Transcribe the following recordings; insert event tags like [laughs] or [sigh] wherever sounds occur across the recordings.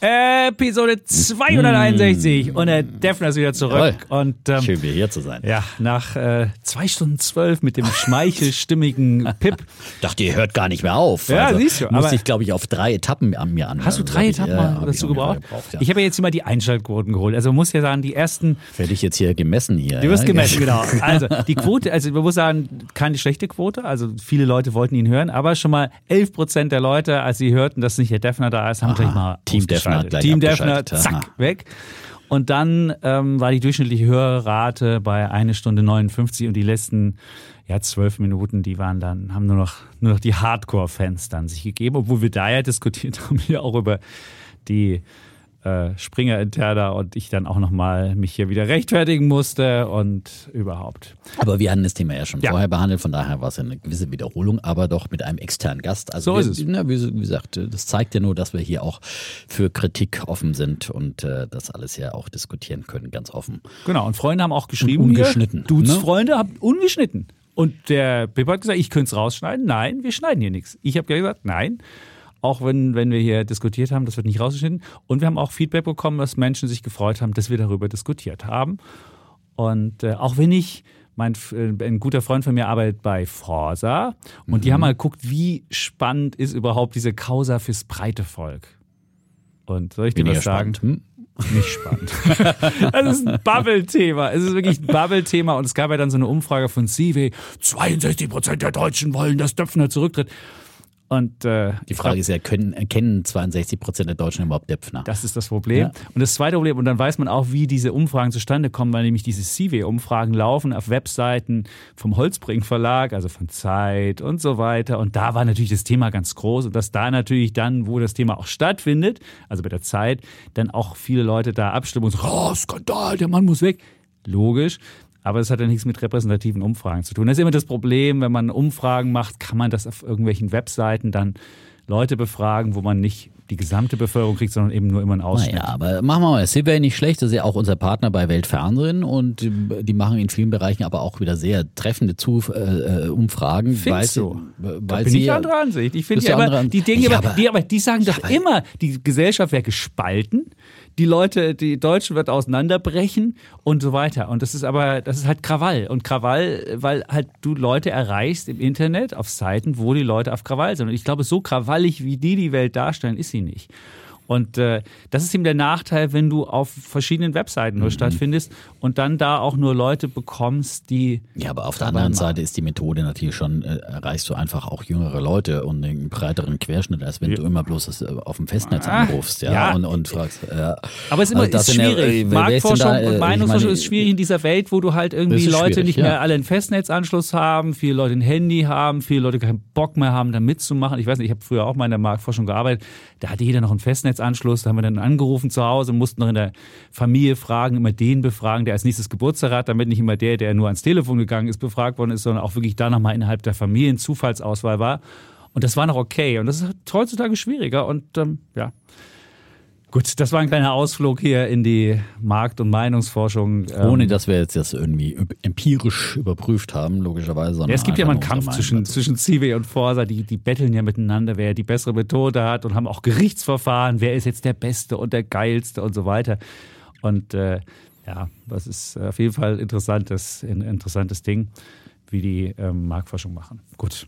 Episode 261 und der Defner ist wieder zurück. Jawohl. Und ähm, Schön, wieder hier zu sein. ja, nach äh, zwei Stunden zwölf mit dem schmeichelstimmigen [laughs] Pip. Dachte, ihr hört gar nicht mehr auf. Also Ja, siehst du, Musste ich, glaube ich, auf drei Etappen an mir an. Hast du drei Etappen mal dazu gebraucht? ja. Ich habe ja jetzt immer die Einschaltquoten geholt. Also man muss ja sagen, die ersten, Werde ich jetzt hier gemessen hier. du wirst ja? gemessen, [laughs] genau. Also die Quote, also man muss sagen, keine schlechte Quote. Also viele Leute wollten ihn hören, aber schon mal 11 Prozent der Leute, als sie hörten, dass nicht der Defner da ist, haben gleich mal Team Defner gleich Team Defner, zack, aha. weg. Und dann ähm, war die durchschnittliche Hörrate bei eine Stunde 59 und die letzten ja, zwölf Minuten, die waren dann, haben nur noch, nur noch die Hardcore-Fans dann sich gegeben, obwohl wir da ja diskutiert [laughs] haben, ja auch über die äh, Springer Interna und ich dann auch nochmal mich hier wieder rechtfertigen musste und überhaupt. Aber wir hatten das Thema ja schon Ja. vorher behandelt, von daher war es ja eine gewisse Wiederholung, aber doch mit einem externen Gast. Also So wir, ist es. Na, wie, gesagt, das zeigt ja nur, dass wir hier auch für Kritik offen sind und äh, das alles ja auch diskutieren können, ganz offen. Genau, und Freunde haben auch geschrieben. Und ungeschnitten, Dudes ne? Freunde haben ungeschnitten. Und der Pip hat gesagt, ich könnte es rausschneiden. Nein, wir schneiden hier nichts. Ich habe gesagt, nein. Auch wenn, wenn wir hier diskutiert haben, das wird nicht rausgeschnitten. Und wir haben auch Feedback bekommen, dass Menschen sich gefreut haben, dass wir darüber diskutiert haben. Und äh, auch wenn ich, mein, äh, ein guter Freund von mir arbeitet bei Forsa und die haben mal geguckt, wie spannend ist überhaupt diese Causa fürs breite Volk. Und soll ich dir Weniger was sagen? spannend. Hm? Nicht spannend. [laughs] Das ist ein Bubble-Thema. Es ist wirklich ein Bubble-Thema. Und es gab ja dann so eine Umfrage von CW. 62 Prozent der Deutschen wollen, dass Döpfner zurücktritt. Und äh, Die Frage ist ja, können, kennen 62 Prozent der Deutschen überhaupt Depfner? das ist das Problem. Ja. Und das zweite Problem, und dann weiß man auch, wie diese Umfragen zustande kommen, weil nämlich diese CW-Umfragen laufen auf Webseiten vom Holzbring Verlag, also von Zeit und so weiter. Und da war natürlich das Thema ganz groß. Und dass da natürlich dann, wo das Thema auch stattfindet, also bei der Zeit, dann auch viele Leute da abstimmen und sagen, oh, Skandal, der Mann muss weg. Logisch. Aber das hat ja nichts mit repräsentativen Umfragen zu tun. Das ist immer das Problem, wenn man Umfragen macht, kann man das auf irgendwelchen Webseiten dann Leute befragen, wo man nicht die gesamte Bevölkerung kriegt, sondern eben nur immer einen Ausschnitt. Naja, aber machen wir mal. Silver nicht schlecht, das ist ja auch unser Partner bei Weltfernsehen und die, machen in vielen Bereichen aber auch wieder sehr treffende Zu äh, äh, Umfragen. Findest weil du? Da weil bin sie ich anderer Ansicht. Ich finde ja immer, die denken Ja, aber, aber- die, aber die sagen doch immer, die Gesellschaft wäre gespalten, die Leute, die Deutschen wird auseinanderbrechen und so weiter. Und das ist aber, das ist halt Krawall. Und Krawall, weil halt du Leute erreichst im Internet auf Seiten, wo die Leute auf Krawall sind. Und ich glaube, so krawallig, wie die die Welt darstellen, ist sie nicht. Und äh, das ist eben der Nachteil, wenn du auf verschiedenen Webseiten Mhm. nur stattfindest und dann da auch nur Leute bekommst, die Ja, aber auf der anderen. Seite ist die Methode natürlich schon, äh, erreichst du einfach auch jüngere Leute und einen breiteren Querschnitt, als wenn du immer bloß das, äh, auf dem Festnetz Ah, anrufst ja, ja. Und, und fragst. Ja. Aber es ist immer Also das ist ja, schwierig. äh, denn Marktforschung da, äh, und ich Meinungsforschung meine, ist schwierig in dieser Welt, wo du halt irgendwie Leute schwierig, nicht ja. mehr alle einen Festnetzanschluss haben, viele Leute ein Handy haben, viele Leute keinen Bock mehr haben, da mitzumachen. Ich weiß nicht, ich habe früher auch mal in der Marktforschung gearbeitet. Da hatte jeder noch einen Festnetzanschluss. Da haben wir dann angerufen zu Hause, mussten noch in der Familie fragen, immer den befragen, der als nächstes Geburtstag hat, damit nicht immer der, der nur ans Telefon gegangen ist, befragt worden ist, sondern auch wirklich da nochmal innerhalb der Familie ein Zufallsauswahl war. Und das war noch okay. Und das ist heutzutage schwieriger. Und ähm, ja. Gut, das war ein kleiner Ausflug hier in die Markt- und Meinungsforschung. Ähm, Ohne dass wir jetzt das irgendwie empirisch überprüft haben, logischerweise. ja, es gibt ja mal einen Kampf zwischen, zwischen CW und Forsa, die, die betteln ja miteinander, wer die bessere Methode hat und haben auch Gerichtsverfahren, wer ist jetzt der Beste und der Geilste und so weiter. Und äh, ja, das ist auf jeden Fall interessantes, ein interessantes Ding, wie die ähm, Marktforschung machen. Gut.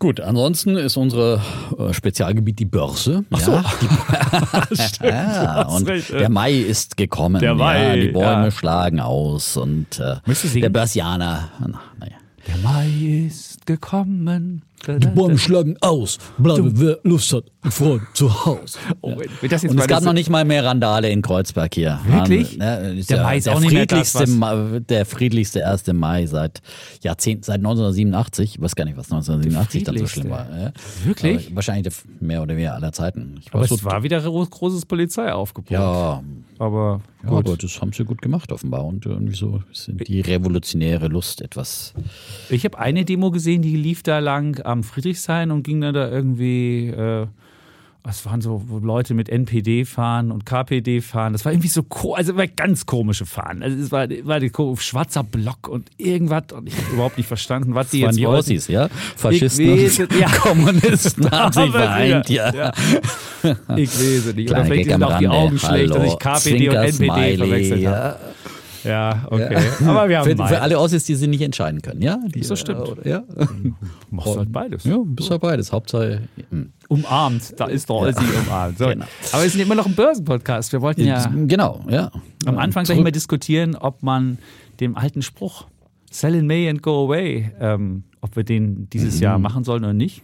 Gut, ansonsten ist unser äh, Spezialgebiet die Börse. Ach so. Ja, die, ja, [laughs] [laughs] und recht, der Mai ist gekommen. Der Mai, ja, die Bäume ja. schlagen aus und äh, der Börsianer. Na, naja. Der Mai ist gekommen. Die Bäume schlagen aus. Bleibe, wer Lust hat, Freund zu Hause. Oh, jetzt Und es gab noch nicht mal mehr Randale in Kreuzberg hier. Wirklich? Ja, ist Der ja Mai ist der auch nicht mehr das, friedlichste, der friedlichste 1. Mai seit Jahrzehnten, seit 1987. Ich weiß gar nicht, was 1987 dann so schlimm war. Ja. Wirklich? Aber wahrscheinlich mehr oder weniger aller Zeiten. Aber es so- war wieder gro- großes Polizeiaufgebot. ja, Aber ja, gut. aber das haben sie gut gemacht offenbar. Und irgendwie so sind die revolutionäre Lust etwas. Ich habe eine Demo gesehen, die lief da lang am Friedrichshain und ging dann da irgendwie, äh, es waren so Leute mit NPD fahren und KPD fahren. Das war irgendwie so, also ganz komische Fahren. Also es war, war die schwarzer Block und irgendwas und ich habe überhaupt nicht verstanden, was die Das waren jetzt die wollten. Ossis, ja? Faschisten weiß es, ja. und [laughs] Kommunisten [laughs] haben sich vereint, wieder, ja. Ich es nicht. Oder Kleiner vielleicht sind auch die. Augen schlecht, dass ich KPD und Zwinker, NPD Smiley, verwechselt habe. ja. Ja, okay. Aber wir haben Für, für alle Ossis, die sie nicht entscheiden können, ja? Die, Das stimmt. äh, Ja, Machst du halt beides. ja bist ja beides. Hauptsache. hm. Umarmt, da ist doch Ossi umarmt. So. Genau. Aber wir sind immer noch ein Börsenpodcast. Wir wollten ja Genau, ja. am Anfang gleich mal diskutieren, ob man dem alten Spruch Sell in May and go away, ähm, ob wir den dieses Jahr machen sollen oder nicht.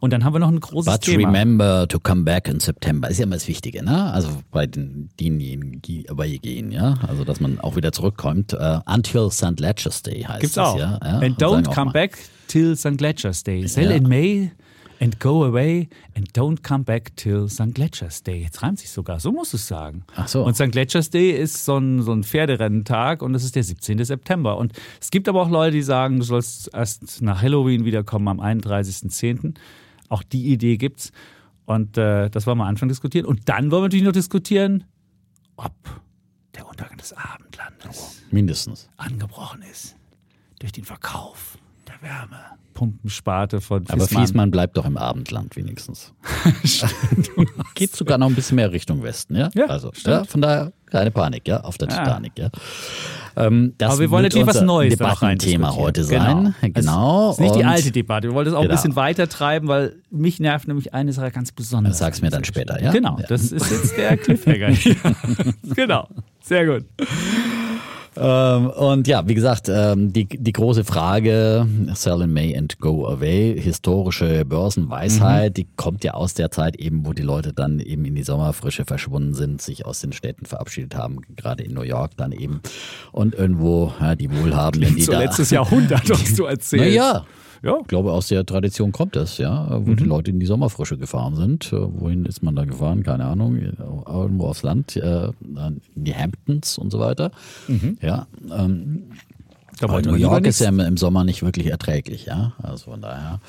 Und dann haben wir noch ein großes. But Thema. remember to come back in September. Ist ja immer das Wichtige, ne? Also bei den, denjenigen, die bei ihr gehen, ja? Also, dass man auch wieder zurückkommt. Äh, until St. Ledger's Day heißt Gibt's es, auch. ja? ja? And don't come mal. back till St. Ledger's Day. Sell Ja. in May and go away and don't come back till St. Ledger's Day. Jetzt reimt sich sogar, so musst du es sagen. Ach so. Und St. Ledger's Day ist so ein, so ein Pferderennentag und das ist der 17. September. Und es gibt aber auch Leute, die sagen, du sollst erst nach Halloween wiederkommen am 31.10. Auch die Idee gibt's. Und äh, das wollen wir am Anfang diskutieren. Und dann wollen wir natürlich noch diskutieren, ob der Untergang des Abendlandes Mindestens. angebrochen ist durch den Verkauf der Wärmepumpensparte von Aber Fissmann. Fiesmann bleibt doch im Abendland wenigstens. [laughs] Geht sogar noch ein bisschen mehr Richtung Westen, ja? Ja, also, ja, von daher keine Panik, ja, auf der Ja. Titanic, ja. Ähm, das Aber wir wollen natürlich was Neues Debattenthema heute sein. Genau. Genau. Das ist nicht die alte Debatte. Wir wollen das auch Genau. ein bisschen weiter treiben, weil mich nervt nämlich eine Sache ganz besonders. Das sag's mir dann später, ja? Genau, Ja. das ist jetzt der Cliffhanger hier. [laughs] [laughs] genau, sehr gut. Ähm, und ja, wie gesagt, ähm, die, die große Frage, sell in May and go away, historische Börsenweisheit, die kommt ja aus der Zeit eben, wo die Leute dann eben in die Sommerfrische verschwunden sind, sich aus den Städten verabschiedet haben, gerade in New York dann eben. Und irgendwo ja, die Wohlhabenden, die So da... letztes Jahrhundert, [laughs] was du erzählst. Naja, Ja. ich glaube, aus der Tradition kommt es, ja, wo die Leute in die Sommerfrische gefahren sind. Äh, Wohin ist man da gefahren? Keine Ahnung. Irgendwo aufs Land, äh, in die Hamptons und so weiter. Ja, ähm, Da New York ist ja im, im Sommer nicht wirklich erträglich, ja. Also von daher.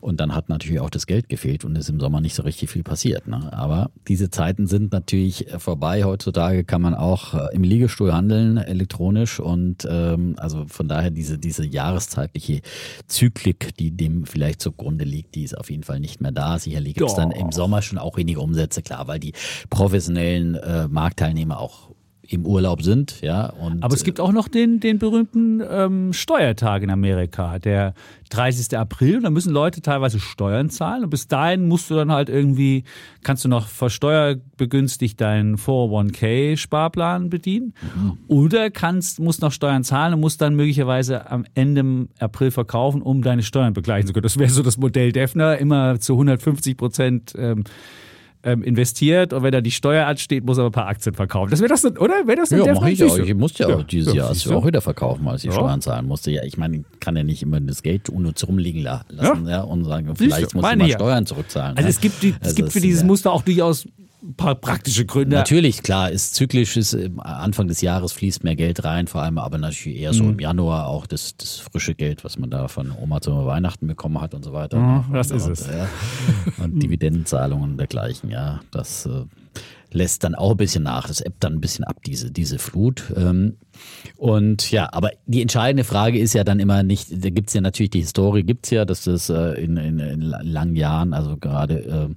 Und dann hat natürlich auch das Geld gefehlt und ist im Sommer nicht so richtig viel passiert. Ne? Aber diese Zeiten sind natürlich äh, vorbei. Heutzutage kann man auch äh, im Liegestuhl handeln, elektronisch. Und ähm, also von daher diese, diese jahreszeitliche Zyklik, die dem vielleicht zugrunde liegt, die ist auf jeden Fall nicht mehr da. Sicherlich gibt es dann im Sommer schon auch weniger Umsätze, klar, weil die professionellen äh, Marktteilnehmer auch im Urlaub sind, ja. Und, Aber es gibt auch noch den, den berühmten ähm, Steuertag in Amerika, der 30. April. Und da müssen Leute teilweise Steuern zahlen. Und bis dahin musst du dann halt irgendwie, kannst du noch versteuerbegünstigt deinen 401k-Sparplan bedienen. Oder kannst, musst noch Steuern zahlen und musst dann möglicherweise am Ende April verkaufen, um deine Steuern begleichen zu können. Das wäre so das Modell Defner, immer zu 150 Prozent. Ähm, ähm, investiert und wenn da die Steuer ansteht, muss er ein paar Aktien verkaufen. Das wäre das, oder? Wäre das Ja, mache ich auch. Ich musste ja, Ja, auch dieses ja, Jahr auch wieder verkaufen, als ich Ja. Steuern zahlen musste. Ja, ich meine, ich kann ja nicht immer das Geld unnütz rumliegen la- lassen ja. und sagen, vielleicht muss ich mal ja. Steuern zurückzahlen. Also es gibt, die, es Also gibt für es- dieses ja. Muster auch durchaus ein paar praktische Gründe. Natürlich, klar, ist zyklisch, ist äh, Anfang des Jahres fließt mehr Geld rein, vor allem aber natürlich eher Mhm. so im Januar auch das, das frische Geld, was man da von Oma zu Weihnachten bekommen hat und so weiter. Ne? das und, ist und, es. Ja, und [laughs] Dividendenzahlungen und dergleichen, ja, das äh, lässt dann auch ein bisschen nach, das ebbt dann ein bisschen ab, diese, diese Flut. Ähm, und ja, aber die entscheidende Frage ist ja dann immer nicht, da gibt's ja natürlich die Historie, gibt's ja, dass das äh, in, in, in langen Jahren, also gerade äh,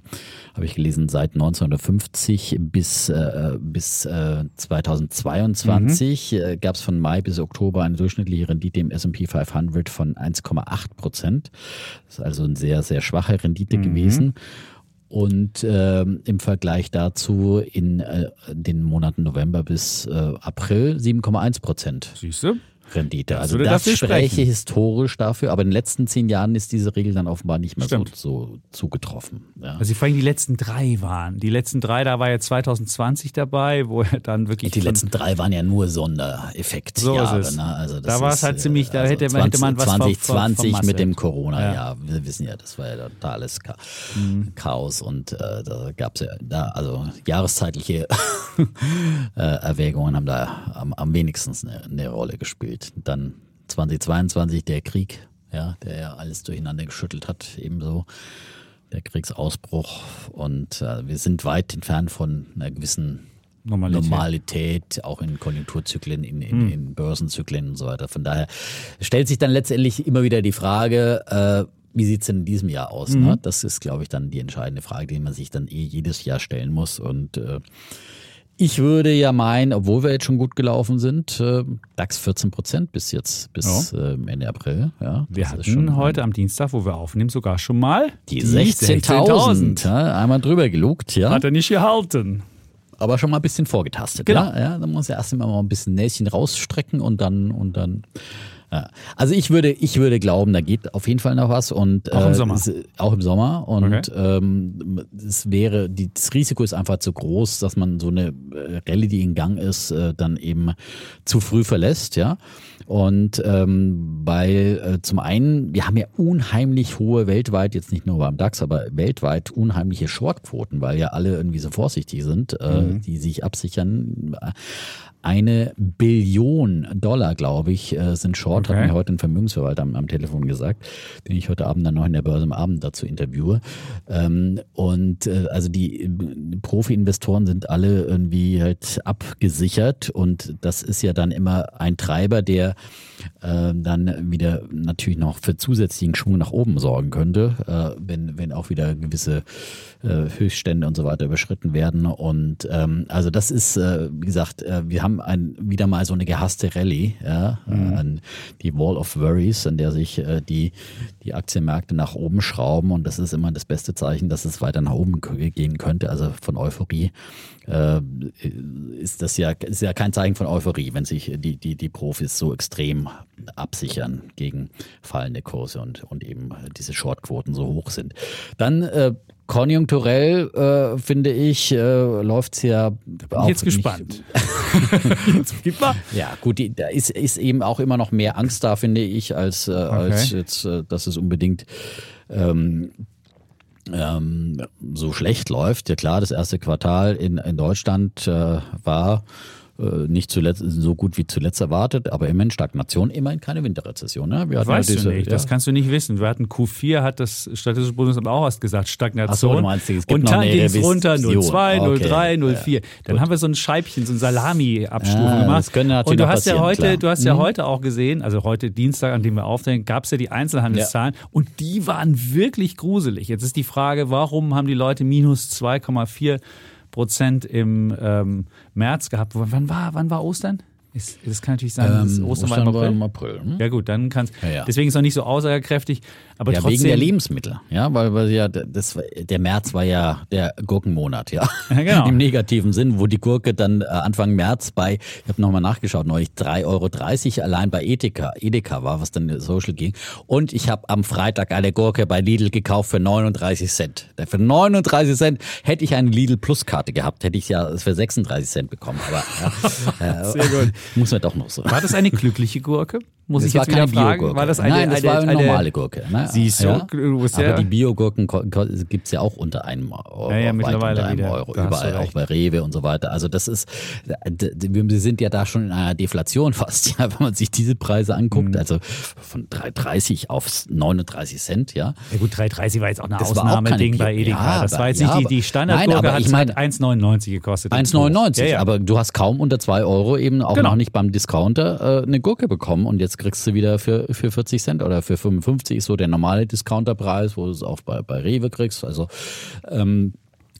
habe ich gelesen, seit 1950 bis, äh, bis äh, 2022 Mhm. äh, gab's von Mai bis Oktober eine durchschnittliche Rendite im S&P 500 von 1,8 Prozent. Das ist also eine sehr, sehr schwache Rendite Mhm. gewesen. Und ähm, im Vergleich dazu in äh, den Monaten November bis äh, April 7,1 Prozent. Siehst du? Rendite. Das Also das dafür spreche historisch dafür, aber in den letzten zehn Jahren ist diese Regel dann offenbar nicht mehr so, Stimmt. so zugetroffen. Ja. Also vor allem die letzten drei waren. Die letzten drei, da war ja 2020 dabei, wo er dann wirklich. Die von- letzten drei waren ja nur Sondereffekt. So ist es. Ne? Also Da das war es halt ziemlich- da also hätte man- hätte man was ver- ver- 2020 mit dem Corona, Ja. ja. wir wissen ja, das war ja totales Cha Mhm. Chaos und äh, da gab es ja da, also jahreszeitliche [laughs] äh, Erwägungen haben da am, am wenigsten eine, eine Rolle gespielt. Dann 2022 der Krieg, ja, der ja alles durcheinander geschüttelt hat, ebenso der Kriegsausbruch und äh, wir sind weit entfernt von einer gewissen Normalität. Normalität, auch in Konjunkturzyklen, in, in, in Börsenzyklen und so weiter. Von daher stellt sich dann letztendlich immer wieder die Frage, äh, wie sieht's denn in diesem Jahr aus? Ne? Das ist, glaube ich, dann die entscheidende Frage, die man sich dann eh jedes Jahr stellen muss. Und äh, ich würde ja meinen, obwohl wir jetzt schon gut gelaufen sind, äh, DAX 14 Prozent bis jetzt, bis äh, Ende April. Ja, Wir hatten schon heute am Dienstag, wo wir aufnehmen, sogar schon mal die 16.000. Ja, einmal drüber gelugt, ja. Hat er nicht gehalten. aber schon mal ein bisschen vorgetastet. Genau. Ja, ja, dann muss er erst immer mal ein bisschen Näschen rausstrecken und dann und dann. Ja. Also ich würde, ich würde glauben, da geht auf jeden Fall noch was und Auch im äh, Sommer? Es, auch im Sommer und Okay. ähm, es wäre, die, das Risiko ist einfach zu groß, dass man so eine äh, Rallye, die in Gang ist, äh, dann eben zu früh verlässt, ja. Und ähm, weil äh, zum einen, wir haben ja unheimlich hohe weltweit, jetzt nicht nur beim DAX, aber weltweit unheimliche Shortquoten, weil ja alle irgendwie so vorsichtig sind, äh, die sich absichern. Eine Billion Dollar, glaube ich, äh, sind Short, Okay. hat mir heute ein Vermögensverwalter am, am Telefon gesagt, den ich heute Abend dann noch in der Börse am Abend dazu interviewe. Ähm, und äh, also die äh, Profi-Investoren sind alle irgendwie halt abgesichert und das ist ja dann immer ein Treiber, der äh, dann wieder natürlich noch für zusätzlichen Schwung nach oben sorgen könnte, wenn, wenn auch wieder gewisse Höchststände und so weiter überschritten werden. Und ähm, also das ist, wie gesagt, wir haben ein, wieder mal so eine gehasste Rallye, ja, äh, an die Wall of Worries, an der sich äh, die, die Aktienmärkte nach oben schrauben. Und das ist immer das beste Zeichen, dass es weiter nach oben gehen könnte, also von Euphorie äh, ist das ja, ist ja kein Zeichen von Euphorie, wenn sich die, die, die Profis so extrem absichern gegen fallende Kurse und, und eben diese Shortquoten so hoch sind. Dann äh, konjunkturell äh, finde ich, äh, läuft es ja auch Jetzt gespannt. Jetzt gib mal. [laughs] ja, gut, die, da ist, ist eben auch immer noch mehr Angst da, finde ich, als, äh, als jetzt, äh, dass es unbedingt ähm, ähm, so schlecht läuft. Ja klar, das erste Quartal in, in Deutschland äh, war nicht zuletzt so gut wie zuletzt erwartet, aber immerhin Stagnation, immerhin keine Winterrezession. Ne? Hatten ja Weißt diese- du nicht, das ja. kannst du nicht wissen. Wir hatten Q4, hat das Statistische Bundesamt auch was gesagt, Stagnation. So, meinst, und dann ging es runter, Revision. 02, Okay. 03, Ja, 04. Dann haben wir so ein Scheibchen, so ein Salami-Abstufung Ja, gemacht. das könnte natürlich und du hast ja heute, klar. du hast ja Mhm. heute auch gesehen, also heute Dienstag, an dem wir aufnehmen, gab es ja die Einzelhandelszahlen und die waren wirklich gruselig. Jetzt ist die Frage, warum haben die Leute minus 2,4 Prozent im ähm, März gehabt? Wann war, wann war Ostern? Ist, das kann natürlich sein, Ähm, Ostern, war im April. im April. Hm? Ja gut, dann kannst Ja, ja. deswegen ist es noch nicht so aussagekräftig, aber ja, trotzdem wegen der Lebensmittel, ja, weil, weil ja das, der März war ja der Gurkenmonat, ja, Ja, genau. [laughs] im negativen Sinn, wo die Gurke dann äh, Anfang März bei, ich habe nochmal nachgeschaut, neulich 3,30 Euro allein bei Edeka, Edeka war, was dann in Social ging. Und ich habe am Freitag eine Gurke bei Lidl gekauft für 39 Cent. Für 39 Cent hätte ich eine Lidl Plus Karte gehabt, hätte ich ja für 36 Cent bekommen. Aber ja, [laughs] äh, Sehr gut. [laughs] muss man doch noch so. War das eine glückliche Gurke? Muss Das ich war jetzt wieder keine fragen? Biogurke. War das eine, Nein, das eine, war eine, eine normale Gurke. Ne? Siehst du, ja. du bist Aber ja- die Biogurken ko- gibt's ja auch unter einem Euro. Ja, ja, weit mittlerweile unter einem wieder. Euro. Da Überall, auch bei Rewe und so weiter. Also das ist, wir sind ja da schon in einer Deflation fast, [laughs] ja, wenn man sich diese Preise anguckt. Mhm. Also von 3,30 auf 39 Cent, ja. Ja gut, 3,30 war jetzt auch ein Das Ausnahmeding bei Edeka. Ja, das war jetzt ja, nicht die, aber- die Standardgurke, Nein, aber hat ich es meine- halt 1,99 gekostet. 1,99, Ja, ja. aber du hast kaum unter 2 Euro eben auch Genau. noch nicht beim Discounter äh, eine Gurke bekommen und jetzt kriegst du wieder für, für 40 Cent oder für 55 ist so der normale Discounterpreis, wo du es auch bei, bei Rewe kriegst. Also ähm,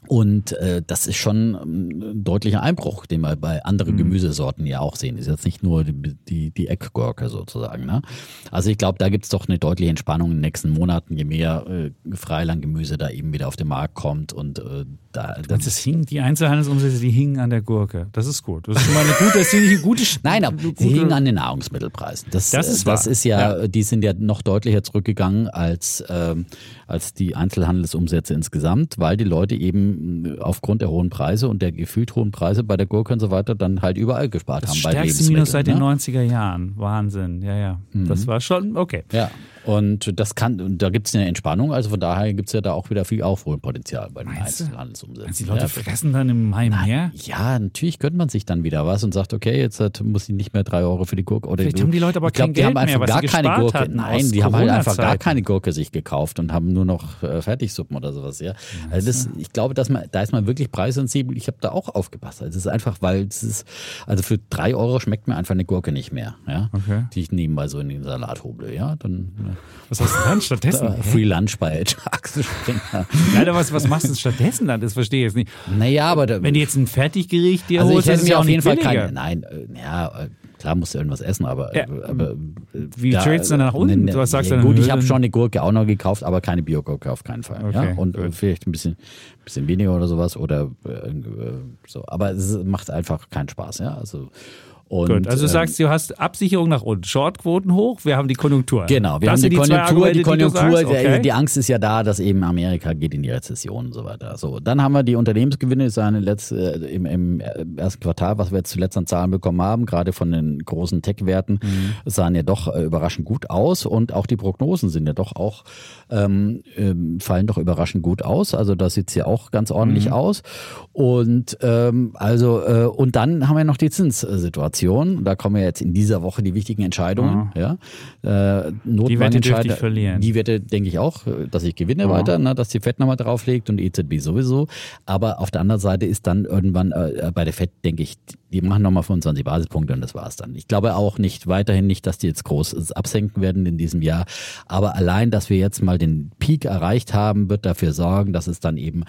und äh, das ist schon ähm, ein deutlicher Einbruch, den wir bei anderen Gemüsesorten ja auch sehen. Ist jetzt nicht nur die, die, die Eckgurke sozusagen. Ne? Also ich glaube, da gibt es doch eine deutliche Entspannung in den nächsten Monaten, je mehr äh, Freilandgemüse da eben wieder auf den Markt kommt und äh, da, das, das hing, die Einzelhandelsumsätze, die hingen an der Gurke. Das ist gut. Das ist schon mal eine gute, das eine gute. Nein, aber sie hingen an den Nahrungsmittelpreisen. Das, Das ist das wahr. ist ja, Ja. die sind ja noch deutlicher zurückgegangen als, ähm, als die Einzelhandelsumsätze insgesamt, weil die Leute eben äh, aufgrund der hohen Preise und der gefühlt hohen Preise bei der Gurke und so weiter dann halt überall gespart Das haben bei stärkste Minus seit den ne? Mhm. 90er Jahren. Wahnsinn. Ja, ja. Das war schon, okay. Ja, und das kann, und da gibt es eine Entspannung, also von daher gibt es ja da auch wieder viel Aufholpotenzial bei den? Einzelhandelsumsätzen. Du, die Leute ja. fressen dann im Mai mehr? Ja, natürlich gönnt man sich dann wieder was und sagt, okay, jetzt hat, muss ich nicht mehr drei Euro für die Gurke. Oder Vielleicht haben die Leute aber ich glaub, kein die haben Geld mehr, einfach was gar keine Gurke. Nein, die haben halt einfach gar keine Gurke sich gekauft und haben nur noch äh, Fertigsuppen oder sowas. Ja, also das, ich glaube, dass man, da ist man wirklich preissensibel. Ich habe da auch aufgepasst. Also es ist einfach, weil es ist, also für drei Euro schmeckt mir einfach eine Gurke nicht mehr, ja, Okay. die ich nebenbei so in den Salat hobel. Ja, dann Was hast du dann stattdessen? [laughs] Free Lunch bei Axel Springer. Leider, was, was machst du stattdessen dann? Das verstehe ich jetzt nicht. Naja, aber da, Wenn du jetzt ein Fertiggericht dir also holst, ich hätte ist mir auf jeden Fall billiger. keine. Nein, äh, ja, äh, klar musst du irgendwas essen, aber, Ja. äh, aber Wie tradest du dann nach unten? Ne, Was sagst ja, du? Gut, ich habe schon eine Gurke auch noch gekauft, aber keine Biogurke auf keinen Fall. Okay, ja? Und gut. vielleicht ein bisschen, bisschen weniger oder sowas oder äh, so. Aber es macht einfach keinen Spaß, ja. Also und, Gut, also du ähm, sagst, du hast Absicherung nach unten, Shortquoten hoch, wir haben die Konjunktur. Genau, wir das haben die zwei Konjunktur, die Argumente, du Konjunktur, der- okay. die Angst ist ja da, dass eben Amerika geht in die Rezession und so weiter. So, dann haben wir die Unternehmensgewinne, das ist letzte, äh, im, im ersten Quartal, was wir jetzt zuletzt an Zahlen bekommen haben, gerade von den großen Tech-Werten, Mhm. sahen ja doch äh, überraschend gut aus und auch die Prognosen sind ja doch auch, ähm, ähm, fallen doch überraschend gut aus. Also da sieht's ja auch ganz ordentlich Mhm. aus. Und ähm, also, äh, und dann haben wir noch die Zinssituation. Da kommen ja jetzt in dieser Woche die wichtigen Entscheidungen. Ja. Äh, Die Wette dürfte ich verlieren. Die Wette denke ich auch, dass ich gewinne weiter, ne, dass die FED nochmal drauflegt und die EZB sowieso. Aber auf der anderen Seite ist dann irgendwann äh, bei der FED, denke ich, die machen nochmal 25 Basispunkte und das war's dann. Ich glaube auch nicht, weiterhin nicht, dass die jetzt groß absenken werden in diesem Jahr. Aber allein, dass wir jetzt mal den Peak erreicht haben, wird dafür sorgen, dass es dann eben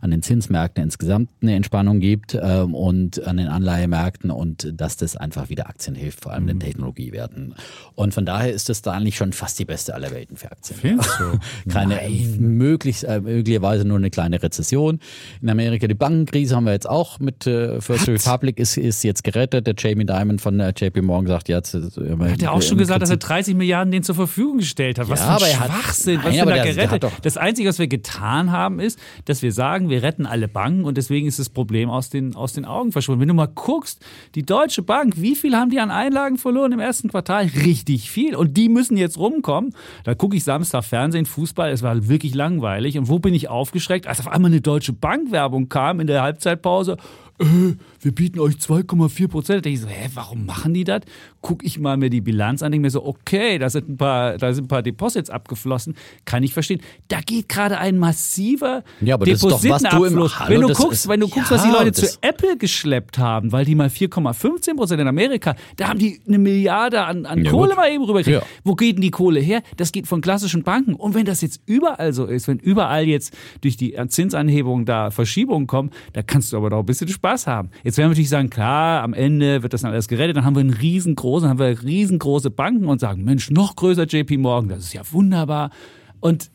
an den Zinsmärkten insgesamt eine Entspannung gibt ähm, und an den Anleihemärkten und dass das einfach wieder Aktien hilft, vor allem den Technologiewerten. Und von daher ist das da eigentlich schon fast die beste aller Welten für Aktien. Findest du? [laughs] Keine, möglichst, äh, möglicherweise nur eine kleine Rezession. In Amerika die Bankenkrise haben wir jetzt auch mit äh, First Republic ist, ist jetzt gerettet. Der Jamie Dimon von äh, JP Morgan sagt jetzt. Äh, Hat er auch schon gesagt, dass er 30 Milliarden denen zur Verfügung gestellt hat. Was Ja, für aber ein hat- Schwachsinn. Nein, was wird aber da der- der gerettet? hat doch- das Einzige, was wir getan haben, ist, dass wir sagen, wir retten alle Banken und deswegen ist das Problem aus den, aus den Augen verschwunden. Wenn du mal guckst, die Deutsche Bank, wie viel haben die an Einlagen verloren im ersten Quartal? Richtig viel. Und die müssen jetzt rumkommen. Da gucke ich Samstag Fernsehen, Fußball, es war wirklich langweilig. Und wo bin ich aufgeschreckt? Als auf einmal eine Deutsche Bank-Werbung kam in der Halbzeitpause. Äh, wir bieten euch 2,4 Prozent. Da denke ich so, hä, warum machen die das? Guck ich mal mir die Bilanz an, denke mir so, okay, da sind ein paar, da sind ein paar Deposits abgeflossen. Kann ich verstehen. Da geht gerade ein massiver Ja, aber das ist doch, was du im- Depositenabfluss. Wenn du guckst, ist- wenn du guckst, ja, was die Leute zu Apple geschleppt haben, weil die mal 4,15 Prozent in Amerika, da haben die eine Milliarde an, an Ja, Kohle gut. mal eben rübergekriegt. Ja. Wo geht denn die Kohle her? Das geht von klassischen Banken. Und wenn das jetzt überall so ist, wenn überall jetzt durch die Zinsanhebung da Verschiebungen kommen, da kannst du aber doch ein bisschen Spaß haben. Jetzt werden wir natürlich sagen, klar, am Ende wird das dann alles gerettet, dann haben wir einen riesengroßen, haben wir riesengroße Banken und sagen, Mensch, noch größer JP Morgan, das ist ja wunderbar. Und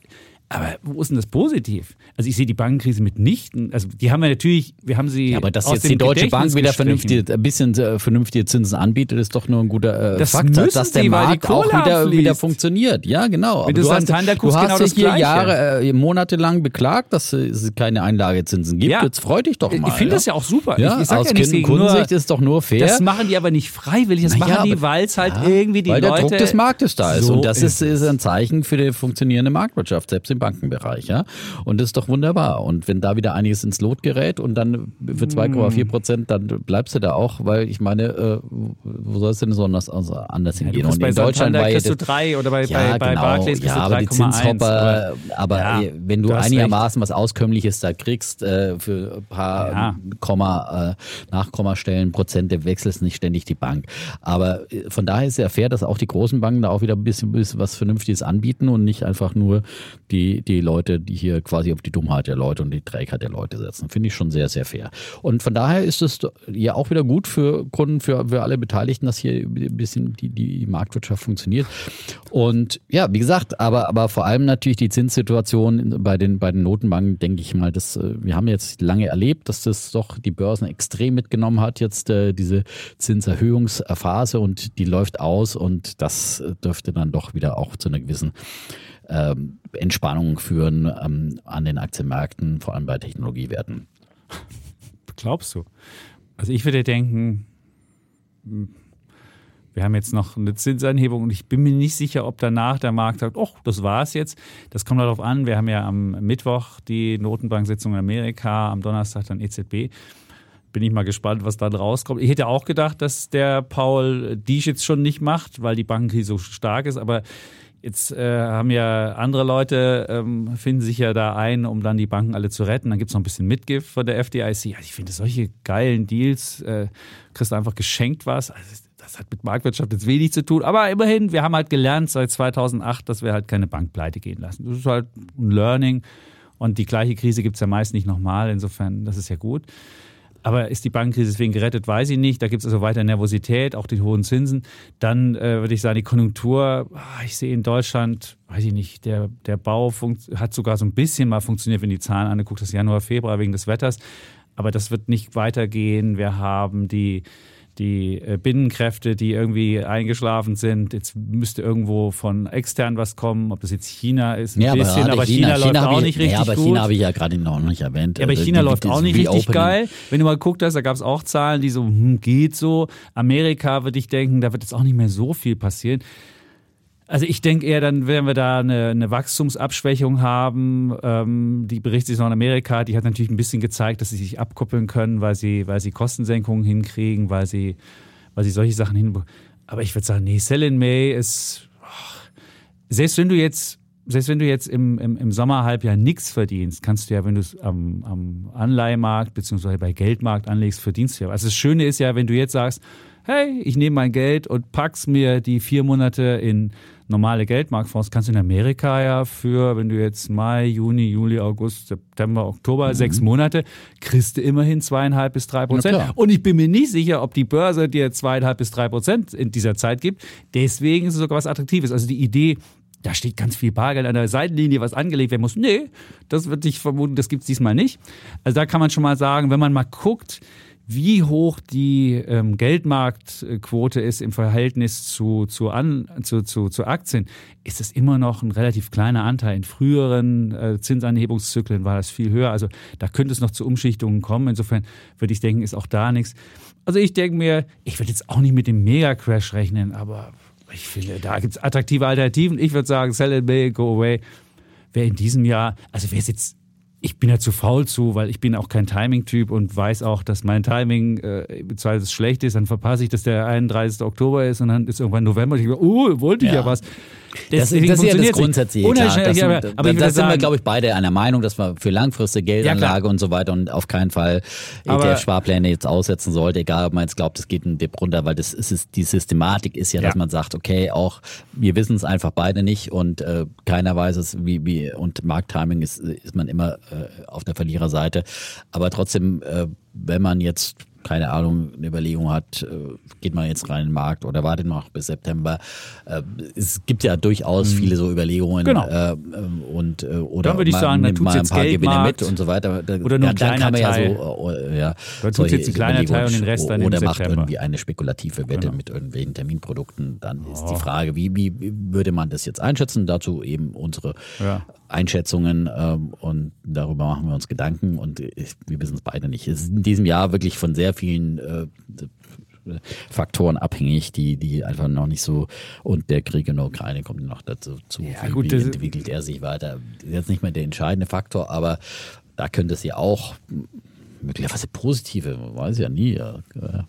aber wo ist denn das positiv? Also ich sehe die Bankenkrise mitnichten. Also die haben wir natürlich, wir haben sie. Ja, aber dass aus jetzt die Deutsche Bank wieder vernünftige, ein bisschen äh, vernünftige Zinsen anbietet, ist doch nur ein guter äh, Das Fakt, dass der weil die Markt auch wieder, wieder funktioniert. Ja, genau. Aber du Santander du hast genau dich hier. Jahre, äh, monatelang beklagt, dass es keine Einlagezinsen gibt. Ja. Jetzt freu dich doch mal. Ich finde ja. das ja auch super. Ja, ich, ich sag aus ja nur, Kundensicht ist doch nur fair. Das machen die aber nicht freiwillig, das Na ja, machen die, weil es halt irgendwie die weil der Leute... Druck des Marktes da ist. So und das ist, ist ein Zeichen für die funktionierende Marktwirtschaft, selbst im Bankenbereich. Ja? Und das ist doch wunderbar. Und wenn da wieder einiges ins Lot gerät und dann für 2,4 Prozent, dann bleibst du da auch, weil ich meine, äh, wo soll es denn so anders, also anders Ja, hingehen? kriegst und bei in Deutschland war ja kriegst du drei oder bei, ja, bei, bei genau. Barclays ja, du aber die 3,1. Zinshopper, aber, Ja, äh, wenn du, einigermaßen was Auskömmliches da kriegst, äh, für ein paar Ja. Komma, äh, Nachkommastellen, Prozente, wechselst nicht ständig die Bank. Aber äh, von daher ist es ja fair, dass auch die großen Banken da auch wieder ein bisschen, bisschen was Vernünftiges anbieten und nicht einfach nur die die, Leute, die hier quasi auf die Dummheit der Leute und die Trägheit der Leute setzen. Finde ich schon sehr, sehr fair. Und von daher ist es ja auch wieder gut für Kunden, für, für alle Beteiligten, dass hier ein bisschen die, die Marktwirtschaft funktioniert. Und ja, wie gesagt, aber, aber vor allem natürlich die Zinssituation bei den, bei den Notenbanken, denke ich mal, das, äh, wir haben jetzt lange erlebt, dass das doch die Börsen extrem mitgenommen hat, jetzt äh, diese Zinserhöhungsphase und die läuft aus und das dürfte dann doch wieder auch zu einer gewissen ähm, Entspannung führen ähm, an den Aktienmärkten, vor allem bei Technologiewerten. Glaubst du? Also ich würde denken, hm, wir haben jetzt noch eine Zinsanhebung und ich bin mir nicht sicher, ob danach der Markt sagt, oh, das war's jetzt. Das kommt darauf an. Wir haben ja am Mittwoch die Notenbank-Sitzung in Amerika, am Donnerstag dann EZB. Bin ich mal gespannt, was dann rauskommt. Ich hätte auch gedacht, dass der Paul dies jetzt schon nicht macht, weil die Bankenkrise so stark ist, aber Jetzt äh, haben ja andere Leute, ähm, finden sich ja da ein, um dann die Banken alle zu retten. Dann gibt es noch ein bisschen Mitgift von der FDIC. Also ich finde solche geilen Deals, äh, kriegst du einfach geschenkt was. Also das hat mit Marktwirtschaft jetzt wenig zu tun. Aber immerhin, wir haben halt gelernt seit 2008, dass wir halt keine Bank pleite gehen lassen. Das ist halt ein Learning. Und die gleiche Krise gibt es ja meist nicht nochmal. Insofern, das ist ja gut. Aber ist die Bankenkrise deswegen gerettet, weiß ich nicht. Da gibt es also weiter Nervosität, auch die hohen Zinsen. Dann äh, würde ich sagen, die Konjunktur, ah, ich sehe in Deutschland, weiß ich nicht, der, der Bau hat sogar so ein bisschen mal funktioniert, wenn die Zahlen angeguckt, das Januar, Februar wegen des Wetters. Aber das wird nicht weitergehen. Wir haben die die äh, Binnenkräfte, die irgendwie eingeschlafen sind. Jetzt müsste irgendwo von extern was kommen, ob das jetzt China ist, ein ja, bisschen, aber, aber China, China, läuft auch ich, nicht richtig ja, aber gut. China habe ich ja gerade noch nicht erwähnt. Ja, aber also China läuft auch nicht richtig geil. Wenn du mal geguckt hast, da gab es auch Zahlen, die so, hm, geht so. Amerika würde ich denken, da wird jetzt auch nicht mehr so viel passieren. Also ich denke eher, dann werden wir da eine, eine Wachstumsabschwächung haben. Ähm, die in Amerika, die hat natürlich ein bisschen gezeigt, dass sie sich abkoppeln können, weil sie, weil sie Kostensenkungen hinkriegen, weil sie weil sie solche Sachen hin. Aber ich würde sagen, nee, Sell in May ist. Oh, selbst wenn du jetzt, selbst wenn du jetzt im, im, im Sommerhalbjahr nichts verdienst, kannst du ja, wenn du es am, am Anleihemarkt bzw. bei Geldmarkt anlegst, verdienst du ja. Also das Schöne ist ja, wenn du jetzt sagst, hey, ich nehme mein Geld und pack's mir die vier Monate in normale Geldmarktfonds kannst du in Amerika ja für, wenn du jetzt Mai, Juni, Juli, August, September, Oktober, mhm. sechs Monate, kriegst du immerhin zweieinhalb bis drei Prozent. Und ich bin mir nicht sicher, ob die Börse dir zweieinhalb bis drei Prozent in dieser Zeit gibt. Deswegen ist es sogar was Attraktives. Also die Idee, da steht ganz viel Bargeld an der Seitenlinie, was angelegt werden muss. Nee, das wird sich vermuten, das gibt es diesmal nicht. Also da kann man schon mal sagen, wenn man mal guckt, wie hoch die ähm, Geldmarktquote ist im Verhältnis zu, zu, an, zu, zu, zu Aktien, ist es immer noch ein relativ kleiner Anteil. In früheren äh, Zinsanhebungszyklen war das viel höher. Also da könnte es noch zu Umschichtungen kommen. Insofern würde ich denken, ist auch da nichts. Also ich denke mir, ich würde jetzt auch nicht mit dem Mega-Crash rechnen, aber ich finde, da gibt es attraktive Alternativen. Ich würde sagen, sell it, go away. Wer in diesem Jahr, also wer es jetzt ich bin ja zu faul zu, weil ich bin auch kein Timing-Typ und weiß auch, dass mein Timing äh, zwar schlecht ist, dann verpasse ich, dass der 31. Oktober ist und dann ist irgendwann November. Und ich denke, oh, wollte ich ja, ja was. Das, das, ist ja das Grundsätzliche. Klar. Das, ja, aber, da sind wir, glaube ich, beide einer Meinung, dass man für langfristige Geldanlage ja, und so weiter und auf keinen Fall ETF-Sparpläne jetzt aussetzen sollte, egal ob man jetzt glaubt, es geht ein Dip runter, weil das ist die Systematik ist ja, dass man sagt, okay, auch wir wissen es einfach beide nicht und äh, keiner weiß es, wie, wie und Markttiming ist, ist man immer äh, auf der Verliererseite. Aber trotzdem, äh, wenn man jetzt keine Ahnung, eine Überlegung hat, äh, geht man jetzt rein in den Markt oder wartet noch bis September. Äh, es gibt ja durchaus mhm. viele so Überlegungen genau. äh, und oder dann würde ich sagen, dann mal ein paar Gewinne mit und so weiter. Oder nur ein ja, kleiner Teil. Ja, so, ja, dann tut jetzt ein kleiner Teil und den Rest dann Oder macht irgendwie eine spekulative Wette genau. mit irgendwelchen Terminprodukten. Dann ist oh. die Frage, wie, wie würde man das jetzt einschätzen? Dazu eben unsere ja. Einschätzungen ähm, und darüber machen wir uns Gedanken und wir wissen es beide nicht. Es ist in diesem Jahr wirklich von sehr vielen äh, Faktoren abhängig, die, die einfach noch nicht so und der Krieg in der Ukraine kommt noch dazu zu. Ja, wie, gut, wie entwickelt er sich weiter? Jetzt nicht mehr der entscheidende Faktor, aber da könnte es ja auch möglicherweise positive, man weiß ja nie,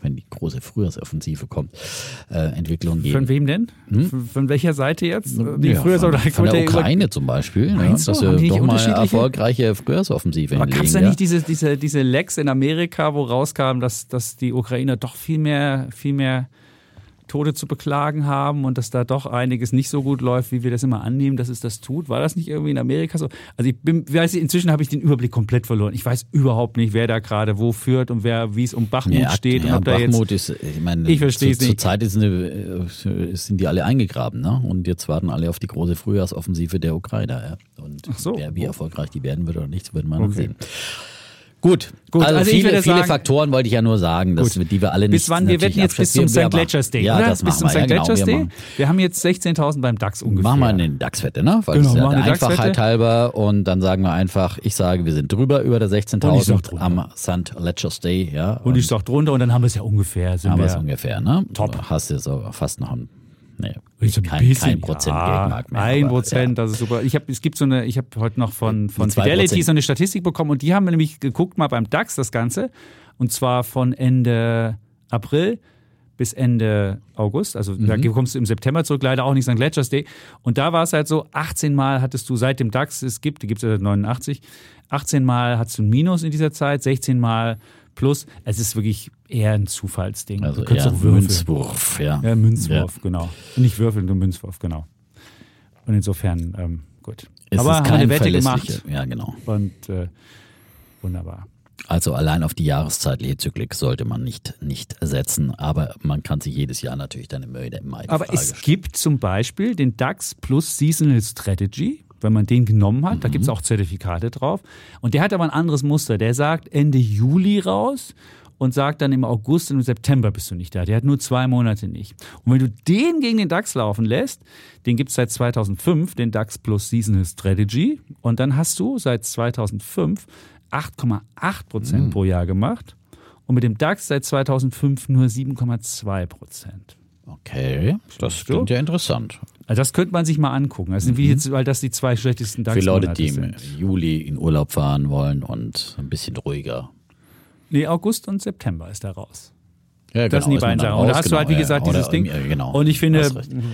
wenn die große Frühjahrsoffensive kommt, äh, Entwicklung geben. Von wem denn? Hm? Von, welcher Seite jetzt? Die ja, Frühjahrs- von, von der Ukraine zum Beispiel, ne? dass wir doch mal eine erfolgreiche Frühjahrsoffensive Aber gab es da nicht diese, diese, diese Lecks in Amerika, wo rauskam, dass, dass die Ukrainer doch viel mehr, viel mehr Tote zu beklagen haben und dass da doch einiges nicht so gut läuft, wie wir das immer annehmen, dass es das tut. War das nicht irgendwie in Amerika so? Also ich bin, weiß nicht, inzwischen habe ich den Überblick komplett verloren. Ich weiß überhaupt nicht, wer da gerade wo führt und wer, wie es um Bachmut Ja, steht. ja, und ob da Bachmut jetzt, ist, ich meine, Ich verstehe es zu, nicht. Zur Zeit ist eine, äh, sind die alle eingegraben, ne? Und jetzt warten alle auf die große Frühjahrsoffensive der Ukrainer. Ja? Und so. wer, wie erfolgreich die werden wird oder nicht, wird man Okay. sehen. Gut, Gut, also, also viele, viele Faktoren wollte ich ja nur sagen, dass, Gut. die wir alle nicht bis wann? Wir wetten jetzt bis zum. St. Gletchers Day, ja, oder? Das bis wir, ja, St. genau, Gletchers wir Day. machen- Wir haben jetzt 16.000 beim DAX ungefähr. Machen wir eine DAX-Wette, ne? Weil Genau, das ist ja. Einfachheit halber. Und dann sagen wir einfach, ich sage, wir sind drüber über der Und ich sag 16.000 drunter. am St. Ledger's Day. Ja, Und ich sag drunter und dann haben wir es ja ungefähr. Haben wir es ungefähr, ne? Top. Hast du so fast noch ein, nee, Ich so ein kein, bisschen, kein Prozent ja, Geldmark mehr. Ein aber, Prozent, das ist super. Ich hab, es gibt so eine, ich habe heute noch von, von Fidelity so eine Statistik bekommen und die haben nämlich geguckt mal beim DAX das Ganze und zwar von Ende April bis Ende August, also da Mhm. kommst du im September zurück, leider auch nicht St. Gletchers Day. Und da war es halt so, 18 Mal hattest du seit dem DAX, es gibt, die gibt es ja seit 89, 18 Mal hattest du ein Minus in dieser Zeit, 16 Mal plus. Es ist wirklich eher ein Zufallsding. Ja. Also du könntest eher auch würfeln. Münzwurf, ja. Ja, Münzwurf, genau. Nicht würfeln, nur Münzwurf, genau. Und insofern, ähm, gut. Es Aber ist haben wir kein eine Wette gemacht Ja, genau. und äh, wunderbar. Also allein auf die jahreszeitliche Zyklik sollte man nicht, nicht setzen, aber man kann sich jedes Jahr natürlich dann im Mai die Aber Frage es stellen. gibt zum Beispiel den DAX Plus Seasonal Strategy. Wenn man den genommen hat, da gibt es auch Zertifikate drauf. Und der hat aber ein anderes Muster. Der sagt Ende Juli raus und sagt dann im August und im September bist du nicht da. Der hat nur zwei Monate nicht. Und wenn du den gegen den DAX laufen lässt, den gibt es seit 2005, den DAX Plus Seasonal Strategy. Und dann hast du seit 2005 8,8 Prozent pro Jahr gemacht. Und mit dem DAX seit 2005 nur 7,2 Prozent. Okay, das klingt ja interessant. Also das könnte man sich mal angucken. Das sind wie jetzt, weil das die zwei schlechtesten Für Leute, die im. Juli in Urlaub fahren wollen und ein bisschen ruhiger. Nee, August und September ist da raus. Ja, Das sind die man beiden Sachen. Und da hast du halt, wie genau, gesagt, ja. dieses Ding. ja, Genau. Und ich finde,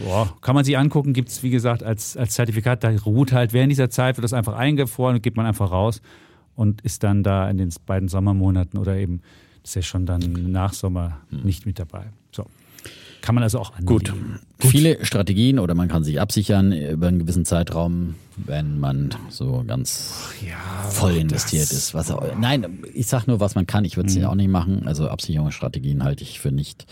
boah, kann man sich angucken, gibt es, wie gesagt, als, als Zertifikat, da ruht halt während dieser Zeit, wird das einfach eingefroren und geht man einfach raus und ist dann da in den beiden Sommermonaten oder eben, das ist ja schon dann nach Sommer nicht mit dabei. Kann man also auch anlegen. Gut. Viele Strategien oder man kann sich absichern über einen gewissen Zeitraum, wenn man so ganz voll investiert ist. Was auch, nein, ich sag nur, was man kann. Ich würde es ja auch nicht machen. Also Absicherungsstrategien halte ich für nicht,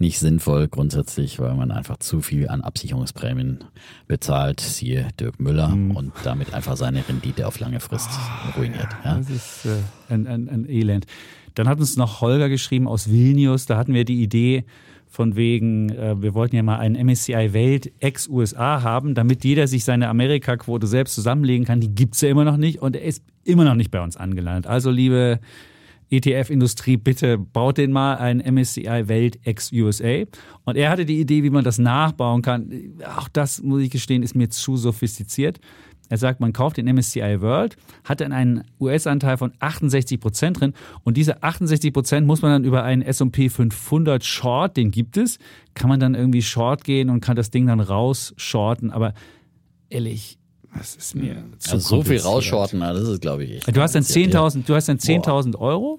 nicht sinnvoll grundsätzlich, weil man einfach zu viel an Absicherungsprämien bezahlt, siehe Dirk Müller, und damit einfach seine Rendite auf lange Frist ruiniert. Ja? Das ist äh, ein, ein, ein Elend. Dann hat uns noch Holger geschrieben aus Vilnius. Da hatten wir die Idee von wegen, äh, wir wollten ja mal einen MSCI Welt ex-USA haben, damit jeder sich seine Amerika-Quote selbst zusammenlegen kann. Die gibt's ja immer noch nicht und er ist immer noch nicht bei uns angelandet. Also liebe ETF-Industrie, bitte baut den mal ein MSCI Welt ex-USA. Und er hatte die Idee, wie man das nachbauen kann. Auch das, muss ich gestehen, ist mir zu sophistiziert. Er sagt, man kauft den MSCI World, hat dann einen US-Anteil von 68 Prozent drin und diese 68 Prozent muss man dann über einen S&P 500 Short, den gibt es, kann man dann irgendwie Short gehen und kann das Ding dann rausshorten. Aber ehrlich, das ist mir zu Also so viel na, das ist, glaube ich, echt. Du hast dann kompliziert. 10.000, du hast dann 10.000 Euro,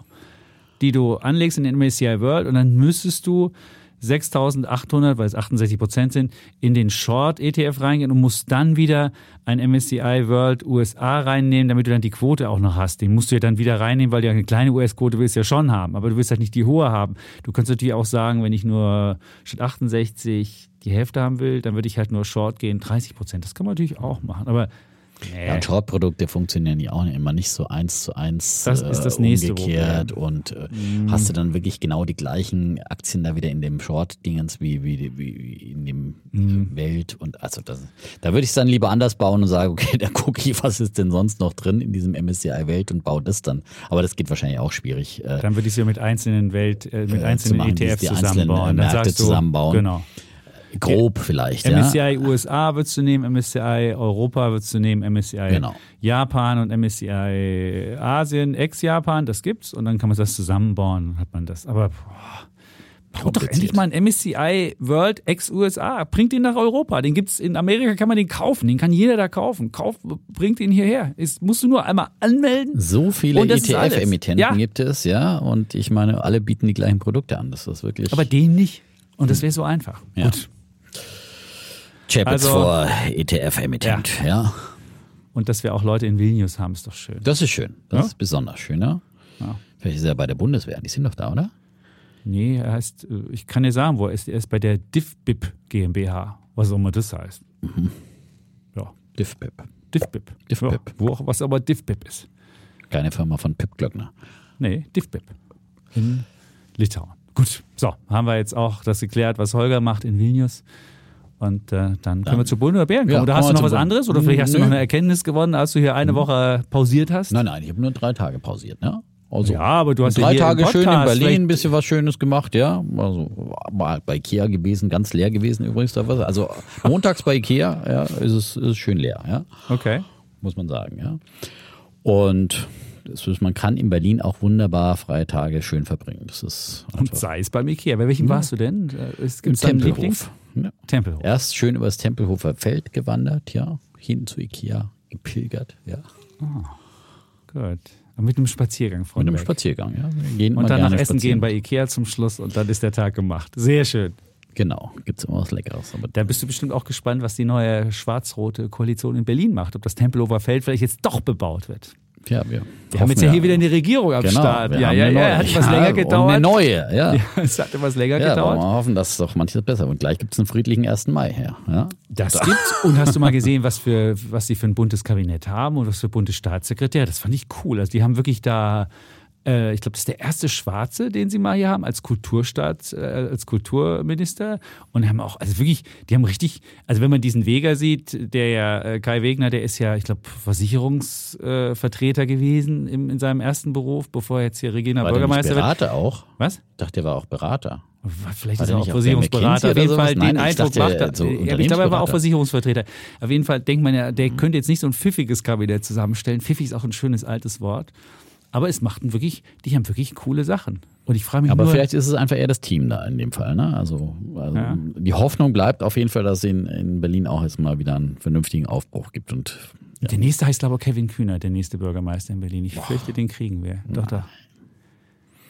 die du anlegst in den MSCI World und dann müsstest du 6.800, weil es 68 Prozent sind, in den Short ETF reingehen und musst dann wieder ein MSCI World USA reinnehmen, damit du dann die Quote auch noch hast. Den musst du ja dann wieder reinnehmen, weil du ja eine kleine US-Quote willst ja schon haben, aber du willst halt nicht die hohe haben. Du kannst natürlich auch sagen, wenn ich nur statt 68 die Hälfte haben will, dann würde ich halt nur Short gehen, 30 Prozent. Das kann man natürlich auch machen, aber Ja, und Short-Produkte funktionieren ja auch immer nicht so eins zu eins Das ist das nächste umgekehrt und äh, hast du dann wirklich genau die gleichen Aktien da wieder in dem Short-Dingens wie, wie, wie in dem Welt und also das, da würde ich es dann lieber anders bauen und sagen, [laughs] okay, dann gucke ich, was ist denn sonst noch drin in diesem MSCI Welt und baue das dann. Aber das geht wahrscheinlich auch schwierig. Äh, Dann würde ich sie mit einzelnen Welt, äh, mit Äh, einzelnen zu machen, die- ETFs die einzelnen, zusammenbauen. äh, Dann Märkte du, zusammenbauen. Genau. Grob vielleicht, ja. MSCI USA würdest du nehmen, MSCI Europa würdest du nehmen, MSCI Genau. Japan und MSCI Asien, ex-Japan, das gibt's und dann kann man das zusammenbauen, hat man das. Aber boah, baut doch endlich mal ein MSCI World ex-USA, bringt ihn nach Europa, den gibt's in Amerika, kann man den kaufen, den kann jeder da kaufen. Kauf, bringt ihn hierher. Ist, musst du nur einmal anmelden. So viele. ETF-Emittenten Ja. gibt es, ja. Und ich meine, alle bieten die gleichen Produkte an. Das ist wirklich. Aber den nicht. Und das wäre so einfach. Ja. Gut. Chapitz Also- vor ETF-Emittent, ja. Und dass wir auch Leute in Vilnius haben, ist doch schön. Das ist schön. Das Ja? ist besonders schön, ja. Ja. Vielleicht ist er bei der Bundeswehr. Die sind doch da, oder? Nee, er heißt, äh, ich kann dir sagen, wo er ist. Er ist bei der DIFBIP GmbH, was auch immer das heißt. Ja, DIFBIP. DIFBIP. DIFBIP. Ja, wo auch, was aber DIFBIP ist. Keine Firma von Pip Glöckner. Nee, DIFBIP. In Litauen. Gut, so, haben wir jetzt auch das geklärt, was Holger macht in Vilnius. Und äh, dann können wir zu Bullen oder Bären kommen. Ja, oder hast du noch was Bullen. anderes? Oder vielleicht hast du noch eine Erkenntnis gewonnen, als du hier eine Woche pausiert hast? Nein, nein, ich habe nur drei Tage pausiert, ne? Also, Ja, aber du hast ja drei im Tage schön in Berlin, ein bisschen was Schönes gemacht, ja. Also mal bei Ikea gewesen, ganz leer gewesen übrigens. Da was. Also montags bei Ikea, ja, ist es, ist es schön leer, ja, Okay. muss man sagen, ja. Und ist, man kann in Berlin auch wunderbar freie Tage schön verbringen. Das ist Und sei es beim Ikea. Bei welchem warst du denn? Äh, einen Lieblings? Tempelhof. Ja. Tempelhof. Erst schön über das Tempelhofer Feld gewandert, ja, hin zu Ikea gepilgert, ja. Gut. Und mit einem Spaziergang von Mit einem. Spaziergang, ja. Gehen Und dann nach Essen gehen bei Ikea zum Schluss und dann ist der Tag gemacht. Sehr schön. Genau, gibt's immer was Leckeres. Aber Da bist du bestimmt auch gespannt, was die neue schwarz-rote Koalition in Berlin macht. Ob das Tempelhofer Feld vielleicht jetzt doch bebaut wird. Ja, wir, Wir haben jetzt ja hier wieder eine Regierung am genau, Start. Ja, ja, ja. Hat etwas ja, länger und gedauert. Eine neue, [laughs] ja. Es hat etwas länger Ja, gedauert. wir hoffen, dass doch manches besser wird. Und gleich gibt's einen friedlichen 1. Mai her. Ja? Das gibt's. Und hast du mal [laughs] gesehen, was für was sie für ein buntes Kabinett haben und was für bunte Staatssekretär? Das fand ich cool. Also die haben wirklich da, äh, ich glaube, das ist der erste Schwarze, den sie mal hier haben als Kulturstaat, äh, als Kulturminister. Und haben auch, also wirklich, die haben richtig, also wenn man diesen Weger sieht, der ja, äh, Kai Wegner, der ist ja, ich glaube, Versicherungsvertreter Vertreter gewesen im, in seinem ersten Beruf, bevor er jetzt hier Regina War der Bürgermeister wird. Berater auch? Was? Ich dachte, der war auch Berater. Vielleicht War ist der er auch Versicherungsberater. Auf jeden Fall den Nein, ich Eindruck macht er. so ich glaube, er war auch. Versicherungsvertreter. Auf jeden Fall denkt man ja, der könnte jetzt nicht so ein pfiffiges Kabinett zusammenstellen. Pfiffig ist auch ein schönes altes Wort. Aber es machten wirklich, die haben wirklich coole Sachen. Und ich frage mich Aber nur, vielleicht ist es einfach eher das Team da in dem Fall. Ne? Also, also Ja. die Hoffnung bleibt auf jeden Fall, dass es in, in Berlin auch jetzt mal wieder einen vernünftigen Aufbruch gibt. Und ja, der nächste heißt glaube ich Kevin Kühner, der nächste Bürgermeister in Berlin. Ich fürchte, den kriegen wir. Doch, doch.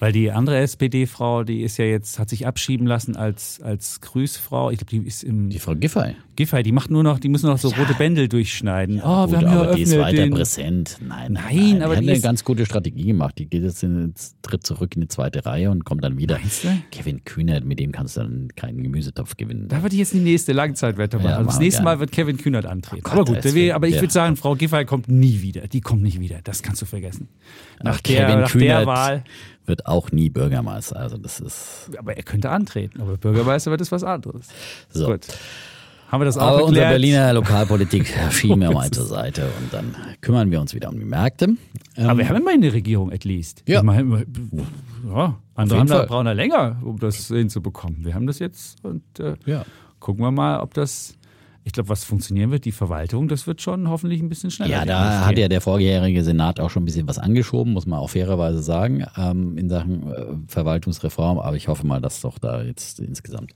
Weil die andere SPD-Frau, die ist ja jetzt, hat sich abschieben lassen als, als Grüßfrau. Ich glaube, die ist im die Frau Giffey. Giffey, die macht nur noch, die müssen noch so rote Bändel durchschneiden. oh, Gut, wir haben ja aber die ist weiter den. präsent. Nein, Nein, aber die hat die eine ist- ganz gute Strategie gemacht. Die geht jetzt, in, jetzt tritt zurück in die zweite Reihe und kommt dann wieder. Meinst du? Kevin Kühnert, mit dem kannst du dann keinen Gemüsetopf gewinnen. Da würde ich jetzt die nächste Langzeitwette machen. Ja, das machen wir nächste. Mal wird Kevin Kühnert antreten. Gott, aber gut, das wird- aber ich ja. würde sagen, Frau Giffey kommt nie wieder. Die kommt nicht wieder. Das kannst du vergessen. Nach, Ach, der, Kevin nach der Kühnert Wahl. Wird auch nie Bürgermeister. Also das ist Aber er könnte antreten. Aber Bürgermeister wird es was anderes. so. Gut. Haben wir das auch Aber unsere geklärt? Berliner [laughs] Lokalpolitik schieben wir mal zur Seite und dann kümmern wir uns wieder um die Märkte. Ähm, Aber wir haben immer eine Regierung, at least. Ja. Meine, ja, andere haben da, da länger, um das hinzubekommen. Wir haben das jetzt und äh, ja. gucken wir mal, ob das, ich glaube, was funktionieren wird. Die Verwaltung, das wird schon hoffentlich ein bisschen schneller. Ja, da hat ja der vorherige Senat auch schon ein bisschen was angeschoben, muss man auch fairerweise sagen, ähm, in Sachen äh, Verwaltungsreform. Aber ich hoffe mal, dass doch da jetzt insgesamt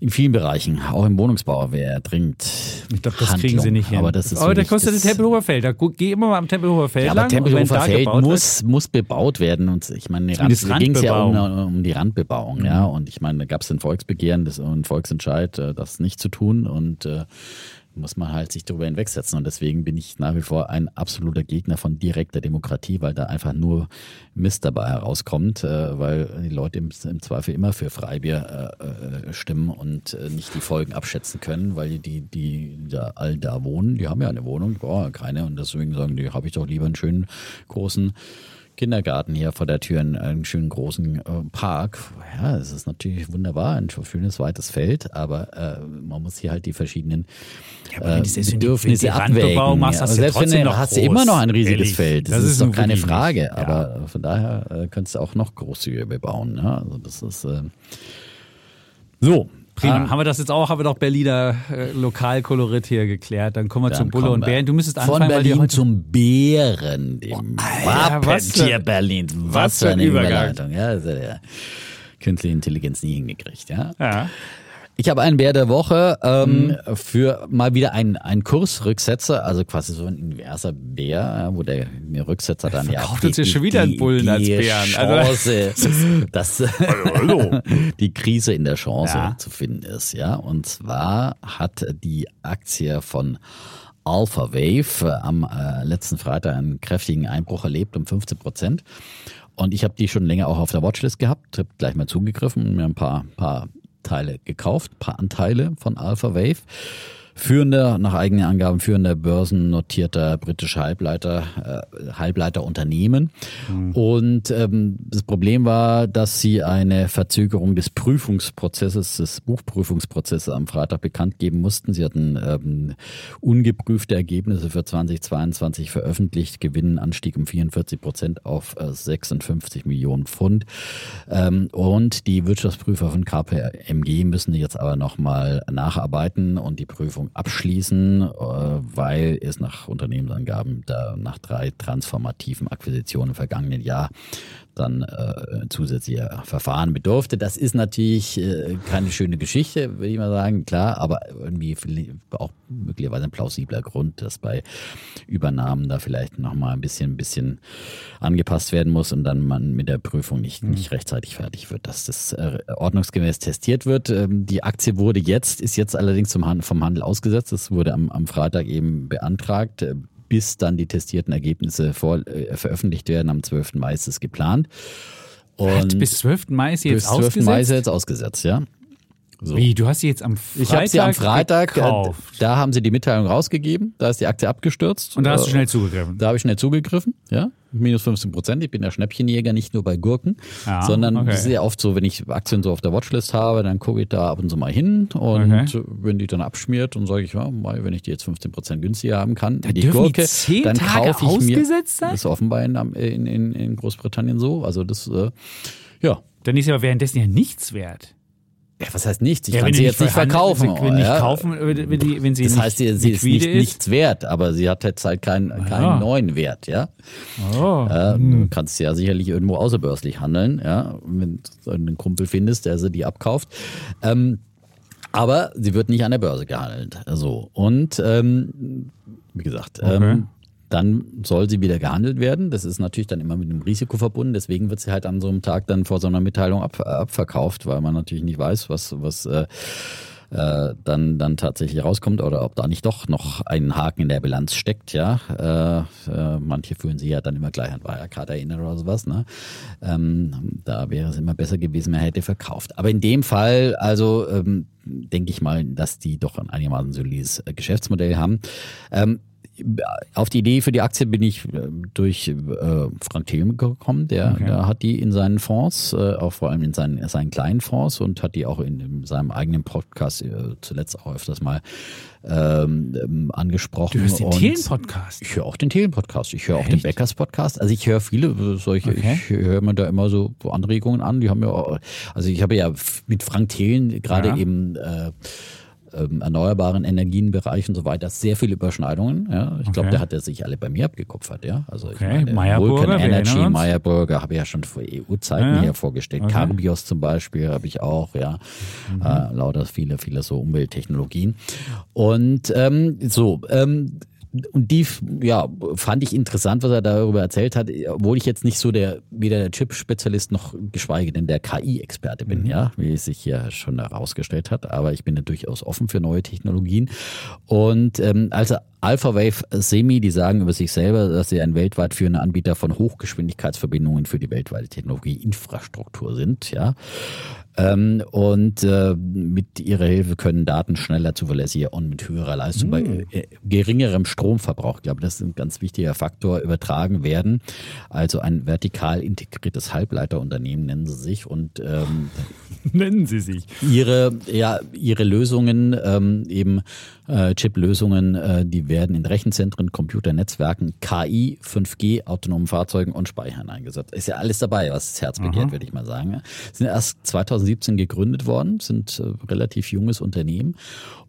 in vielen Bereichen, auch im Wohnungsbau, wäre dringend. Ich glaube, das kriegen sie nicht hin. Aber das ist aber wirklich kostet das- das Tempelhofer Feld. Da geh immer mal am Tempelhofer Feld Ja, aber Tempelhofer Feld muss, muss bebaut werden. Und ich meine, Rand, da ging es ja um, um die Randbebauung. Ja, und ich meine, da gab es ein Volksbegehren das, und Volksentscheid, äh, das nicht zu tun. Und äh, muss man halt sich darüber hinwegsetzen. Und deswegen bin ich nach wie vor ein absoluter Gegner von direkter Demokratie, weil da einfach nur Mist dabei herauskommt, äh, weil die Leute im, Zweifel immer für Freibier äh, äh, stimmen und nicht die Folgen abschätzen können, weil die, die da all da wohnen, die haben ja eine Wohnung, ja keine und deswegen sagen die, habe ich doch lieber einen schönen großen Kindergarten hier vor der Tür, einen, schönen großen äh, Park. Ja, es ist natürlich wunderbar, ein schönes weites Feld, aber äh, man muss hier halt die verschiedenen aber wenn äh, Bedürfnisse abwägen. machst, Aber du selbst wenn du hast du immer noch ein riesiges ehrlich. Feld. Das, Das ist, ist doch keine Frage. nicht. Ja. Aber von daher äh, könntest du auch noch großzügiger bebauen. Ne? Also das ist äh, so. Prima. Ähm, haben wir das jetzt auch, haben wir doch Berliner äh, Lokalkolorit hier geklärt. Dann kommen wir dann zum Bulle und Bären. Du müsstest von anfangen, die Berlin zum Bären, dem für- Wappentier Berlin. Was, was für für ein eine. Überleitung. Ja, ja künstliche Intelligenz nie hingekriegt. Ja. Ja. Ich habe einen Bär der Woche ähm, mhm. für mal wieder einen, einen Kursrücksetzer, also quasi so ein inverser Bär, wo der Rücksetzer dann ja auch uns ja schon wieder einen Bullen als Bären. Also Chance, [laughs] dass hallo, hallo. [laughs] die Krise in der Chance ja. zu finden ist. Ja, und zwar hat die Aktie von Alpha Wave äh, am äh, letzten Freitag einen kräftigen Einbruch erlebt um 15 Prozent. Und ich habe die schon länger auch auf der Watchlist gehabt, habe gleich mal zugegriffen und mir ein paar, paar Teile gekauft, paar Anteile von Alpha Wave führender, nach eigenen Angaben führender börsennotierter britischer Halbleiter, äh, Halbleiterunternehmen. Mhm. Und ähm, das Problem war, dass sie eine Verzögerung des Prüfungsprozesses, des Buchprüfungsprozesses am Freitag bekannt geben mussten. Sie hatten ähm, ungeprüfte Ergebnisse für 2022 veröffentlicht, Gewinnanstieg um 44 Prozent auf äh, 56 Millionen Pfund. Ähm, und die Wirtschaftsprüfer von KPMG müssen jetzt aber nochmal nacharbeiten und die Prüfung Prüfung abschließen, äh, weil es nach Unternehmensangaben da nach drei transformativen Akquisitionen im vergangenen Jahr dann äh, zusätzlicher Verfahren bedurfte. Das ist natürlich äh, keine schöne Geschichte, würde ich mal sagen, klar, aber irgendwie auch möglicherweise ein plausibler Grund, dass bei Übernahmen da vielleicht nochmal ein bisschen, ein bisschen angepasst werden muss und dann man mit der Prüfung nicht, mhm. nicht rechtzeitig fertig wird, dass das äh, ordnungsgemäß testiert wird. Ähm, die Aktie wurde jetzt, ist jetzt allerdings zum Hand, vom Handel ausgesetzt. Das wurde am, am Freitag eben beantragt äh, bis dann die testierten Ergebnisse vor, äh, veröffentlicht werden. Am 12. Mai ist es geplant. Und bis 12. Mai ist jetzt bis 12. ausgesetzt? Mai ist jetzt ausgesetzt, ja. So. Wie, du hast sie jetzt am Freitag Ich habe sie am Freitag, äh, gekauft. da haben sie die Mitteilung rausgegeben, da ist die Aktie abgestürzt. Und da hast du schnell zugegriffen? Da habe ich schnell zugegriffen, ja. Minus 15 Prozent. Ich bin der Schnäppchenjäger nicht nur bei Gurken, ja, sondern okay. sehr oft so, wenn ich Aktien so auf der Watchlist habe, dann gucke ich da ab und zu mal hin und okay. wenn die dann abschmiert, dann sage ich, ja, wenn ich die jetzt 15 Prozent günstiger haben kann, da die Gurke, die dann kaufe ich mir. Sein? Das ist offenbar in, in, in Großbritannien so. Also das, äh, ja. Dann ist ja währenddessen ja nichts wert. Ja, was heißt nichts? Ich ja, kann sie jetzt nicht verkaufen. Wenn sie nicht ja. kaufen, wenn, die, wenn sie das heißt, sie, sie ist, nicht, ist nichts wert, aber sie hat jetzt halt keinen, keinen ja. neuen Wert, ja. Oh. Äh, hm. Du kannst ja sicherlich irgendwo außerbörslich handeln, ja, wenn du einen Kumpel findest, der sie die abkauft. Ähm, aber sie wird nicht an der Börse gehandelt. So. Und ähm, wie gesagt, okay. ähm, dann soll sie wieder gehandelt werden. Das ist natürlich dann immer mit einem Risiko verbunden. Deswegen wird sie halt an so einem Tag dann vor so einer Mitteilung ab, abverkauft, weil man natürlich nicht weiß, was, was äh, äh, dann, dann tatsächlich rauskommt oder ob da nicht doch noch ein Haken in der Bilanz steckt, ja. Äh, äh, manche fühlen sich ja dann immer gleich an Wirecard erinnert oder sowas, ne? Ähm, da wäre es immer besser gewesen, man hätte verkauft. Aber in dem Fall, also ähm, denke ich mal, dass die doch ein einigermaßen solides äh, Geschäftsmodell haben. Ähm, auf die Idee für die Aktie bin ich äh, durch äh, Frank Thiel gekommen. Der, okay. der, hat die in seinen Fonds, äh, auch vor allem in seinen, seinen kleinen Fonds und hat die auch in, in seinem eigenen Podcast äh, zuletzt auch öfters mal ähm, angesprochen. Du hörst den Thelen-Podcast? Ich höre auch den Thelen-Podcast. Ich höre auch den Beckers-Podcast. Also ich höre viele solche, okay. ich höre mir da immer so Anregungen an. Die haben ja, auch, also ich habe ja mit Frank Thelen gerade ja. eben äh, ähm, erneuerbaren Energienbereich und so weiter sehr viele Überschneidungen. Ja. Ich okay. glaube, der hat er sich alle bei mir abgekupfert. Ja. Also okay. ich meine, Vulcan Energy, Meyerburger habe ich ja schon vor EU-Zeiten ja, hier vorgestellt. Okay. Carbios zum Beispiel habe ich auch, ja. Mhm. Äh, lauter viele, viele so Umwelttechnologien. Und ähm, so, ähm, und die ja, fand ich interessant, was er darüber erzählt hat, obwohl ich jetzt nicht so der weder der Chip-Spezialist noch geschweige denn der KI-Experte bin, mhm. ja, wie es sich hier schon herausgestellt hat. Aber ich bin ja durchaus offen für neue Technologien. Und ähm, also Alpha Wave Semi, die sagen über sich selber, dass sie ein weltweit führender Anbieter von Hochgeschwindigkeitsverbindungen für die weltweite Technologieinfrastruktur sind, ja. Ähm, und äh, mit ihrer Hilfe können Daten schneller, zuverlässiger und mit höherer Leistung, bei mm. äh, geringerem Stromverbrauch, ich glaube, das ist ein ganz wichtiger Faktor, übertragen werden. Also ein vertikal integriertes Halbleiterunternehmen nennen sie sich und ähm, [laughs] nennen sie sich ihre ja ihre Lösungen ähm, eben äh, Chip-Lösungen, äh, die werden in Rechenzentren, Computernetzwerken, KI, 5G, autonomen Fahrzeugen und Speichern eingesetzt. Ist ja alles dabei, was das Herz begehrt, würde ich mal sagen. Sind erst 2017 gegründet worden, sind äh, relativ junges Unternehmen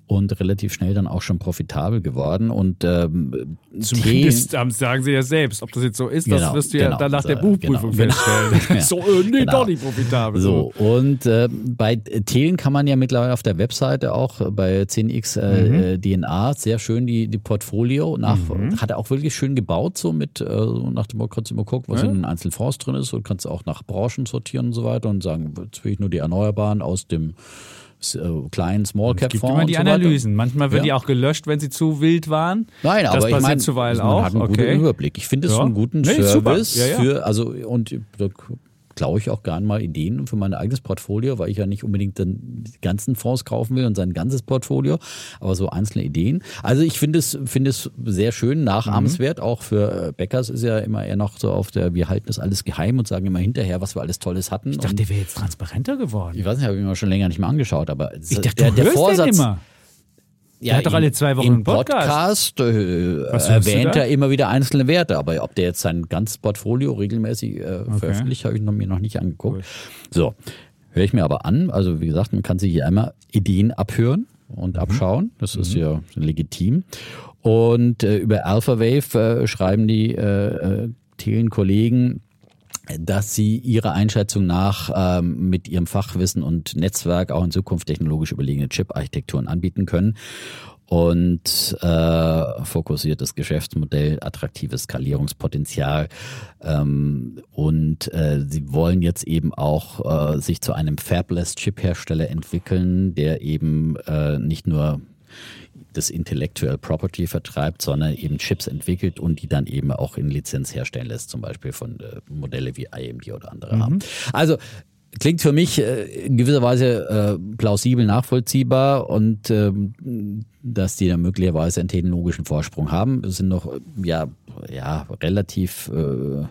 und relativ schnell dann auch schon profitabel geworden. Und ähm, Zumindest Themen, sagen sie ja selbst. Ob das jetzt so ist, das genau, wirst du ja genau, dann nach der Buchprüfung genau, feststellen. [laughs] so, äh, nee, genau. doch nicht profitabel. So, und äh, bei Thelen kann man ja mittlerweile auf der Webseite auch bei 10x äh, mhm. Äh, DNA sehr schön die, die Portfolio nach, mhm. hat er auch wirklich schön gebaut, so mit, äh, nach dem kannst du immer gucken, was ja. in den Einzelfonds drin ist und kannst auch nach Branchen sortieren und so weiter und sagen, jetzt will ich nur die Erneuerbaren aus dem äh, kleinen Small Cap Fonds. Es gibt immer die Analysen. So Manchmal werden ja. die auch gelöscht, wenn sie zu wild waren. Nein, das aber ich meine, zuweilen man auch. hat einen okay. guten Überblick. Ich finde es ja. einen guten nee, Service ja, für also und klaue ich auch gerne mal Ideen für mein eigenes Portfolio, weil ich ja nicht unbedingt dann die ganzen Fonds kaufen will und sein ganzes Portfolio, aber so einzelne Ideen. Also ich finde es, finde es sehr schön, nachahmenswert. Mhm. Auch für äh, Bäckers ist ja immer eher noch so auf der, wir halten das alles geheim und sagen immer hinterher, was wir alles Tolles hatten. Ich dachte, der wäre jetzt transparenter geworden. Ich weiß nicht, habe ich mir schon länger nicht mehr angeschaut, aber ich dachte, der, der Vorsatz. immer. Ja, der hat doch alle zwei Wochen einen Podcast. Podcast äh, erwähnt er immer wieder einzelne Werte, aber ob der jetzt sein ganzes Portfolio regelmäßig äh, okay. veröffentlicht, habe ich mir noch nicht angeguckt. Cool. So, höre ich mir aber an. Also wie gesagt, man kann sich hier einmal Ideen abhören und mhm. abschauen. Das mhm. ist ja legitim. Und äh, über AlphaWave äh, schreiben die äh, äh Thelen-Kollegen, dass sie ihrer Einschätzung nach ähm, mit ihrem Fachwissen und Netzwerk auch in Zukunft technologisch überlegene Chip-Architekturen anbieten können und äh, fokussiertes Geschäftsmodell, attraktives Skalierungspotenzial ähm, und äh, sie wollen jetzt eben auch äh, sich zu einem Fabless-Chip-Hersteller entwickeln, der eben äh, nicht nur das Intellectual Property vertreibt, sondern eben Chips entwickelt und die dann eben auch in Lizenz herstellen lässt, zum Beispiel von äh, Modelle wie IMD oder andere mhm. haben. Also klingt für mich äh, in gewisser Weise äh, plausibel nachvollziehbar und ähm, dass die dann möglicherweise einen technologischen Vorsprung haben. Das sind noch ja, ja relativ äh,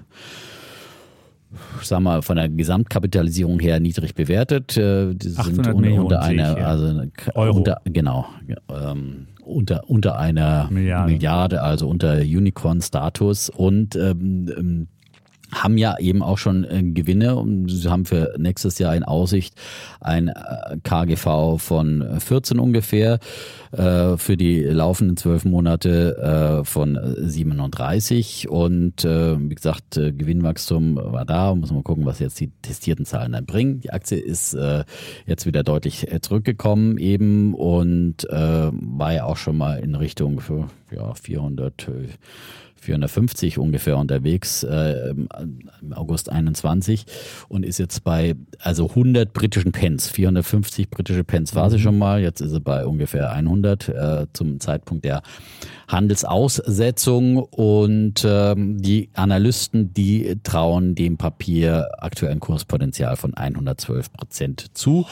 sagen wir, von der Gesamtkapitalisierung her niedrig bewertet. Äh, die sind unter, unter einer, also Euro. Unter, genau, ähm, unter, unter einer Milliarde. Milliarde also unter Unicorn-Status und ähm, ähm haben ja eben auch schon äh, Gewinne und sie haben für nächstes Jahr in Aussicht ein äh, KGV von 14 ungefähr, äh, für die laufenden zwölf Monate von 37 und wie gesagt, Gewinnwachstum war da, muss man gucken, was jetzt die testierten Zahlen dann bringen. Die Aktie ist jetzt wieder deutlich zurückgekommen eben und war ja auch schon mal in Richtung für ja, 400 450 ungefähr unterwegs äh, im August 21 und ist jetzt bei also 100 britischen Pence, 450 britische Pence war sie mhm. schon mal, jetzt ist sie bei ungefähr 100 äh, zum Zeitpunkt der Handelsaussetzung und ähm, die Analysten, die trauen dem Papier aktuellen Kurspotenzial von 112 Prozent zu.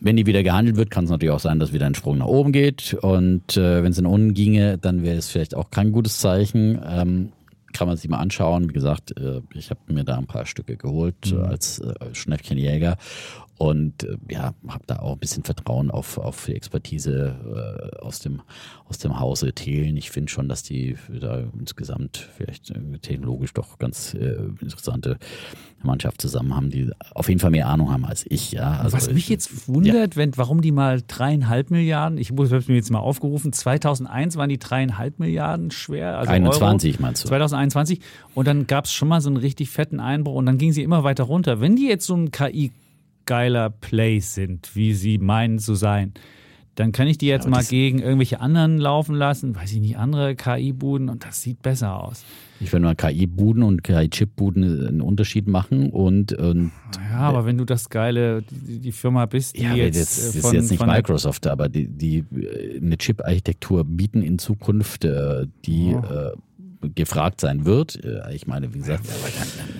Wenn die wieder gehandelt wird, kann es natürlich auch sein, dass wieder ein Sprung nach oben geht. Und äh, wenn es in unten ginge, dann wäre es vielleicht auch kein gutes Zeichen. Ähm, kann man sich mal anschauen. Wie gesagt, äh, ich habe mir da ein paar Stücke geholt mhm. als äh, Schnäppchenjäger und äh, ja, habe da auch ein bisschen Vertrauen auf, auf die Expertise äh, aus, dem, aus dem Hause Thelen. Ich finde schon, dass die da insgesamt vielleicht äh, technologisch doch ganz äh, interessante Mannschaft zusammen haben, die auf jeden Fall mehr Ahnung haben als ich. Ja. Also Was mich jetzt wundert, ja. wenn, warum die mal dreieinhalb Milliarden, ich es mir jetzt mal aufgerufen, 2001 waren die dreieinhalb Milliarden schwer. Also 21 Euro, meinst du? 2021 und dann gab es schon mal so einen richtig fetten Einbruch und dann ging sie immer weiter runter. Wenn die jetzt so ein KI geiler Plays sind, wie sie meinen zu sein, dann kann ich die jetzt ja, mal gegen irgendwelche anderen laufen lassen, weiß ich nicht, andere KI-Buden und das sieht besser aus. Ich will nur KI-Buden und KI-Chip-Buden einen Unterschied machen und, und ja, aber wenn du das geile die, die Firma bist, die ja, jetzt das, das ist jetzt nicht Microsoft, aber die, die eine Chip-Architektur bieten in Zukunft, äh, die oh. äh, gefragt sein wird. Äh, ich meine, wie gesagt,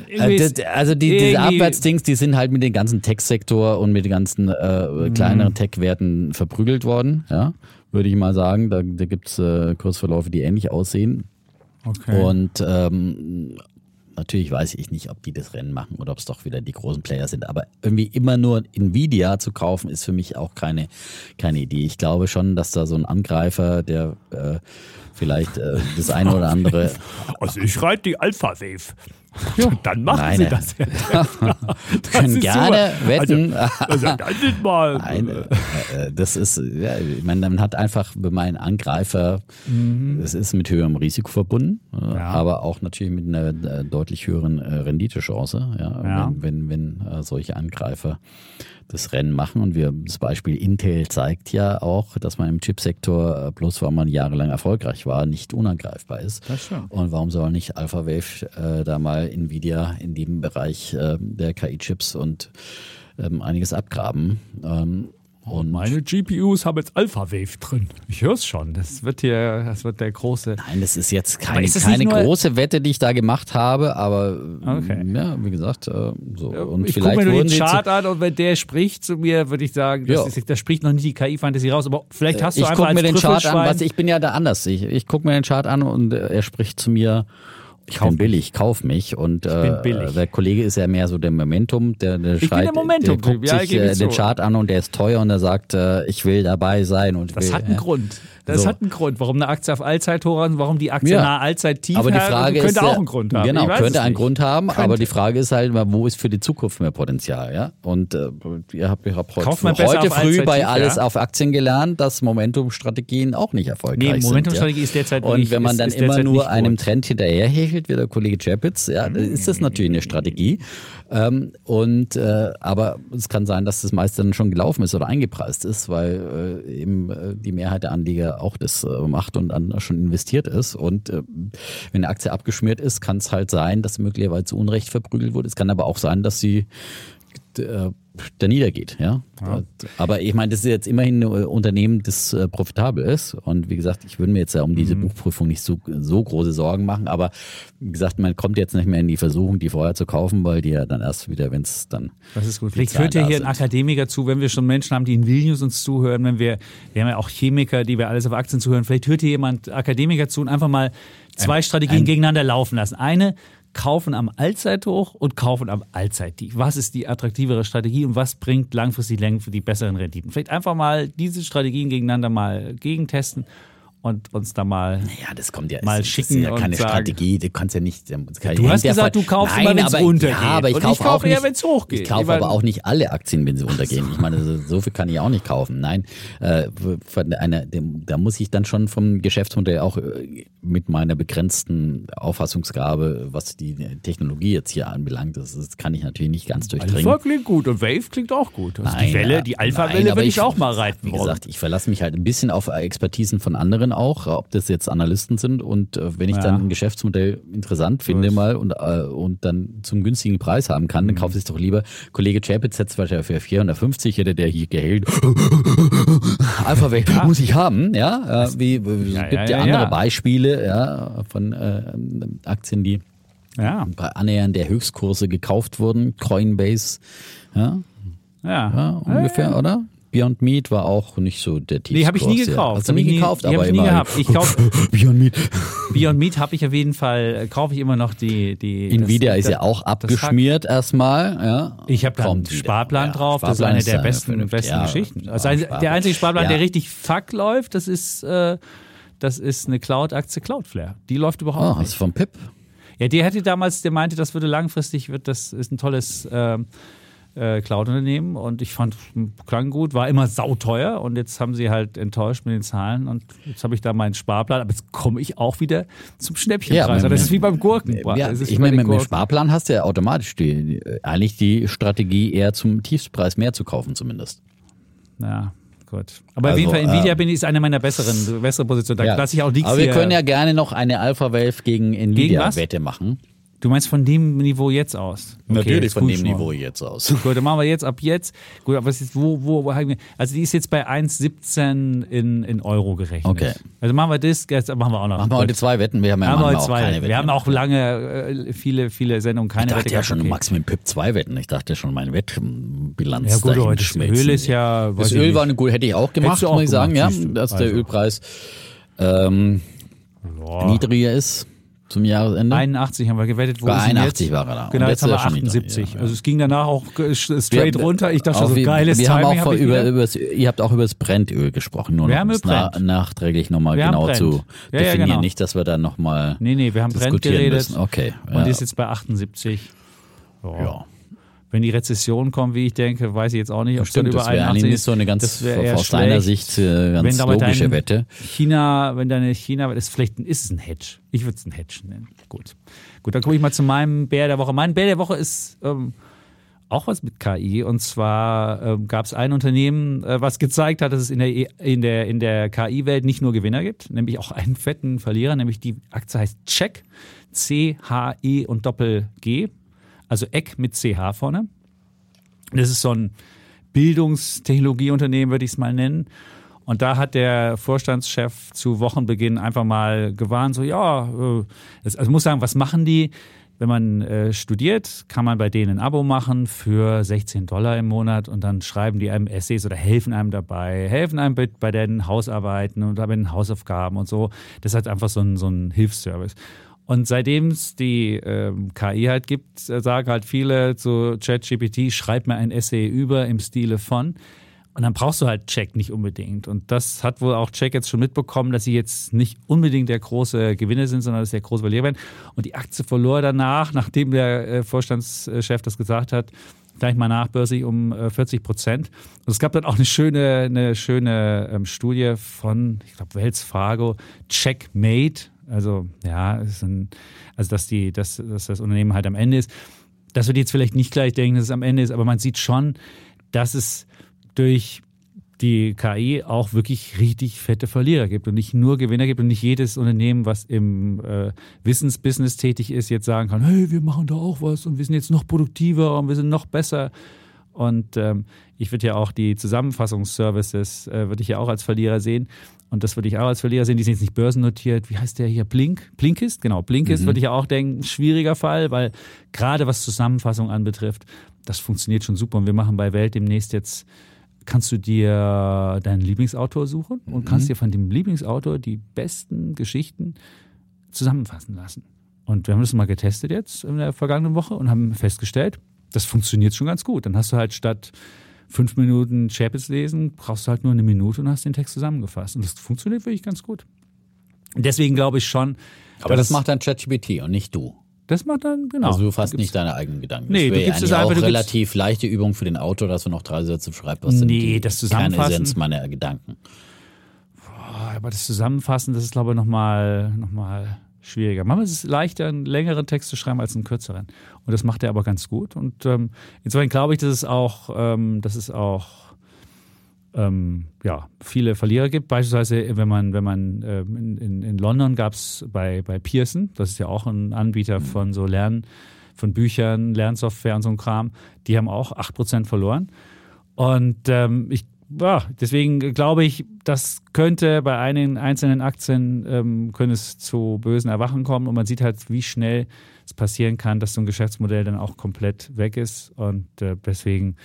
äh, also die, diese Abwärtsdings, die sind halt mit dem ganzen Tech-Sektor und mit den ganzen äh, mhm. kleineren Tech-Werten verprügelt worden, ja, würde ich mal sagen. Da, da gibt es äh, Kursverläufe, die ähnlich aussehen. Okay. Und ähm, natürlich weiß ich nicht, ob die das Rennen machen oder ob es doch wieder die großen Player sind. Aber irgendwie immer nur Nvidia zu kaufen, ist für mich auch keine, keine Idee. Ich glaube schon, dass da so ein Angreifer, der äh, vielleicht äh, das eine oder andere. Also ich reite die Alpha Wave. Ja, dann machen Nein, Sie das. [laughs] das können gerne super. wetten. [laughs] Also, also dann mal. Nein, äh, äh, das ist, ja, ich meine, man hat einfach bei meinen Angreifer, es ist mit höherem Risiko verbunden, äh, Mhm. Ja. aber auch natürlich mit einer deutlich höheren Renditechance, ja, Ja. wenn, wenn, wenn solche Angreifer das Rennen machen. Und wir, das Beispiel Intel zeigt ja auch, dass man im Chipsektor, äh, bloß weil man jahrelang erfolgreich war, nicht unangreifbar ist. Das stimmt. Und warum soll nicht AlphaWave äh, da mal Nvidia in dem Bereich äh, der KI-Chips und ähm, einiges abgraben? Ähm, und Meine GPUs haben jetzt Alpha-Wave drin. Ich höre es schon. Das wird hier, das wird der große. Nein, das ist jetzt keine, ist keine große Wette, die ich da gemacht habe, aber Okay. ähm, ja, wie gesagt, äh, so. Und ich gucke vielleicht mir nur wurden den Chart an und wenn der spricht zu mir, würde ich sagen, das, ist, das spricht noch nicht die KI-Fantasie raus, aber vielleicht hast du ich einfach gucke als mir den Chart an, was ich bin ja da anders. Ich, ich gucke mir den Chart an und äh, er spricht zu mir, ich Kauf bin billig, kauf mich. Und äh, der Kollege ist ja mehr so der Momentum, der, der bin schreit, der Momentum-Typ, der guckt ja, sich äh, ich den. Chart an und der ist teuer und er sagt, äh, ich will dabei sein. Und Das will, hat einen ja. Grund. Das So. hat einen Grund, warum eine Aktie auf Allzeithoch ist, warum die Aktie Ja. nahe Allzeittief Aber die Frage könnte ist, auch einen Grund haben. Genau, könnte einen nicht. Grund haben, aber Könnte. die Frage ist halt, wo ist für die Zukunft mehr Potenzial, ja? Und äh, ihr habt, ihr habt heute, heute früh bei alles ja? auf Aktien gelernt, dass Momentum-Strategien auch nicht erfolgreich Nee, sind. Momentumstrategie ja? ist derzeit Und nicht- wenn man ist- dann ist immer nur einem. Trend hinterherhechelt, wie der Kollege Chapitz, ja, dann ist das natürlich eine Strategie. Ähm, und äh, aber es kann sein, dass das meiste dann schon gelaufen ist oder eingepreist ist, weil äh, eben äh, die Mehrheit der Anleger auch das äh, macht und dann schon investiert ist. Und äh, wenn eine Aktie abgeschmiert ist, kann es halt sein, dass möglicherweise zu Unrecht verprügelt wurde. Es kann aber auch sein, dass sie äh, da niedergeht, ja. Aber ich meine, das ist jetzt immerhin ein Unternehmen, das äh, profitabel ist. Und wie gesagt, ich würde mir jetzt ja um diese Buchprüfung nicht so, so große Sorgen machen. Aber wie gesagt, man kommt jetzt nicht mehr in die Versuchung, die vorher zu kaufen, weil die ja dann erst wieder, wenn es dann. Das ist gut. Vielleicht hört ja hier ein. Akademiker zu, wenn wir schon Menschen haben, die in Vilnius uns zuhören, wenn wir, wir haben ja auch Chemiker, die wir alles auf Aktien zuhören. Vielleicht hört hier jemand Akademiker zu und einfach mal zwei Strategien gegeneinander laufen lassen. Eine, kaufen am Allzeithoch und kaufen am Allzeittief. Was ist die attraktivere Strategie und was bringt langfristig länger für die besseren Renditen? Vielleicht einfach mal diese Strategien gegeneinander mal gegentesten und uns da mal Ja, das kommt ja. Mal das schicken ist ja keine sagen- Strategie. Du kannst ja nicht. Das kann Du hängt hast gesagt, von- du kaufst Nein, immer, wenn's aber, runtergeht. Ja, aber ich Und ich kaufe kaufe auch eher, nicht. wenn's hochgeht. Ich kaufe Ich meine- aber auch nicht alle Aktien, wenn sie runtergehen. Ich meine, so, so viel kann ich auch nicht kaufen. Nein, äh, einer, dem, da muss ich dann schon vom Geschäftsmodell auch äh, mit meiner begrenzten Auffassungsgabe, was die Technologie jetzt hier anbelangt, das, das kann ich natürlich nicht ganz durchdringen. Alpha klingt gut und Wave klingt auch gut. Also die Nein, Welle, ja, die Alpha-Welle aber will ich auch mal reiten Wie wollen. gesagt, ich verlasse mich halt ein bisschen auf Expertisen von anderen auch, ob das jetzt Analysten sind und äh, wenn ich Ja. dann ein Geschäftsmodell interessant finde mal und, äh, und dann zum günstigen Preis haben kann, dann Mhm. kaufe ich es doch lieber. Kollege Chapitz hätte es wahrscheinlich für 450, hätte der hier gehält. [laughs] Alpha weg, muss ich haben, ja. Äh, wie, wie, Ja, es gibt ja, ja, ja, andere ja. Beispiele ja, von äh, Aktien, die Ja, bei Annähern der Höchstkurse gekauft wurden. Coinbase, ja, ja. ja, ungefähr, oder? Beyond Meat war auch nicht so der Tiefkurs. Nee, habe ich nie gekauft. Hast du nie ich nie- gekauft, die hab aber ich nie gehabt. Ich kauf- [laughs] Beyond Meat. Beyond Meat habe ich auf jeden Fall, äh, kaufe ich immer noch die. die Nvidia das, ist ja auch das abgeschmiert erstmal. Ja. Ich habe da einen. Sparplan Ja, drauf, das ist Sparplan eine der äh, besten, besten Ja, Geschichten. Also Sparplan. der einzige Sparplan, Ja. der richtig fuck läuft, das ist, äh, das ist eine Cloud-Aktie Cloudflare. Die läuft überhaupt Oh, nicht. das ist vom Pip. Ja, der hätte damals, der meinte, das würde langfristig, wird das ist ein tolles ähm, äh, Cloud-Unternehmen und ich fand, klang gut, war immer sauteuer und jetzt haben sie halt enttäuscht mit den Zahlen und jetzt habe ich da meinen Sparplan, aber jetzt komme ich auch wieder zum Schnäppchenpreis. Ja, das ist wie beim Gurken. Ja, ich meine, mit dem. Sparplan hast du ja automatisch die, eigentlich die Strategie, eher zum Tiefstpreis mehr zu kaufen, zumindest. Ja, gut. Aber auf Also, jeden Fall, Nvidia ähm, bin ich, ist eine meiner besseren, bessere Positionen. Da Ja. lasse ich auch nichts Aber wir können ja gerne noch eine Alpha Wave gegen? Nvidia-Wette machen. Du meinst von dem Niveau jetzt aus? Okay, jetzt von dem. Niveau jetzt aus. [laughs] Gut, dann machen wir jetzt ab jetzt. Gut, aber was ist, wo, wo, wo haben wir? Also die ist jetzt bei 1,17 in, in Euro gerechnet. Okay. Also machen wir das, jetzt machen wir auch noch. Machen wir heute zwei Wetten. Wir haben ja haben wir heute zwei. keine Wetten. wir haben auch lange, äh, viele, viele Sendungen keine Ich dachte Wette ja schon, Okay. Max mit Pip zwei Wetten. Ich dachte schon, meine Wettbilanz Ja gut, das schmelzen. Öl ist ja, Das Öl war eine gute, hätte ich auch gemacht, auch muss ich sagen, ja, dass der Also. Ölpreis ähm, niedriger ist. Zum Jahresende? 81 haben wir gewettet. Wo Bei 81 war er da. Genau, jetzt, jetzt haben wir 78. Ja, also es ging danach auch straight wir, runter. Ich dachte so, geiles wir Timing. Haben auch hab über, übers, ihr habt auch über das Brennöl gesprochen, nur wir um es na, nachträglich nochmal genau zu ja, definieren. Genau. Nicht, dass wir dann nochmal Nee, nee, wir haben Brent geredet. Müssen. Okay. Und die ist jetzt bei 78. Oh. Ja. Wenn die Rezession kommt, wie ich denke, weiß ich jetzt auch nicht, ob es dann über 81 ist. so eine ganz aus deiner Sicht äh, ganz logische Wette. China, wenn deine China, ist vielleicht ist es ein Hedge. Ich würde es ein Hedge nennen. Gut. Gut, dann gucke ich mal zu meinem Bär der Woche. Mein Bär der Woche ist ähm, auch was mit KI. Und zwar ähm, gab es ein Unternehmen, äh, was gezeigt hat, dass es in der, in der, in der KI-Welt nicht nur Gewinner gibt, nämlich auch einen fetten Verlierer, nämlich die Aktie heißt Check. C-H-E und Doppel-G also Eck mit CH vorne. Das ist so ein Bildungstechnologieunternehmen, würde ich es mal nennen. Und da hat der Vorstandschef zu Wochenbeginn einfach mal gewarnt, so ja, äh, also ich muss sagen, was machen die? Wenn man äh, studiert, kann man bei denen ein Abo machen für 16 Dollar im Monat und dann schreiben die einem Essays oder helfen einem dabei, helfen einem bei, bei den Hausarbeiten und bei den Hausaufgaben und so. Das ist halt einfach so ein, so ein Hilfsservice. Und seitdem es die ähm, KI halt gibt, äh, sagen halt viele zu ChatGPT, schreib mir ein Essay über im Stile von. Und dann brauchst du halt Check nicht unbedingt. Und das hat wohl auch Check jetzt schon mitbekommen, dass sie jetzt nicht unbedingt der große Gewinner sind, sondern dass der große Verlierer werden. Und die Aktie verlor danach, nachdem der äh, Vorstandschef das gesagt hat, gleich mal nachbörsig um 40 äh, Prozent. Und es gab dann auch eine schöne, eine schöne ähm, Studie von, ich glaube, Wells Fargo, Checkmate, also ja, ein, also dass die, dass, dass das Unternehmen halt am Ende ist. Das wird jetzt vielleicht nicht gleich denken, dass es am Ende ist, aber man sieht schon, dass es durch die KI auch wirklich richtig fette Verlierer gibt und nicht nur Gewinner gibt und nicht jedes Unternehmen, was im äh, Wissensbusiness tätig ist, jetzt sagen kann, hey, wir machen da auch was und wir sind jetzt noch produktiver und wir sind noch besser. Und ähm, ich würde ja auch die Zusammenfassungsservices, äh, würde ich ja auch als Verlierer sehen. Und das würde ich auch als Verlierer sehen. Die sind jetzt nicht börsennotiert. Wie heißt der hier? Blink? Blinkist? Genau, Blinkist mhm. würde ich auch denken, schwieriger Fall, weil gerade was Zusammenfassung anbetrifft, das funktioniert schon super. Und wir machen bei Welt demnächst jetzt, kannst du dir deinen Lieblingsautor suchen und mhm. kannst dir von dem Lieblingsautor die besten Geschichten zusammenfassen lassen. Und wir haben das mal getestet jetzt in der vergangenen Woche und haben festgestellt, das funktioniert schon ganz gut. Dann hast du halt statt fünf Minuten Chapels lesen, brauchst du halt nur eine Minute und hast den Text zusammengefasst. Und das funktioniert wirklich ganz gut. Deswegen glaube ich schon. Aber das macht dann ChatGPT und nicht du. Das macht dann, genau. Also du fasst nicht deine eigenen Gedanken. Nee, das du gibst es einfach. auch relativ leichte Übung für den Autor, dass du noch drei Sätze schreibst. Was nee, die das Zusammenfassen. Essenz meiner Gedanken. Boah, aber das Zusammenfassen, das ist glaube ich nochmal noch mal schwieriger. Manchmal ist es leichter, einen längeren Text zu schreiben als einen kürzeren. Und das macht er aber ganz gut. Und ähm, insofern glaube ich, dass es auch, ähm, dass es auch ähm, ja, viele Verlierer gibt. Beispielsweise, wenn man, wenn man ähm, in, in, London gab es bei, bei Pearson, das ist ja auch ein Anbieter von so Lernen, von Büchern, Lernsoftware und so ein Kram, die haben auch 8% verloren. Und ähm, ich ja, deswegen glaube ich, das könnte bei einigen einzelnen Aktien ähm, können es zu bösen Erwachen kommen. Und man sieht halt, wie schnell es passieren kann, dass so ein Geschäftsmodell dann auch komplett weg ist. Und äh, deswegen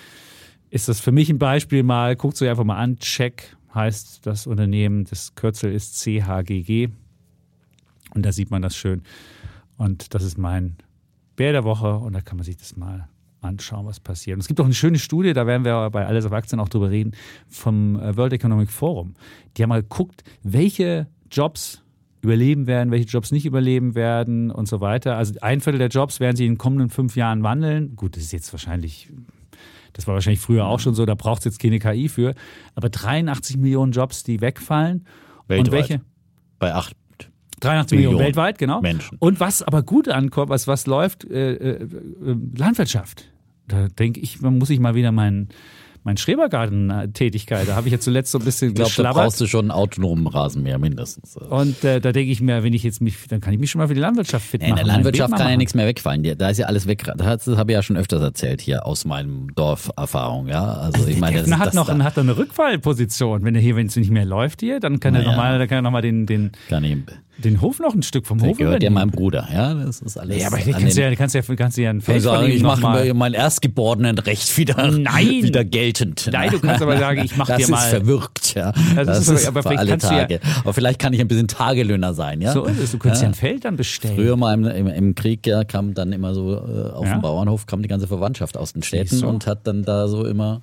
ist das für mich ein Beispiel mal, guckt euch einfach mal an, Check heißt das Unternehmen, das Kürzel ist CHGG und da sieht man das schön. Und das ist mein Bär der Woche. Und da kann man sich das mal anschauen, was passiert. Und es gibt auch eine schöne Studie, da werden wir bei Alles auf Aktien auch drüber reden, vom äh, World Economic Forum. Die haben mal geguckt, welche Jobs überleben werden, welche Jobs nicht überleben werden und so weiter. Also ein Viertel der Jobs werden sich in den kommenden fünf Jahren wandeln. Gut, das ist jetzt wahrscheinlich, das war wahrscheinlich früher auch schon so, da braucht es jetzt keine KI für. Aber 83 Millionen Jobs, die wegfallen. Weltweit. Und welche? Bei acht 83 Millionen, Millionen weltweit, genau. Menschen. Und was aber gut ankommt, was, was läuft, äh, äh, äh Landwirtschaft. Da denke ich, man muss ich mal wieder meinen mein Schrebergarten-Tätigkeit. Da habe ich ja zuletzt so ein bisschen ich glaub, geschlabbert. Da brauchst du schon einen autonomen Rasenmäher mindestens. Und äh, da denke ich mir, wenn ich jetzt mich, dann kann ich mich schon mal für die Landwirtschaft fit machen. In der Landwirtschaft kann ja nichts mehr wegfallen. Da ist ja alles weg. Das habe ich ja schon öfters erzählt hier aus meinem Dorferfahrung. Ja, also ich meine, das, hat das noch da. hat eine Rückfallposition. Wenn er hier, wenn es nicht mehr läuft hier, dann kann naja. er nochmal, dann kann er noch mal den, den kann ich Den Hof noch ein Stück vom Der Hof gehört ja übernehmen. meinem Bruder. Ja, das ist alles. Ja, aber an kannst du ja, kannst ja, kannst ja ein Feld Also, ihm ich mache mein erstgeborenen Recht wieder, Nein. [laughs] wieder geltend. Nein, du kannst aber sagen, ich mach das dir mal- ist verwirkt, ja. Das Das, ist aber- ist, aber vielleicht alle kannst du ja- Tage. aber vielleicht kann ich ein bisschen Tagelöhner sein, ja. So ist es. Du könntest ja, Ja. ein Feld dann bestellen. Früher mal im, im, im Krieg ja, kam dann immer so äh, auf Ja. dem Bauernhof kam die ganze Verwandtschaft aus den Städten du? und hat dann da so immer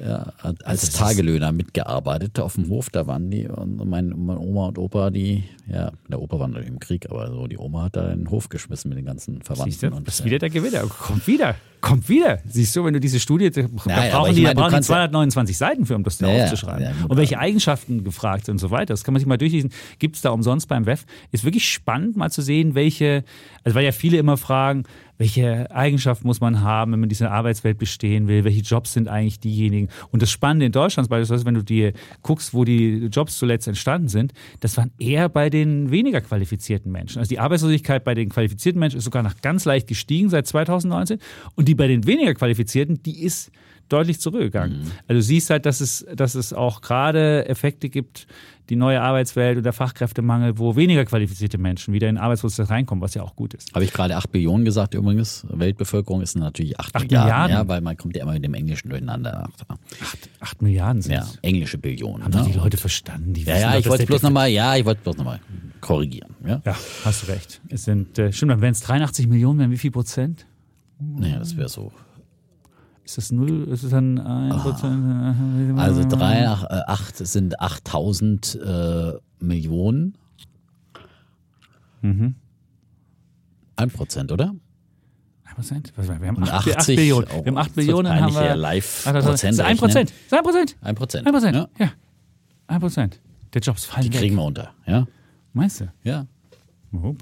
ja, hat als Tagelöhner mitgearbeitet auf dem Hof. Da waren die und mein, mein Oma und Opa, die ja, der Opa war natürlich im Krieg, aber so die Oma hat da den Hof geschmissen mit den ganzen Verwandten. Siehst du, und, das ist äh, wieder der Gewinner. Kommt wieder. Kommt wieder. Siehst du, wenn du diese Studie, da ja, brauchen die, da meine, du brauchen die kannst ja- 229 Seiten für, um das da Ja, ja, aufzuschreiben. ja, und welche Eigenschaften gefragt sind und so weiter. Das kann man sich mal durchlesen. Gibt es da umsonst beim WEF. Ist wirklich spannend, mal zu sehen, welche, also weil ja viele immer fragen, welche Eigenschaften muss man haben, wenn man in dieser Arbeitswelt bestehen will, welche Jobs sind eigentlich diejenigen. Und das Spannende in Deutschland beispielsweise, wenn du dir guckst, wo die Jobs zuletzt entstanden sind, das waren eher bei den weniger qualifizierten Menschen. Also die Arbeitslosigkeit bei den qualifizierten Menschen ist sogar noch ganz leicht gestiegen seit 2019 und die bei den weniger qualifizierten, die ist deutlich zurückgegangen. Also du siehst halt, dass es, dass es auch gerade Effekte gibt, die neue Arbeitswelt und der Fachkräftemangel, wo weniger qualifizierte Menschen wieder in den Arbeitsprozess reinkommen, was ja auch gut ist. Habe ich gerade 8 Billionen gesagt übrigens. Weltbevölkerung ist natürlich 8, Acht Milliarden, Milliarden? ja, weil man kommt ja immer mit dem Englischen durcheinander. Acht Milliarden sind Ja, englische Billionen. Haben ne? die Leute verstanden? Die Ja, ja, ich wollte bloß nochmal, ja, ich wollte bloß nochmal korrigieren. Ja? Ja, hast du recht. Es sind, äh, stimmt, dann wären es 83 Millionen, wären wie viel Prozent? Naja, das wäre so. Ist das null? Ist es dann ein Prozent? Also 3 nach 8 sind 8000 äh, Millionen. Mhm. Ein Prozent, oder? Ein Prozent? Was, wir haben Und 8, 80, Billionen. oh, wir haben 8 das wird Billionen, haben wir. live Ach, das Prozent ist ein rechnen. Prozent. Ist ein Prozent. Ja, Ja. Ein Prozent. Der Jobs fallen die weg. kriegen wir unter. Ja, Meinst du? ja. Oh.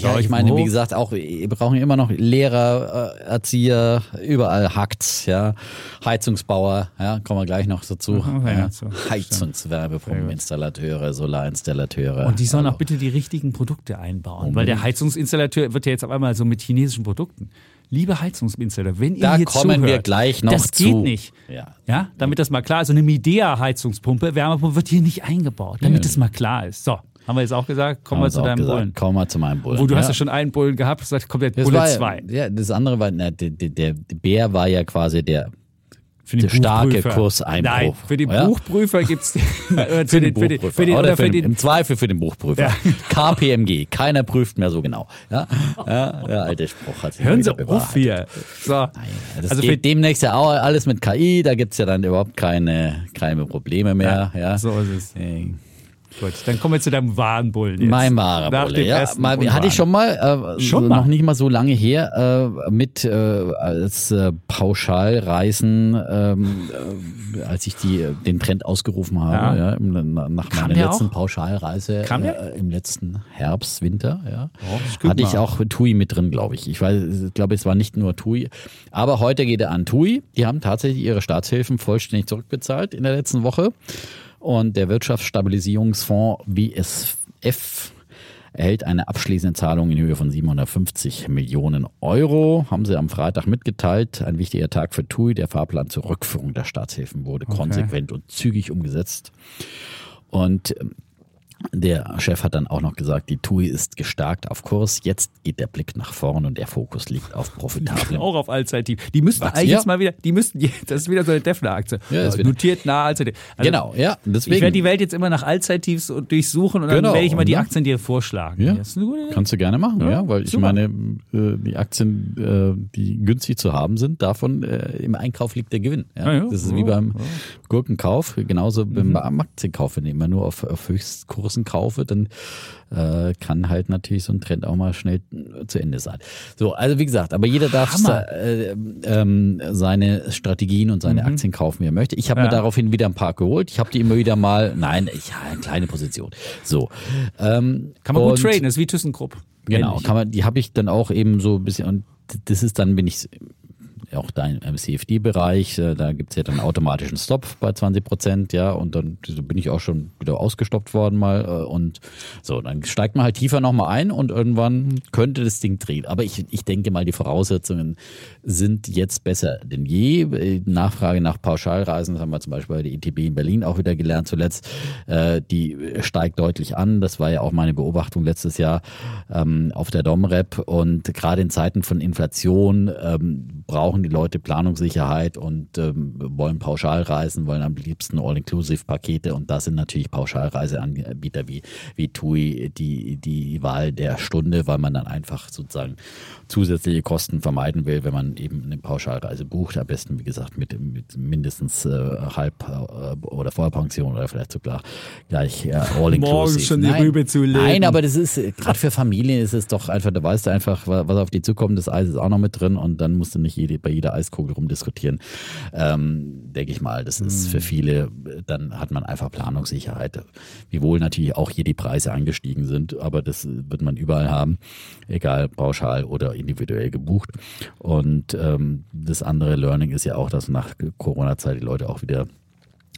Ja, ich meine, wie gesagt, auch wir brauchen immer noch Lehrer, äh, Erzieher, überall hackt's, ja. Heizungsbauer, ja, kommen wir gleich noch dazu. Mhm, ja, ja. so. Heizungswärmepumpeninstallateure, Solarinstallateure. Und die sollen also, auch bitte die richtigen Produkte einbauen. Weil der Heizungsinstallateur wird ja jetzt auf einmal so mit chinesischen Produkten. Liebe Heizungsinstallateur, wenn ihr Da hier kommen zuhört, wir gleich noch das zu. geht nicht. Ja. Ja, damit das mal klar ist. So eine Midea-Heizungspumpe, Wärmepumpe wird hier nicht eingebaut, damit das mal klar ist. So, haben wir jetzt auch gesagt, kommen wir Haben zu deinem gesagt. Bullen. Kommen wir zu meinem Bullen. Wo du hast ja schon einen Bullen gehabt, gesagt, kommt der das Bulle war, 2. Ja, das andere war, na, der, der, der Bär war ja quasi der, Für den starke. Kurseinbruch. Nein, für [laughs] den Ja? Buchprüfer gibt es für den für den, Buchprüfer. für den, oder, für den, im Zweifel für den Buchprüfer. Ja. KPMG, keiner prüft mehr so genau. Ja, ja der alte Spruch hat sich Hören Sie auf hier. So. Ja, das Also geht für- demnächst ja auch alles mit KI, da gibt's ja dann überhaupt keine, keine Probleme mehr. Ja, So ist es. Äh, Gut, dann kommen wir zu deinem wahren Bullen jetzt. Mein Nach Marabulle, dem ja. Mal, hatte ich schon mal, äh, Schon so mal? noch nicht mal so lange her, äh, mit äh, als äh, Pauschalreisen, ähm, äh, als ich die, den Trend ausgerufen habe, Ja. ja, im, nach Kam meiner letzten auch? Pauschalreise äh, im letzten Herbst, Winter, ja, Oh, hatte ich auch TUI mit drin, glaube ich. Ich weiß, ich glaube, es war nicht nur TUI, aber heute geht er an TUI. Die haben tatsächlich ihre Staatshilfen vollständig zurückbezahlt in der letzten Woche. Und der Wirtschaftsstabilisierungsfonds WSF erhält eine abschließende Zahlung in Höhe von 750 Millionen Euro. Haben sie am Freitag mitgeteilt. Ein wichtiger Tag für TUI. Der Fahrplan zur Rückführung der Staatshilfen wurde konsequent und zügig umgesetzt. Und ähm, der Chef hat dann auch noch gesagt, die TUI ist gestärkt auf Kurs. Jetzt geht der Blick nach vorn und der Fokus liegt auf profitablen. [laughs] Auch auf Allzeittief. Die müssten eigentlich Ja. jetzt mal wieder, die müssten, [laughs] das ist wieder so eine Defner-Aktie. Ja, Notiert nahe Allzeittief. Also, Genau, ja, deswegen. Ich werde die Welt jetzt immer nach Allzeittiefs durchsuchen und dann Genau, werde ich immer die ne? Aktien dir vorschlagen. Ja, kannst du gerne machen, ja, weil ich super. meine, äh, die Aktien, äh, die günstig zu haben sind, davon äh, im Einkauf liegt der Gewinn. Ja. Das ist wie Ja, beim Gurkenkauf, genauso Mhm. beim Aktienkauf. Wenn ich immer nur auf, auf Höchstkursen kaufe, dann äh, kann halt natürlich so ein Trend auch mal schnell zu Ende sein. So, also wie gesagt, aber jeder darf äh, ähm, seine Strategien und seine Aktien kaufen, wie er möchte. Ich habe Mhm. Ja. mir daraufhin wieder ein paar geholt. Ich habe die immer wieder mal, nein, ich habe eine kleine Position. So. Ähm, Kann man gut traden, ist wie ThyssenKrupp. Genau, kann man, die habe ich dann auch eben so ein bisschen und das ist dann bin ich auch dein im CFD-Bereich, äh, da gibt's ja dann automatischen Stop bei 20 Prozent, ja, und dann bin ich auch schon wieder ausgestoppt worden mal äh, und so, dann steigt man halt tiefer nochmal ein und irgendwann könnte das Ding drehen. Aber ich, ich denke mal, die Voraussetzungen sind jetzt besser denn je. Äh, Nachfrage nach Pauschalreisen, das haben wir zum Beispiel bei der ITB in Berlin auch wieder gelernt zuletzt, äh, die steigt deutlich an. Das war ja auch meine Beobachtung letztes Jahr ähm, auf der Domrep und gerade in Zeiten von Inflation ähm, brauchen die Leute Planungssicherheit und ähm, wollen Pauschalreisen, wollen am liebsten All-Inclusive-Pakete und da sind natürlich Pauschalreiseanbieter wie, wie TUI die, die Wahl der Stunde, weil man dann einfach sozusagen zusätzliche Kosten vermeiden will, wenn man eben eine Pauschalreise bucht. Am besten, wie gesagt, mit, mit mindestens äh, halb äh, oder Vollpension oder vielleicht sogar gleich äh, All-Inclusive. Morgens schon die Rübe zu legen. Nein, aber das ist, gerade für Familien ist es doch einfach, da weißt du einfach, was auf die zukommt, das Eis ist auch noch mit drin und dann musst du nicht jede, bei jeder Eiskugel rumdiskutieren. Ähm, Denke ich mal, das ist für viele, dann hat man einfach Planungssicherheit. Wiewohl natürlich auch hier die Preise angestiegen sind, aber das wird man überall haben, egal pauschal oder individuell gebucht. Und ähm, das andere Learning ist ja auch, dass nach Corona-Zeit die Leute auch wieder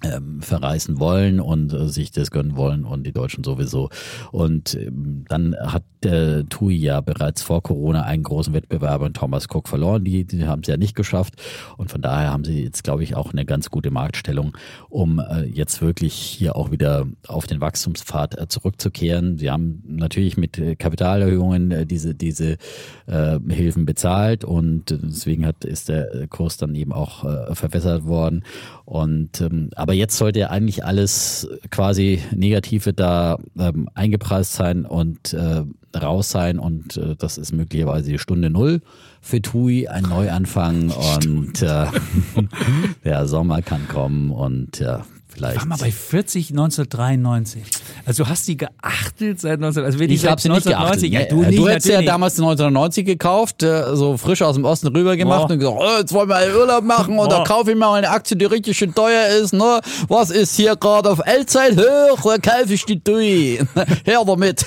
ähm, verreisen wollen und äh, sich das gönnen wollen und die Deutschen sowieso. Und ähm, dann hat äh, TUI ja bereits vor Corona einen großen Wettbewerber, Thomas Cook, verloren. Die, die haben es ja nicht geschafft. Und von daher haben sie jetzt, glaube ich, auch eine ganz gute Marktstellung, um äh, jetzt wirklich hier auch wieder auf den Wachstumspfad äh, zurückzukehren. Sie haben natürlich mit äh, Kapitalerhöhungen äh, diese, diese äh, Hilfen bezahlt und deswegen hat, ist der Kurs dann eben auch äh, verbessert worden. Und ähm, aber jetzt sollte ja eigentlich alles quasi Negative da ähm, eingepreist sein und äh, raus sein. Und äh, das ist möglicherweise die Stunde Null für TUI, ein Neuanfang. [laughs] Und äh, [laughs] der Sommer kann kommen. Und ja, vielleicht. War mal bei 40 1993. Also du hast die geachtet seit 19, also Ich habe sie nicht geachtet. 1990, Ja, du, nicht, du hättest ja damals 1990 gekauft, äh, so frisch aus dem Osten rüber gemacht Oh. und gesagt, oh, jetzt wollen wir einen Urlaub machen und da Oh. kaufe ich mal eine Aktie, die richtig schön teuer ist. Ne? Was ist hier gerade auf L-Zeit hoch? Da kaufe ich die TUI. [laughs] Her damit.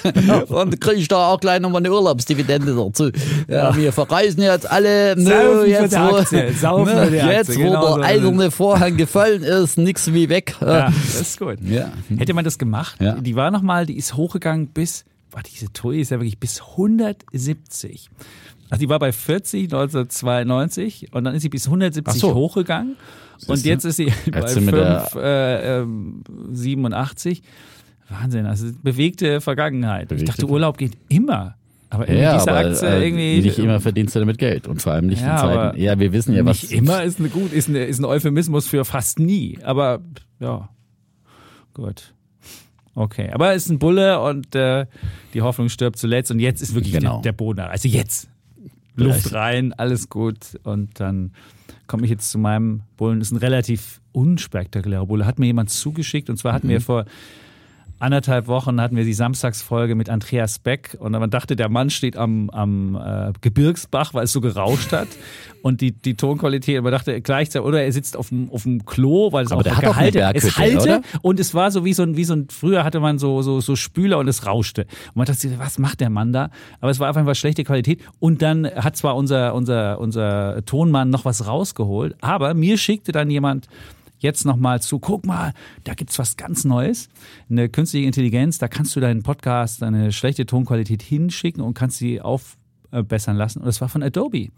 Und kriege ich da auch gleich nochmal eine Urlaubsdividende dazu. Ja, wir verreisen jetzt alle. Ne, Saufen für jetzt, wo, [laughs] ne, die Aktie, jetzt, wo genau so der ist es. eiserne Vorhang gefallen ist, nix wie weg. Ja, [laughs] das ist gut. Ja. Hätte man das gemacht, Ja. die war nochmal, die ist hochgegangen bis, boah, diese TUI ist ja wirklich bis 170. Also die war bei 40 1992 und dann ist sie bis 170 Ach so. hochgegangen und jetzt ist sie bei Jetzt sind wir da- 5, äh, ähm, 87. Wahnsinn, also bewegte Vergangenheit. Bewegte ich dachte, Urlaub geht immer. Aber irgendwie Ja, diese aber Aktie äh, irgendwie. nicht immer verdienst du damit Geld und vor allem nicht Ja, in Zeiten. Ja, wir wissen ja, was Nicht immer ist, eine gut, ist, eine, ist ein Euphemismus für fast nie. Aber ja, gut. Okay, aber es ist ein Bulle und äh, die Hoffnung stirbt zuletzt und jetzt ist wirklich Genau. der, der Boden. Also jetzt. Luft rein, alles gut. Und dann komme ich jetzt zu meinem Bullen. Das ist ein relativ unspektakulärer Bulle. Hat mir jemand zugeschickt und zwar hatten Mhm. wir vor anderthalb Wochen hatten wir die Samstagsfolge mit Andreas Beck und man dachte, der Mann steht am, am äh, Gebirgsbach, weil es so gerauscht hat [laughs] und die, die Tonqualität, man dachte gleichzeitig, oder er sitzt auf dem, auf dem Klo, weil es Aber auch der hat gehalten es halte oder? und es war so wie so ein, wie so ein, früher hatte man so, so, so Spüler und es rauschte. Und man dachte, sich, was macht der Mann da? Aber es war einfach schlechte Qualität und dann hat zwar unser, unser, unser Tonmann noch was rausgeholt, aber mir schickte dann jemand jetzt nochmal zu, guck mal, da gibt's was ganz Neues. Eine künstliche Intelligenz, da kannst du deinen Podcast, deine schlechte Tonqualität hinschicken und kannst sie aufbessern lassen. Und das war von Adobe.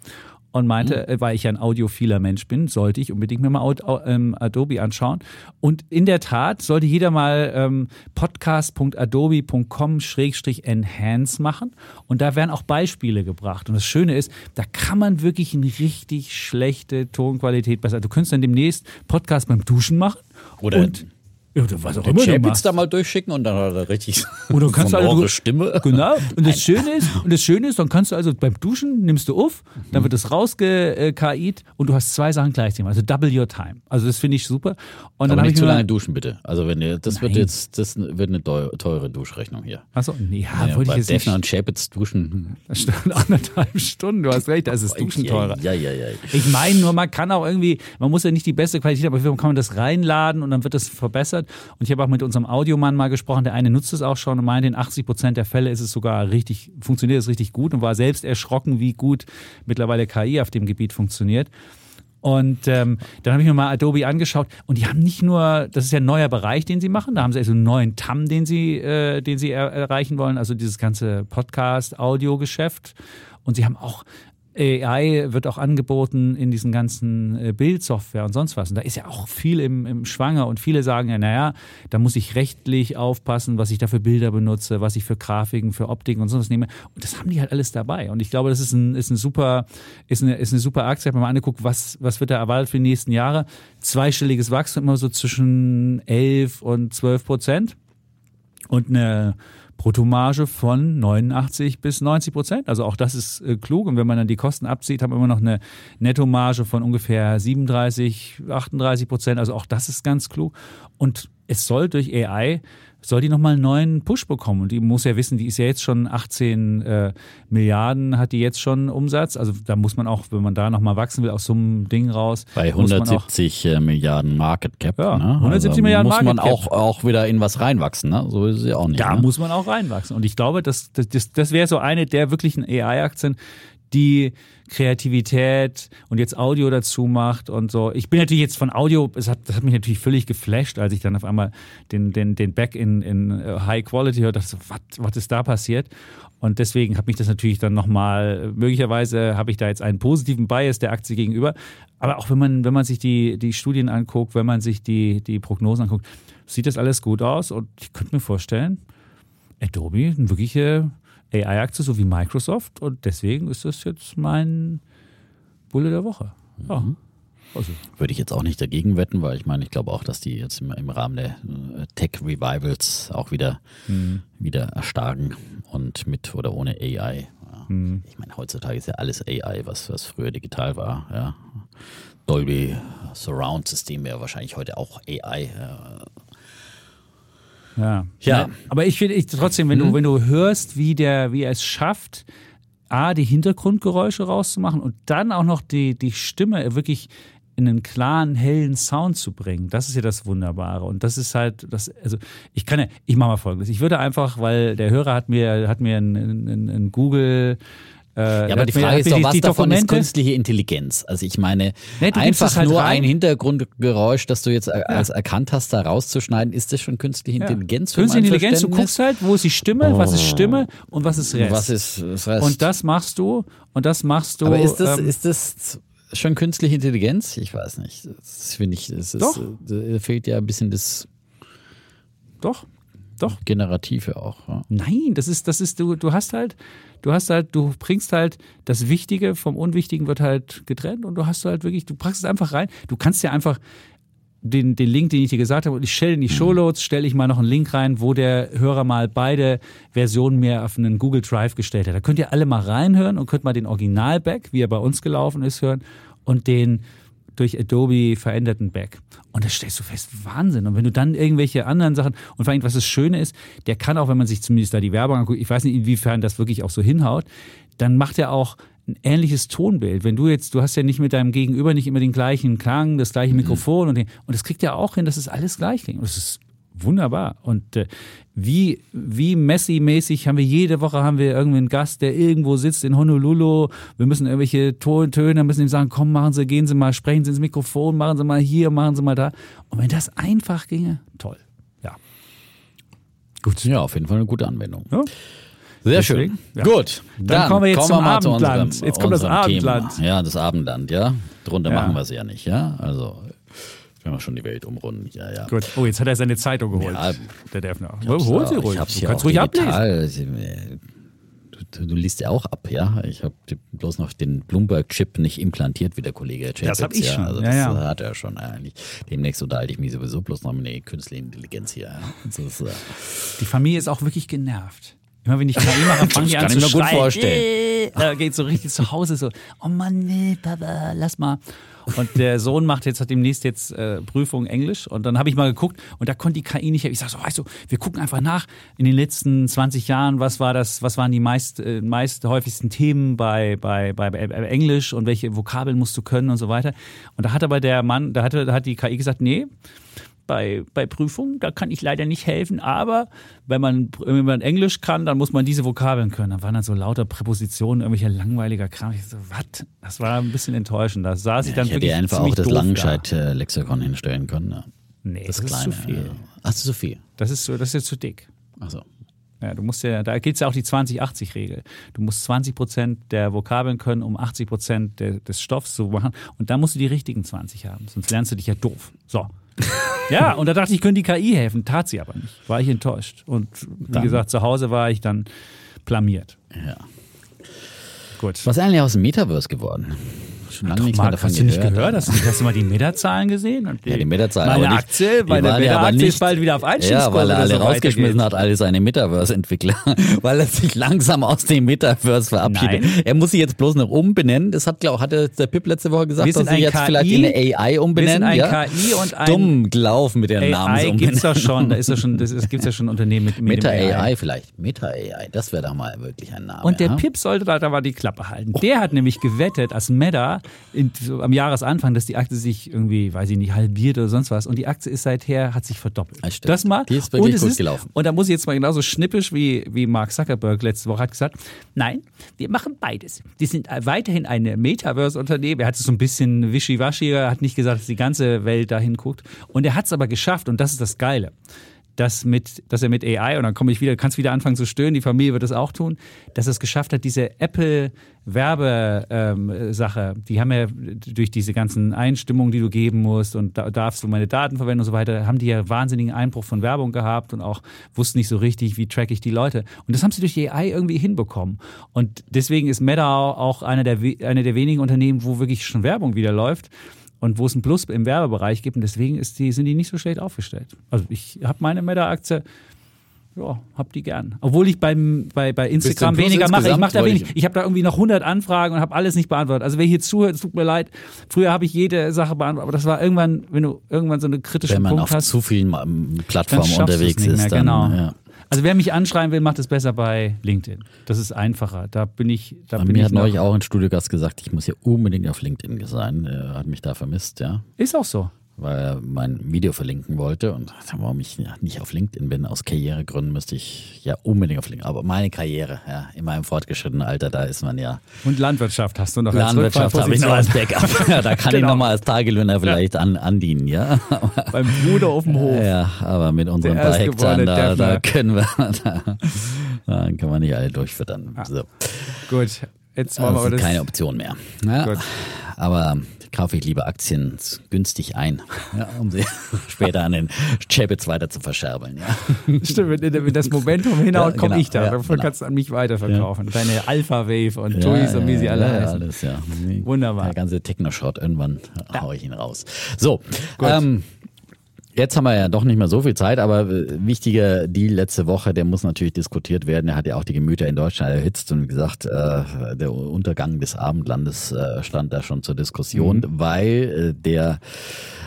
Und meinte, äh, weil ich ja ein audiophiler Mensch bin, sollte ich unbedingt mir mal ähm, Adobe anschauen. Und in der Tat sollte jeder mal ähm, podcast.adobe.com-enhance machen. Und da werden auch Beispiele gebracht. Und das Schöne ist, da kann man wirklich eine richtig schlechte Tonqualität besser. Du könntest dann demnächst Podcast beim Duschen machen. Oder- und, ja, oder was auch den immer du Chapitz machst. da mal durchschicken und dann hat er richtig Oder [laughs] du kannst sonore also, Stimme. Genau. Und das Schöne ist, und das Schöne ist, dann kannst du also beim Duschen nimmst du auf, dann wird es rausge-KI't und du hast zwei Sachen gleichzeitig. Also double your time. Also das finde ich super. Und dann Aber habe nicht ich zu lange duschen, bitte. Also wenn ihr, das wird Nein. jetzt, das wird eine teu- teure Duschrechnung hier. Achso, nee, ja, Ja, wollte ich jetzt nicht. Defner und Chapitz duschen. Das stand [laughs] anderthalb Stunden, du hast recht, da ist das Duschen teurer. Ja, ja, ja. Ich meine nur, man kann auch irgendwie, man muss ja nicht die beste Qualität, aber man kann man das reinladen und dann wird das verbessert. Und ich habe auch mit unserem Audiomann mal gesprochen, der eine nutzt es auch schon und meinte, in 80 Prozent der Fälle ist es sogar richtig, funktioniert es richtig gut und war selbst erschrocken, wie gut mittlerweile KI auf dem Gebiet funktioniert. Und ähm, dann habe ich mir mal Adobe angeschaut und die haben nicht nur, das ist ja ein neuer Bereich, den sie machen, da haben sie also einen neuen TAM, den sie, äh, den sie er erreichen wollen, also dieses ganze Podcast-Audio-Geschäft. Und sie haben auch AI wird auch angeboten in diesen ganzen äh, Bildsoftware und sonst was. Und da ist ja auch viel im, im Schwanger und viele sagen ja, naja, da muss ich rechtlich aufpassen, was ich da für Bilder benutze, was ich für Grafiken, für Optiken und sonst was nehme. Und das haben die halt alles dabei. Und ich glaube, das ist ein, ist ein super, ist eine, ist eine super Aktie. Wenn man mal anguckt, was, was wird da erwartet für die nächsten Jahre? Zweistelliges Wachstum immer so zwischen 11 und 12 Prozent. Und eine Bruttomarge von 89 bis 90 Prozent. Also auch das ist äh, klug. Und wenn man dann die Kosten abzieht, haben wir immer noch eine Nettomarge von ungefähr 37, 38 Prozent. Also auch das ist ganz klug. Und es soll durch AI soll die nochmal einen neuen Push bekommen. Und die muss ja wissen, die ist ja jetzt schon 18 äh, Milliarden, hat die jetzt schon Umsatz. Also da muss man auch, wenn man da nochmal wachsen will, aus so einem Ding raus. Bei 170 auch, äh, Milliarden Market Cap. Ja, ne? 170 also Milliarden muss Market man auch, auch wieder in was reinwachsen. Ne? So ist es ja auch nicht. Da ne? muss man auch reinwachsen. Und ich glaube, das, das, das, das wäre so eine der wirklichen AI-Aktien, die Kreativität und jetzt Audio dazu macht und so. Ich bin natürlich jetzt von Audio, es hat, das hat mich natürlich völlig geflasht, als ich dann auf einmal den, den, den Back in, in äh, High Quality hörte, dachte, was, ist da passiert? Und deswegen hat mich das natürlich dann nochmal, möglicherweise habe ich da jetzt einen positiven Bias der Aktie gegenüber. Aber auch wenn man, wenn man sich die, die Studien anguckt, wenn man sich die, die Prognosen anguckt, sieht das alles gut aus. Und ich könnte mir vorstellen, Adobe, eine wirkliche AI-Aktie, so wie Microsoft. Und deswegen ist das jetzt mein Bulle der Woche. Ja. Mhm. Also. Würde ich jetzt auch nicht dagegen wetten, weil ich meine, ich glaube auch, dass die jetzt im, im Rahmen der äh, Tech-Revivals auch wieder, mhm. wieder erstarken und mit oder ohne AI. Ja. Mhm. Ich meine, heutzutage ist ja alles AI, was, was früher digital war. Ja. Dolby Surround System wäre wahrscheinlich heute auch AI. Ja. Ja. ja. Aber ich finde ich, trotzdem, wenn, mhm. du, wenn du hörst, wie, der, wie er es schafft, A, die Hintergrundgeräusche rauszumachen und dann auch noch die, die Stimme wirklich in einen klaren, hellen Sound zu bringen. Das ist ja das Wunderbare. Und das ist halt, das, also ich kann ja, ich mache mal folgendes. Ich würde einfach, weil der Hörer hat mir, hat mir ein, ein, ein Google äh, ja, aber die Frage ist doch, was davon Dokumente? ist künstliche Intelligenz? Also ich meine, nee, einfach halt nur rein. ein Hintergrundgeräusch, das du jetzt ja. als erkannt hast, da rauszuschneiden, ist das schon künstliche Intelligenz? Ja. Künstliche Intelligenz, du guckst halt, wo ist die Stimme, oh. was ist Stimme und was ist Rest. Was ist das Rest? Und das machst du und das machst du. Aber ist das, ähm, ist das schon künstliche Intelligenz? Ich weiß nicht. Das finde ich, das ist, Doch. Da fehlt ja ein bisschen das. Doch, doch. Generative auch. Ja. Nein, das ist, das ist, du, du hast halt, du hast halt, du bringst halt das Wichtige vom Unwichtigen wird halt getrennt und du hast halt wirklich, du packst es einfach rein. Du kannst ja einfach den, den Link, den ich dir gesagt habe, und ich stelle in die mhm. Shownotes, stelle ich mal noch einen Link rein, wo der Hörer mal beide Versionen mehr auf einen Google Drive gestellt hat. Da könnt ihr alle mal reinhören und könnt mal den Original-Back, wie er bei uns gelaufen ist, hören und den durch Adobe veränderten Back. Und da stellst du fest, Wahnsinn. Und wenn du dann irgendwelche anderen Sachen, und vor allem, was das Schöne ist, der kann auch, wenn man sich zumindest da die Werbung anguckt, ich weiß nicht, inwiefern das wirklich auch so hinhaut, dann macht er auch ein ähnliches Tonbild. Wenn du jetzt, du hast ja nicht mit deinem Gegenüber nicht immer den gleichen Klang, das gleiche mhm. Mikrofon und, den, und das kriegt er auch hin, dass es alles gleich klingt. Und das ist wunderbar. Und äh, wie, wie Messi-mäßig haben wir jede Woche haben wir irgendwie einen Gast, der irgendwo sitzt in Honolulu. Wir müssen irgendwelche Töne, müssen ihm sagen, komm, machen Sie, gehen Sie mal, sprechen Sie ins Mikrofon, machen Sie mal hier, machen Sie mal da. Und wenn das einfach ginge, toll. Ja. Gut. Ja, auf jeden Fall eine gute Anwendung. Ja. Sehr Deswegen, schön. Ja. Gut, dann, dann, kommen wir jetzt kommen wir zum Abendland. Unserem, jetzt kommt das Abendland. Thema. Ja, das Abendland, ja. Drunter ja. machen wir es ja nicht, ja. Also wenn wir schon die Welt umrunden. Ja, ja. Gut. Oh, jetzt hat er seine Zeitung geholt. Ja, der darf noch. Hol sie ruhig. Ich hab's du kannst ruhig ablesen. Du, du, liest ja auch ab, ja. Ich habe bloß noch den Bloomberg-Chip nicht implantiert, wie der Kollege Chapitz. Das habe ich ja. schon. Also das ja, ja. hat er schon eigentlich. Demnächst unterhalte ich mich sowieso bloß noch mit der künstlichen Intelligenz hier. Ist, äh die Familie ist auch wirklich genervt. Immer wenn ich KI mache, [laughs] fange ich an zu schreien. gut vorstellen. Da geht so richtig zu Hause so, oh Mann, nee, Papa, lass mal. Und der Sohn macht jetzt, hat demnächst jetzt äh, Prüfung Englisch. Und dann habe ich mal geguckt und da konnte die KI nicht. Ich sage so, weißt du, wir gucken einfach nach in den letzten 20 Jahren, was war das, was waren die meist, äh, meist häufigsten Themen bei, bei, bei, bei Englisch und welche Vokabeln musst du können und so weiter. Und da hat aber der Mann, da, hatte, da hat die KI gesagt, nee, bei, bei Prüfungen, da kann ich leider nicht helfen, aber wenn man, wenn man Englisch kann, dann muss man diese Vokabeln können. Da waren dann so lauter Präpositionen, irgendwelcher langweiliger Kram. Ich so, was? Das war ein bisschen enttäuschend. Da saß ich dann ich hätte wirklich dir einfach auch das Langenscheid-Lexikon hinstellen können. Ja. Nee, Das, das, kleine. ist zu viel. Ach, das ist zu viel. Das ist, so, das ist jetzt zu dick. Achso. Ja, du musst ja, da gilt ja auch die 20-80-Regel. Du musst 20 Prozent der Vokabeln können, um 80 Prozent des Stoffs zu machen. Und dann musst du die richtigen 20 haben, sonst lernst du dich ja doof. So. Ja, und da dachte ich, ich könnte die KI helfen. Tat sie aber nicht. War ich enttäuscht. Und wie Dann- gesagt, zu Hause war ich dann blamiert. Ja. Gut. Was ist eigentlich aus dem Metaverse geworden? Schon lange nichts mehr Marc, davon hast du nicht gehört. gehört? Hast du, hast du mal die Meta-Zahlen gesehen? Und Ja, die Meta-Zahlen, Meine aber nicht- Aktie, die meine waren ja aber Meta-Aktie ist nicht- bald wieder auf Ja, Einstiegskurve. weil er alle so rausgeschmissen hat, alle seine Metaverse-Entwickler, [laughs] weil er sich langsam aus dem Metaverse verabschiedet. Nein. Er muss sich jetzt bloß noch umbenennen. Das hat, glaub, hatte der Pip letzte Woche gesagt, Wir dass sind ein jetzt KI, vielleicht in eine AI umbenennen. ein ja? KI und ein Dumm gelaufen mit ihren AI Namensumbenennen. gibt's ja schon, da ist ja schon, das ist, gibt's ja schon [laughs] Unternehmen mit, mit Meta dem AI vielleicht. Meta AI, das wäre doch mal wirklich ein Name. Und der ja? Pip sollte da, da mal die Klappe halten. Der hat nämlich gewettet, als Meta in, so am Jahresanfang, dass die Aktie sich irgendwie, weiß ich nicht, halbiert oder sonst was. Und die Aktie ist seither, hat sich verdoppelt. Das stimmt. Das mal. Die ist wirklich gut ist, gelaufen. Und da muss ich jetzt mal genauso schnippisch wie, wie Mark Zuckerberg letzte Woche hat gesagt, nein, wir machen beides. Die sind weiterhin ein Metaverse-Unternehmen. Er hat es so ein bisschen wischiwaschi, er hat nicht gesagt, dass die ganze Welt dahin guckt. Und er hat es aber geschafft und das ist das Geile dass, mit, dass er mit AI, und dann komme ich wieder, kannst wieder anfangen zu stöhnen, die Familie wird das auch tun, dass er es geschafft hat, diese Apple-Werbe-Sache, die haben ja durch diese ganzen Einstimmungen, die du geben musst und da darfst du meine Daten verwenden und so weiter, haben die ja wahnsinnigen Einbruch von Werbung gehabt und auch wussten nicht so richtig, wie track ich die Leute. Und das haben sie durch AI irgendwie hinbekommen. Und deswegen ist Meta auch einer der, einer der wenigen Unternehmen, wo wirklich schon Werbung wieder läuft und wo es einen Plus im Werbebereich gibt. Und deswegen ist die, sind die nicht so schlecht aufgestellt. Also ich habe meine Meta-Aktie, ja, hab die gern. Obwohl ich beim, bei, bei Instagram weniger mache. Ich mache da wenig. Ich habe da irgendwie noch 100 Anfragen und habe alles nicht beantwortet. Also wer hier zuhört, es tut mir leid. Früher habe ich jede Sache beantwortet, aber das war irgendwann, wenn du irgendwann so eine kritische Wenn man Punkt auf hast, zu vielen Plattformen unterwegs mehr. ist, dann genau. ja. Also wer mich anschreiben will, macht es besser bei LinkedIn. Das ist einfacher. Da bin ich, da bin mir ich hat neulich auch ein Studiogast gesagt, ich muss ja unbedingt auf LinkedIn sein. Er hat mich da vermisst, ja. Ist auch so. Weil er mein Video verlinken wollte und warum ich nicht auf LinkedIn bin, aus Karrieregründen müsste ich ja unbedingt auf LinkedIn. Aber meine Karriere, ja, in meinem fortgeschrittenen Alter, da ist man ja Und Landwirtschaft hast du noch als Landwirtschaft habe ich noch als. Backup. Ja, da kann ich Genau. nochmal als Tagelöhner vielleicht an, andienen, ja. Beim Bruder auf dem Hof. Ja, aber mit unseren paar Hektar, erstgeborene da, da können wir, [laughs] da, da können wir nicht alle durchfüttern. So. Gut, jetzt wollen wir Das aber ist das. keine Option mehr. Ja, Gut. aber kaufe ich lieber Aktien günstig ein, ja, um sie [laughs] später an den Chapitz weiter zu verscherbeln. Ja. Stimmt, wenn, wenn das Momentum hinhaut, Ja, komme genau, ich da. ja, Davon genau. kannst du an mich weiterverkaufen. Deine Alpha Wave und Tuis und wie sie alle ja, ja, heißen. alles, ja. Wunderbar. Der ganze Techno-Shot, irgendwann hau ich ihn raus. So, ähm, Jetzt haben wir ja doch nicht mehr so viel Zeit, aber wichtiger Deal letzte Woche, der muss natürlich diskutiert werden. Der hat ja auch die Gemüter in Deutschland erhitzt und wie gesagt, äh, der Untergang des Abendlandes äh, stand da schon zur Diskussion, weil äh, der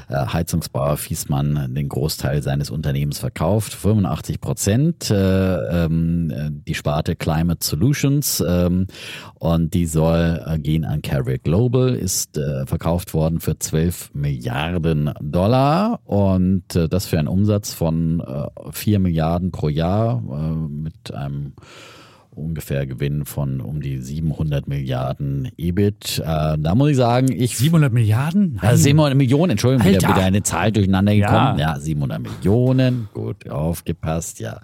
äh, Heizungsbauer Fiesmann den Großteil seines Unternehmens verkauft, 85 Prozent, äh, ähm, äh, die Sparte Climate Solutions ähm, und die soll äh, gehen an Carrier Global, ist verkauft worden für 12 Milliarden Dollar und äh, das für einen Umsatz von äh, 4 Milliarden pro Jahr äh, mit einem ungefähr Gewinn von um die 700 Milliarden EBIT. Äh, da muss ich sagen, ich 700 Milliarden? also 700 Millionen, Entschuldigung, wieder, Alter. wieder eine Zahl durcheinander gekommen. Ja. Ja, 700 Millionen, gut aufgepasst, ja.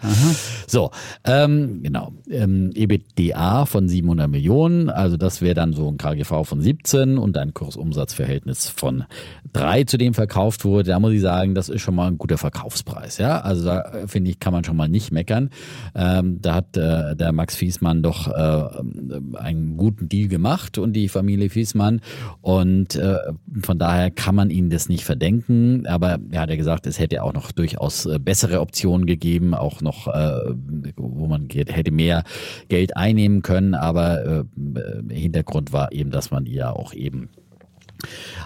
So, ähm, genau. Ähm, EBITDA von 700 Millionen, also das wäre dann so ein KGV von 17 und ein Kursumsatzverhältnis von 3, zu dem verkauft wurde. Da muss ich sagen, das ist schon mal ein guter Verkaufspreis, ja. Also da äh, finde ich, kann man schon mal nicht meckern. Ähm, da hat äh, der Max Fiesmann doch äh, einen guten Deal gemacht und die Familie Fiesmann. Und äh, von daher kann man ihnen das nicht verdenken, aber er hat ja gesagt, es hätte auch noch durchaus äh, bessere Optionen gegeben, auch noch, äh, wo man hätte mehr Geld einnehmen können, aber äh, äh, Hintergrund war eben, dass man ja auch eben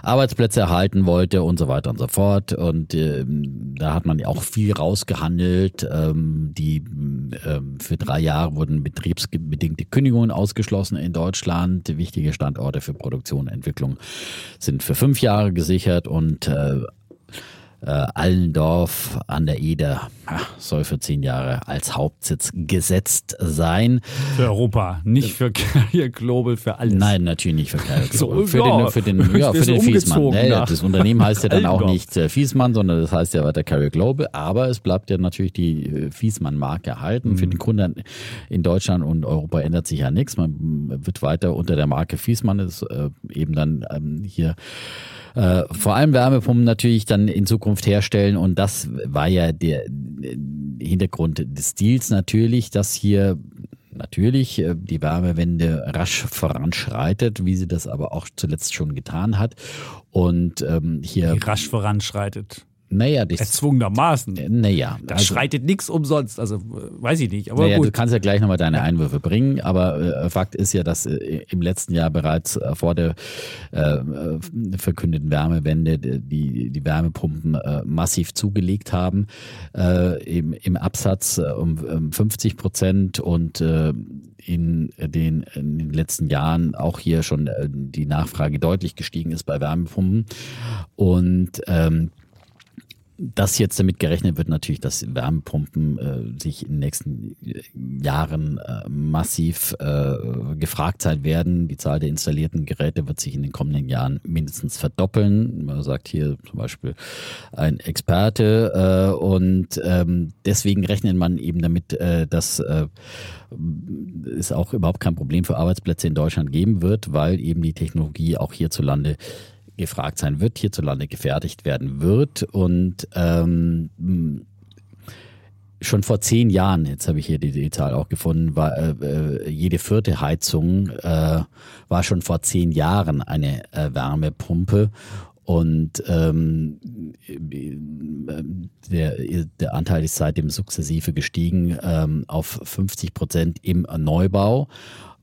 Arbeitsplätze erhalten wollte und so weiter und so fort. Und ähm, da hat man ja auch viel rausgehandelt. Ähm, die ähm, für drei Jahre wurden betriebsbedingte Kündigungen ausgeschlossen in Deutschland. Wichtige Standorte für Produktion und Entwicklung sind für fünf Jahre gesichert und äh, äh, Allendorf an der Eder soll für zehn Jahre als Hauptsitz gesetzt sein. Für Europa, nicht für Carrier Global, für alles. Nein, natürlich nicht für Carrier Global. So, für, ja, den, für den, ja, für den Fiesmann. nach das Unternehmen heißt ja dann auch nicht äh, Fiesmann, sondern das heißt ja weiter Carrier Global. Aber es bleibt ja natürlich die äh, Fiesmann-Marke erhalten. Mhm. Für den Kunden in Deutschland und Europa ändert sich ja nichts. Man wird weiter unter der Marke Fiesmann ist äh, eben dann ähm, hier äh, vor allem Wärmepumpen natürlich dann in Zukunft herstellen. Und das war ja der äh, Hintergrund des Deals natürlich, dass hier natürlich äh, die Wärmewende rasch voranschreitet, wie sie das aber auch zuletzt schon getan hat. Und ähm, hier, Die rasch voranschreitet. Naja, das, Erzwungenermaßen. naja, Da also- schreitet nichts umsonst. Also äh, weiß ich nicht. Aber naja, du gut. kannst ja gleich nochmal deine Einwürfe bringen, aber äh, Fakt ist ja, dass äh, im letzten Jahr bereits äh, vor der äh, äh, verkündeten Wärmewende die, die Wärmepumpen äh, massiv zugelegt haben, äh, im, im Absatz äh, um, um 50 Prozent und äh, in den, in den letzten Jahren auch hier schon äh, die Nachfrage deutlich gestiegen ist bei Wärmepumpen. Und ähm, dass jetzt damit gerechnet wird, natürlich, dass Wärmepumpen äh, sich in den nächsten Jahren äh, massiv äh, gefragt sein werden. Die Zahl der installierten Geräte wird sich in den kommenden Jahren mindestens verdoppeln. Man sagt hier zum Beispiel ein Experte. Äh, und ähm, deswegen rechnet man eben damit, äh, dass äh, es auch überhaupt kein Problem für Arbeitsplätze in Deutschland geben wird, weil eben die Technologie auch hierzulande gefragt sein wird, hierzulande gefertigt werden wird. Und ähm, schon vor zehn Jahren, jetzt habe ich hier die, Zahl auch gefunden, war äh, äh, jede vierte Heizung äh, war schon vor zehn Jahren eine äh, Wärmepumpe. Und ähm, der, der Anteil ist seitdem sukzessive gestiegen ähm, auf 50 Prozent im Neubau.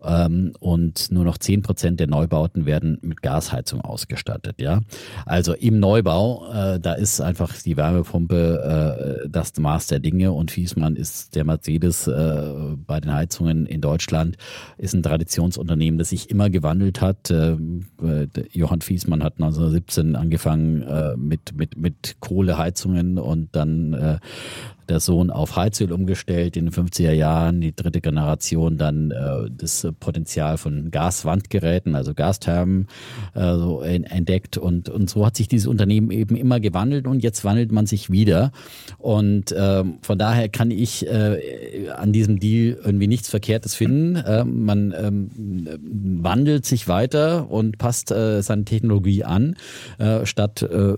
Ähm, und nur noch 10 Prozent der Neubauten werden mit Gasheizung ausgestattet. Ja, also im Neubau, äh, da ist einfach die Wärmepumpe äh, das Maß der Dinge und Fiesmann ist der Mercedes äh, bei den Heizungen in Deutschland, ist ein Traditionsunternehmen, das sich immer gewandelt hat. Äh, der Johann Fiesmann hat 1917 angefangen äh, mit, mit, mit Kohleheizungen und dann äh, der Sohn auf Heizöl umgestellt in den 50er Jahren, die dritte Generation dann äh, das Potenzial von Gaswandgeräten, also Gasthermen äh, so en- entdeckt und, und so hat sich dieses Unternehmen eben immer gewandelt und jetzt wandelt man sich wieder und ähm, von daher kann ich äh, an diesem Deal irgendwie nichts Verkehrtes finden. Äh, man ähm, wandelt sich weiter und passt äh, seine Technologie an, äh, statt äh,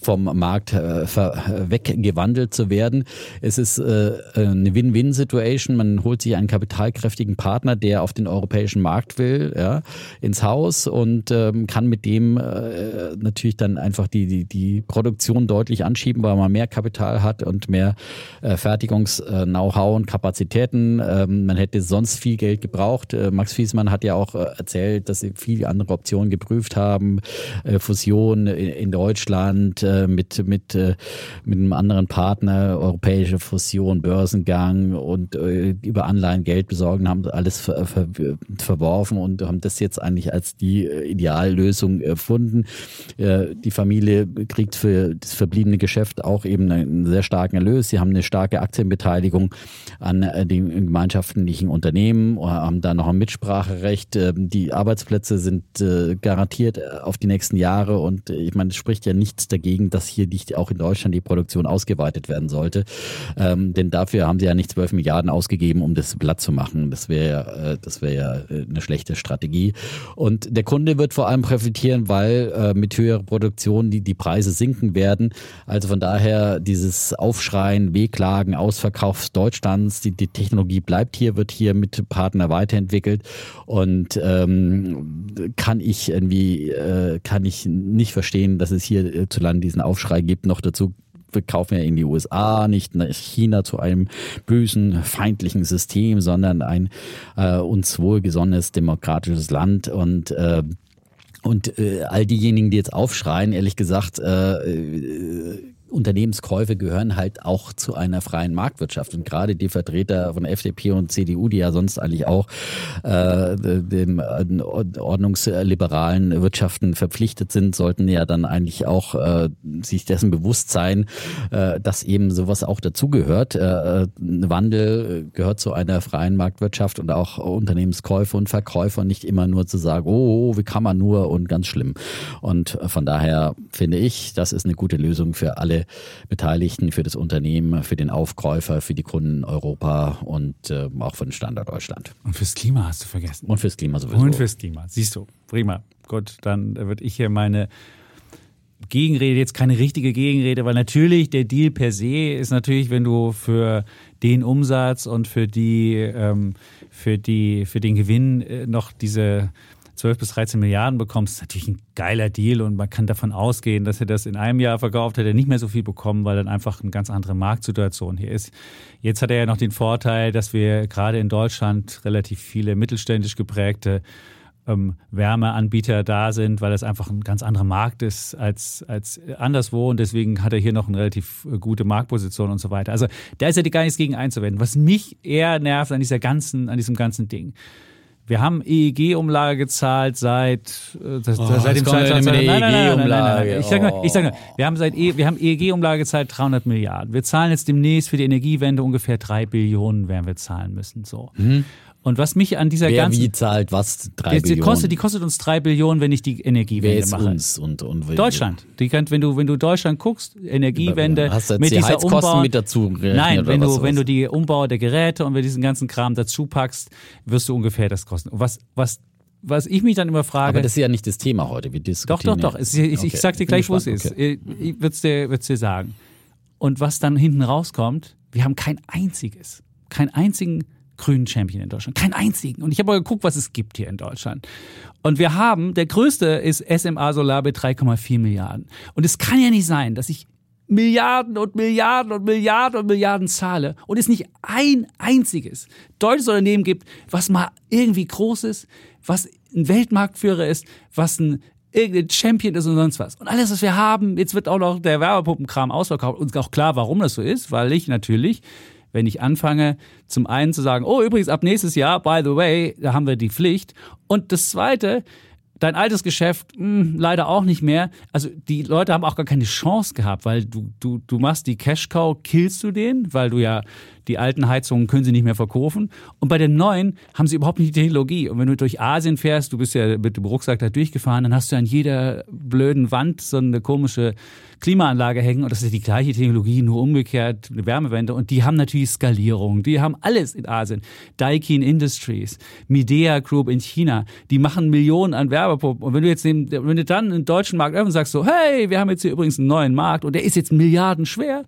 vom Markt äh, ver- weggewandelt zu werden. Es ist äh, eine Win-Win-Situation. Man holt sich einen kapitalkräftigen Partner, der auf den europäischen Markt will, ja, ins Haus und ähm, kann mit dem äh, natürlich dann einfach die, die, die Produktion deutlich anschieben, weil man mehr Kapital hat und mehr äh, Fertigungs-Know-how und Kapazitäten. Ähm, man hätte sonst viel Geld gebraucht. Äh, Max Fiesmann hat ja auch äh, erzählt, dass sie viele andere Optionen geprüft haben. Äh, Fusion in, in Deutschland äh, mit, mit, äh, mit einem anderen Partner, europäische Fusion, Börsengang und äh, über Anleihen Geld besorgen, haben alles ver, ver, verworfen und haben das jetzt eigentlich als die äh, Ideallösung erfunden. Äh, die Familie kriegt für das verbliebene Geschäft auch eben einen sehr starken Erlös. Sie haben eine starke Aktienbeteiligung an äh, den gemeinschaftlichen Unternehmen, haben da noch ein Mitspracherecht. Ähm, Die Arbeitsplätze sind äh, garantiert äh, auf die nächsten Jahre und äh, ich meine, es spricht ja nichts dagegen, dass hier nicht auch in Deutschland die Produktion ausgeweitet werden sollte. Ähm, denn dafür haben sie ja nicht 12 Milliarden ausgegeben, um das Blatt zu machen. Das wäre ja, äh, das ja äh, eine schlechte Strategie. Und der Kunde wird vor allem profitieren, weil äh, mit höherer Produktion die, die Preise sinken werden. Also von daher dieses Aufschreien, Wehklagen, Ausverkauf Deutschlands, die, die Technologie bleibt hier, wird hier mit Partner weiterentwickelt und ähm, kann ich irgendwie, äh, kann ich nicht verstehen, dass es hier äh, zu Land diesen Aufschrei gibt. Noch dazu wir kaufen ja in die USA, nicht nach China zu einem bösen, feindlichen System, sondern ein äh, uns wohlgesonnenes demokratisches Land. Und äh, und äh, all diejenigen, die jetzt aufschreien, ehrlich gesagt, äh, Unternehmenskäufe gehören halt auch zu einer freien Marktwirtschaft. Und gerade die Vertreter von FDP und CDU, die ja sonst eigentlich auch äh, dem äh, ordnungsliberalen Wirtschaften verpflichtet sind, sollten ja dann eigentlich auch äh, sich dessen bewusst sein, äh, dass eben sowas auch dazugehört. Äh, Wandel gehört zu einer freien Marktwirtschaft und auch Unternehmenskäufe und Verkäufe nicht immer nur zu sagen, oh, wie kann man nur und ganz schlimm. Und von daher finde ich, das ist eine gute Lösung für alle Beteiligten, für das Unternehmen, für den Aufkäufer, für die Kunden in Europa und äh, auch für den Standort Deutschland. Und fürs Klima hast du vergessen. Und fürs Klima sowieso. Und fürs Klima. Siehst du, prima. Gut, dann würde ich hier meine Gegenrede, jetzt keine richtige Gegenrede, weil natürlich der Deal per se ist natürlich, wenn du für den Umsatz und für die, ähm, für die, für den Gewinn äh, noch diese 12 bis 13 Milliarden bekommst, ist natürlich ein geiler Deal und man kann davon ausgehen, dass er das in einem Jahr verkauft hätte, nicht mehr so viel bekommen, weil dann einfach eine ganz andere Marktsituation hier ist. Jetzt hat er ja noch den Vorteil, dass wir gerade in Deutschland relativ viele mittelständisch geprägte ähm, Wärmeanbieter da sind, weil es einfach ein ganz anderer Markt ist als, als anderswo und deswegen hat er hier noch eine relativ äh, gute Marktposition und so weiter. Also da ist ja gar nichts gegen einzuwenden. Was mich eher nervt an dieser ganzen, an diesem ganzen Ding, wir haben EEG-Umlage gezahlt seit, äh, das, oh, seit dem Zeitraum. Nein, nein, nein, nein, Ich sag nur, ich sag nur, wir haben seit, e, wir haben EEG-Umlage gezahlt 300 Milliarden. Wir zahlen jetzt demnächst für die Energiewende ungefähr drei Billionen werden wir zahlen müssen, so. Mhm. Und was mich an dieser Wer ganzen. Wie zahlt was? Drei die, Billionen? Kostet, die kostet uns drei Billionen, wenn ich die Energiewende Wer ist mache. Uns und, und Deutschland. Die kann, wenn du, wenn du Deutschland guckst, Energiewende Hast du mit die dieser Heizkosten Umbau. mit dazu Nein, wenn du, wenn du die Umbau der Geräte und wenn diesen ganzen Kram dazu packst, wirst du ungefähr das kosten. Und was, was, was ich mich dann immer frage. Aber das ist ja nicht das Thema heute. Wir Doch, diskutieren doch, doch. ja- Es, ich, Okay. ich sag dir gleich, wo es ist. Ich, ich würde es dir, würd's dir sagen. Und was dann hinten rauskommt, wir haben kein einziges, keinen einzigen grünen Champion in Deutschland. Keinen einzigen. Und ich habe mal geguckt, was es gibt hier in Deutschland. Und wir haben, der größte ist SMA Solar mit 3,4 Milliarden. Und es kann ja nicht sein, dass ich Milliarden und Milliarden und Milliarden und Milliarden zahle und es nicht ein einziges deutsches Unternehmen gibt, was mal irgendwie groß ist, was ein Weltmarktführer ist, was ein irgendein Champion ist und sonst was. Und alles, was wir haben, jetzt wird auch noch der Werbepumpenkram ausverkauft. Uns ist auch klar, warum das so ist, weil ich natürlich, wenn ich anfange, zum einen zu sagen, oh, übrigens, ab nächstes Jahr, by the way, da haben wir die Pflicht. Und das zweite, dein altes Geschäft, mh, leider auch nicht mehr. Also die Leute haben auch gar keine Chance gehabt, weil du, du, du machst die Cash-Cow, killst du den, weil du ja die alten Heizungen können sie nicht mehr verkaufen. Und bei den neuen haben sie überhaupt nicht die Technologie. Und wenn du durch Asien fährst, du bist ja mit dem Rucksack da durchgefahren, dann hast du an jeder blöden Wand so eine komische Klimaanlage hängen. Und das ist die gleiche Technologie, nur umgekehrt, eine Wärmewende. Und die haben natürlich Skalierung. Die haben alles in Asien. Daikin Industries, Midea Group in China, die machen Millionen an Werbepumpen. Und wenn du jetzt den, wenn du dann einen deutschen Markt öffnest und sagst so, hey, wir haben jetzt hier übrigens einen neuen Markt und der ist jetzt milliardenschwer.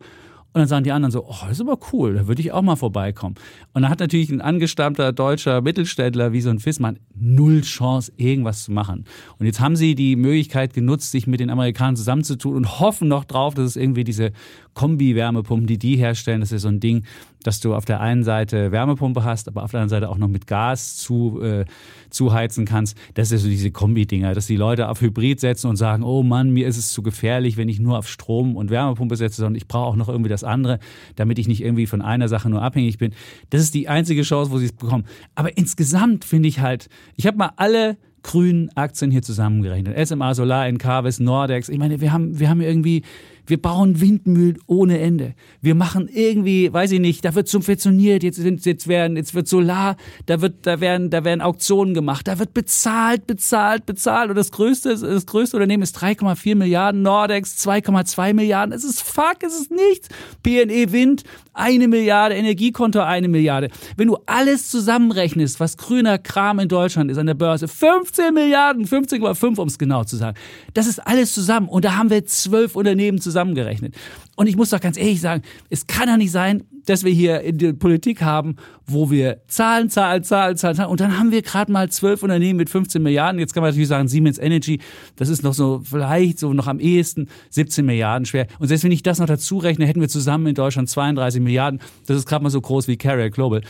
Und dann sagen die anderen so, oh, das ist aber cool, da würde ich auch mal vorbeikommen. Und dann hat natürlich ein angestammter deutscher Mittelständler wie so ein Fissmann null Chance, irgendwas zu machen. Und jetzt haben sie die Möglichkeit genutzt, sich mit den Amerikanern zusammenzutun und hoffen noch drauf, dass es irgendwie diese Kombi-Wärmepumpen, die die herstellen, das ist so ein Ding, dass du auf der einen Seite Wärmepumpe hast, aber auf der anderen Seite auch noch mit Gas zu, äh, zuheizen kannst. Das ist so diese Kombi-Dinger, dass die Leute auf Hybrid setzen und sagen, oh Mann, mir ist es zu gefährlich, wenn ich nur auf Strom und Wärmepumpe setze, sondern ich brauche auch noch irgendwie das andere, damit ich nicht irgendwie von einer Sache nur abhängig bin. Das ist die einzige Chance, wo sie es bekommen. Aber insgesamt finde ich halt, ich habe mal alle grünen Aktien hier zusammengerechnet. SMA Solar, Encarvis, Nordex. Ich meine, wir haben, wir haben irgendwie, wir bauen Windmühlen ohne Ende. Wir machen irgendwie, weiß ich nicht, da wird subventioniert, jetzt sind, jetzt werden, jetzt wird Solar, da wird, da werden, da werden Auktionen gemacht, da wird bezahlt, bezahlt, bezahlt. Und das größte, das größte Unternehmen ist 3,4 Milliarden, Nordex 2,2 Milliarden. Es ist fuck, es ist nichts. PNE Wind, eine Milliarde, Energiekonto eine Milliarde. Wenn du alles zusammenrechnest, was grüner Kram in Deutschland ist an der Börse, 15 Milliarden, 15,5 um es genau zu sagen. Das ist alles zusammen und da haben wir zwölf Unternehmen zusammengerechnet. Und ich muss doch ganz ehrlich sagen, es kann ja nicht sein, dass wir hier in der Politik haben, wo wir Zahlen, Zahlen, Zahlen, Zahlen, Zahlen und dann haben wir gerade mal zwölf Unternehmen mit 15 Milliarden. Jetzt kann man natürlich sagen, Siemens Energy, das ist noch so vielleicht so noch am ehesten 17 Milliarden schwer. Und selbst wenn ich das noch dazu rechne, hätten wir zusammen in Deutschland 32 Milliarden. Das ist gerade mal so groß wie Carrier Global.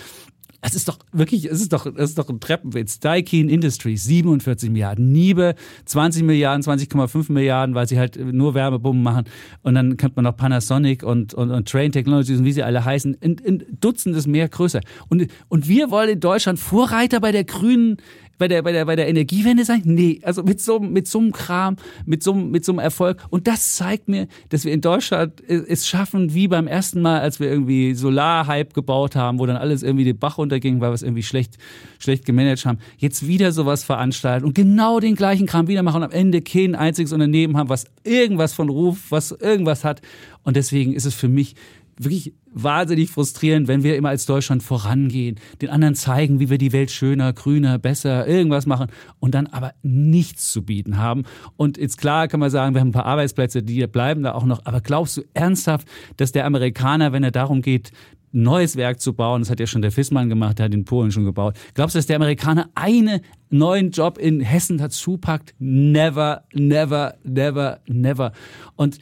Es ist doch wirklich, es ist doch, es ist doch ein Treppenwitz. Daikin Industries, 47 Milliarden. Niebe, 20 Milliarden, 20,5 Milliarden, weil sie halt nur Wärmebomben machen. Und dann könnte man noch Panasonic und, und, und Train Technologies und wie sie alle heißen, in, in Dutzendes mehr größer. Und, und wir wollen in Deutschland Vorreiter bei der grünen bei der, bei der, bei der Energiewende sein? Nee, also mit so, mit so einem Kram, mit so, mit so einem Erfolg. Und das zeigt mir, dass wir in Deutschland es schaffen, wie beim ersten Mal, als wir irgendwie Solarhype gebaut haben, wo dann alles irgendwie den Bach runterging, weil wir es irgendwie schlecht, schlecht gemanagt haben, jetzt wieder sowas veranstalten und genau den gleichen Kram wieder machen und am Ende kein einziges Unternehmen haben, was irgendwas von Ruf, was irgendwas hat. Und deswegen ist es für mich wirklich wahnsinnig frustrierend, wenn wir immer als Deutschland vorangehen, den anderen zeigen, wie wir die Welt schöner, grüner, besser, irgendwas machen und dann aber nichts zu bieten haben. Und jetzt klar kann man sagen, wir haben ein paar Arbeitsplätze, die bleiben da auch noch. Aber glaubst du ernsthaft, dass der Amerikaner, wenn er darum geht, neues Werk zu bauen, das hat ja schon der Fissmann gemacht, der hat in Polen schon gebaut. Glaubst du, dass der Amerikaner einen neuen Job in Hessen dazu packt? Never, never, never, never. Und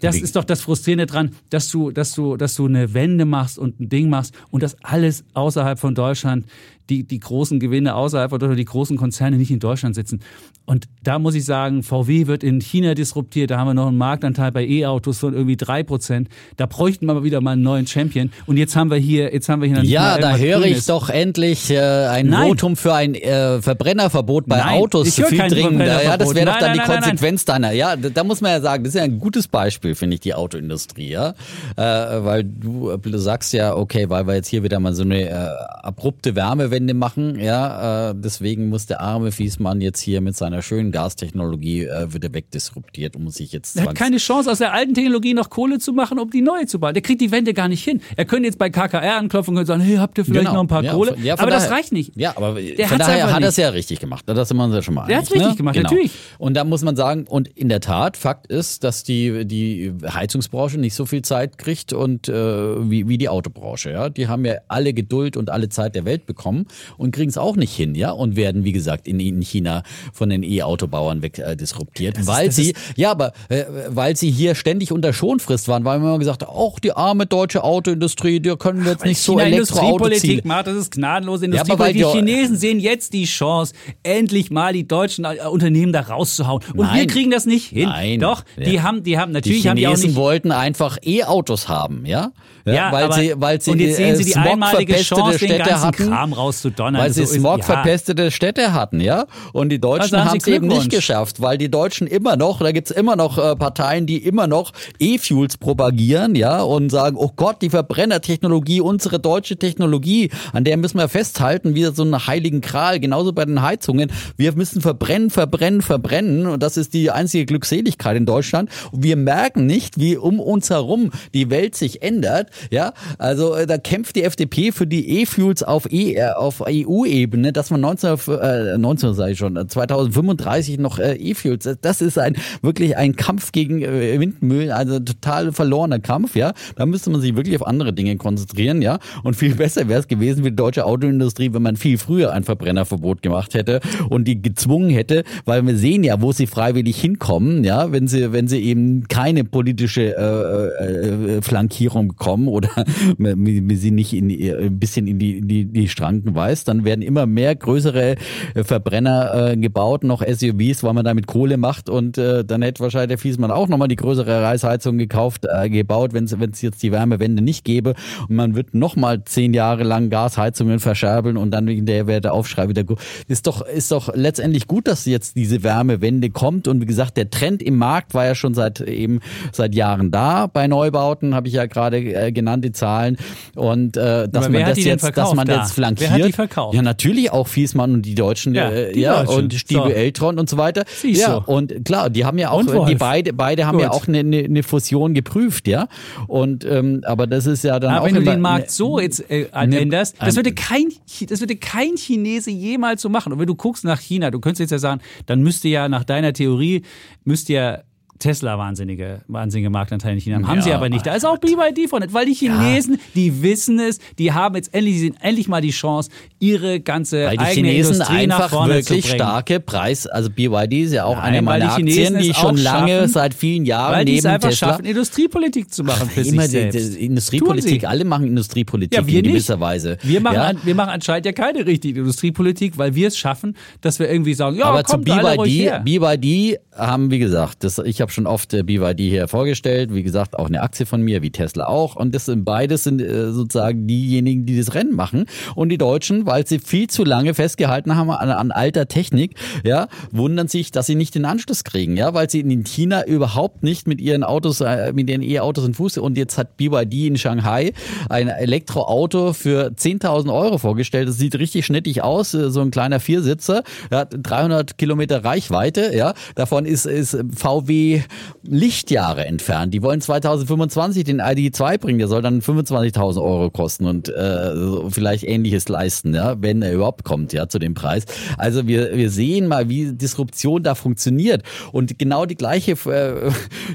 das ist doch das Frustrierende dran, dass du, dass du, dass du eine Wende machst und ein Ding machst und das alles außerhalb von Deutschland die, die großen Gewinne außerhalb oder die großen Konzerne nicht in Deutschland sitzen. Und da muss ich sagen, VW wird in China disruptiert. Da haben wir noch einen Marktanteil bei E-Autos von irgendwie drei Prozent. Da bräuchten wir aber wieder mal einen neuen Champion. Und jetzt haben wir hier, jetzt haben wir hier Ja, da höre ich doch endlich äh, ein nein. Votum für ein äh, Verbrennerverbot bei nein, Autos ich viel dringender. Ja, das wäre doch dann nein, die Konsequenz deiner. Ja, da muss man ja sagen, das ist ja ein gutes Beispiel, finde ich, die Autoindustrie, ja. Äh, weil du, du sagst ja, okay, weil wir jetzt hier wieder mal so eine äh, abrupte Wärmewende Wende machen. Ja, äh, deswegen muss der arme Fiesmann jetzt hier mit seiner schönen Gastechnologie äh, wieder wegdisruptiert muss sich jetzt. Er hat keine Chance, aus der alten Technologie noch Kohle zu machen, um die neue zu bauen. Der kriegt die Wende gar nicht hin. Er könnte jetzt bei KKR anklopfen und sagen, hey, habt ihr vielleicht genau. noch ein paar ja, Kohle? Ja, aber daher, das reicht nicht. Ja, aber der von daher hat er es ja richtig gemacht. Das sind wir uns ja schon mal Der hat es richtig ne? gemacht, genau. natürlich. Und da muss man sagen, und in der Tat, Fakt ist, dass die, die Heizungsbranche nicht so viel Zeit kriegt und äh, wie, wie die Autobranche. Ja? Die haben ja alle Geduld und alle Zeit der Welt bekommen und kriegen es auch nicht hin, ja, und werden, wie gesagt, in, in China von den E-Autobauern weg äh, disruptiert, das weil ist, sie, ja, aber äh, weil sie hier ständig unter Schonfrist waren, weil man immer gesagt hat, auch die arme deutsche Autoindustrie, da können wir jetzt nicht so Elektroautopolitik macht, das ist gnadenlose Industrie, ja, weil die Chinesen sehen jetzt die Chance, endlich mal die deutschen äh, Unternehmen da rauszuhauen. Und Nein. wir kriegen das nicht hin. Nein. Doch, die ja. haben, die haben natürlich die haben die auch nicht wollten einfach E-Autos haben, ja? Ja, ja weil aber, sie, weil sie, und jetzt sehen sie die einmalige Chance, Städte den ganzen hatten, Kram rauszudonnern. Weil sie so smogverpestete ja. Städte hatten, ja. Und die Deutschen also haben es eben nicht geschafft, weil die Deutschen immer noch, da gibt's immer noch äh, Parteien, die immer noch E-Fuels propagieren, ja, und sagen, oh Gott, die Verbrennertechnologie, unsere deutsche Technologie, an der müssen wir festhalten, wie so einen heiligen Kral, genauso bei den Heizungen. Wir müssen verbrennen, verbrennen, verbrennen. Und das ist die einzige Glückseligkeit in Deutschland. Und wir merken nicht, wie um uns herum die Welt sich ändert, ja. Also äh, da kämpft die FDP für die E-Fuels auf, e, äh, auf EU-Ebene, dass man 19, äh, 19 sage ich schon, 2035 noch äh, E-Fuels, das ist ein wirklich ein Kampf gegen äh, Windmühlen, also total verlorener Kampf, ja. Da müsste man sich wirklich auf andere Dinge konzentrieren, ja. Und viel [laughs] besser wäre es gewesen für die deutsche Autoindustrie, wenn man viel früher ein Verbrennerverbot gemacht hätte und die gezwungen hätte, weil wir sehen ja, wo sie freiwillig hinkommen, ja, wenn sie, wenn sie eben keine politische äh, äh, äh Flankierung bekommen oder [laughs] sie nicht in, ein bisschen in die, in die, die Schranken weist, dann werden immer mehr größere äh, Verbrenner äh, gebaut, noch SUVs, weil man damit Kohle macht und äh, dann hätte wahrscheinlich der Fiesmann auch nochmal die größere Reisheizung gekauft, äh, gebaut, wenn es jetzt die Wärmewende nicht gäbe und man wird nochmal zehn Jahre lang Gasheizungen verscherbeln und dann wegen der wäre der Aufschrei wieder gut. Ist doch, ist doch letztendlich gut, dass jetzt diese Wärmewende kommt und wie gesagt, der Trend im Markt war ja schon seit eben seit Jahren da. Bei Neubauten habe ich ja gerade äh, genannt die Zahlen und äh, dass man das jetzt, dass man jetzt flankiert. Wer hat die verkauft? Ja, natürlich auch Fiesmann und die Deutschen, ja, äh, die ja Deutschen. und Stiebe so. Eltron und so weiter. Siehst ja, du. und klar, die haben ja auch, die beide, beide haben Gut. ja auch eine, eine, Fusion geprüft, ja. Und ähm, aber das ist ja dann aber auch wenn du den Markt ne, so jetzt äh, anänderst, das würde kein, das würde kein Chinese jemals so machen. Und wenn du guckst nach China, du könntest jetzt ja sagen, dann müsste ja nach deiner Theorie müsste ja Tesla wahnsinnige, wahnsinnige Marktanteile in China haben. Haben sie aber nicht. Da ist auch BYD von, weil die Chinesen, ja. die wissen es, die haben jetzt endlich, die endlich mal die Chance, ihre ganze weil die eigene Chinesen Industrie einfach vorne wirklich zu starke Preis, also BYD ist ja auch Nein, eine meiner die Chinesen Aktien, die schon lange, schaffen, seit vielen Jahren Weil die es neben einfach Tesla. schaffen, Industriepolitik zu machen für Immer sich die, selbst. die Industriepolitik, Tun sie. alle machen Industriepolitik Ja, wir in gewisser nicht. Weise. Wir machen, ja? an, wir machen anscheinend ja keine richtige Industriepolitik, weil wir es schaffen, dass wir irgendwie sagen, ja, Aber zu kommt alle ruhig BYD. BYD haben, wie gesagt, das, ich habe schon oft äh, BYD hier vorgestellt, wie gesagt, auch eine Aktie von mir, wie Tesla auch. Und das sind beides sind äh, sozusagen diejenigen, die das Rennen machen. Und die Deutschen, weil sie viel zu lange festgehalten haben an, an alter Technik, ja, wundern sich, dass sie nicht den Anschluss kriegen, ja, weil sie in China überhaupt nicht mit ihren Autos, äh, mit ihren E-Autos in Fuß. Und jetzt hat BYD in Shanghai ein Elektroauto für 10.000 Euro vorgestellt. Das sieht richtig schnittig aus, äh, so ein kleiner Viersitzer, ja, 300 Kilometer Reichweite, ja. Davon ist, ist VW Lichtjahre entfernt. Die wollen 2025 den ID2 bringen, der soll dann 25.000 Euro kosten und äh, vielleicht ähnliches leisten, ja, wenn er überhaupt kommt, ja, zu dem Preis. Also wir, wir sehen mal, wie Disruption da funktioniert und genau die gleiche, äh,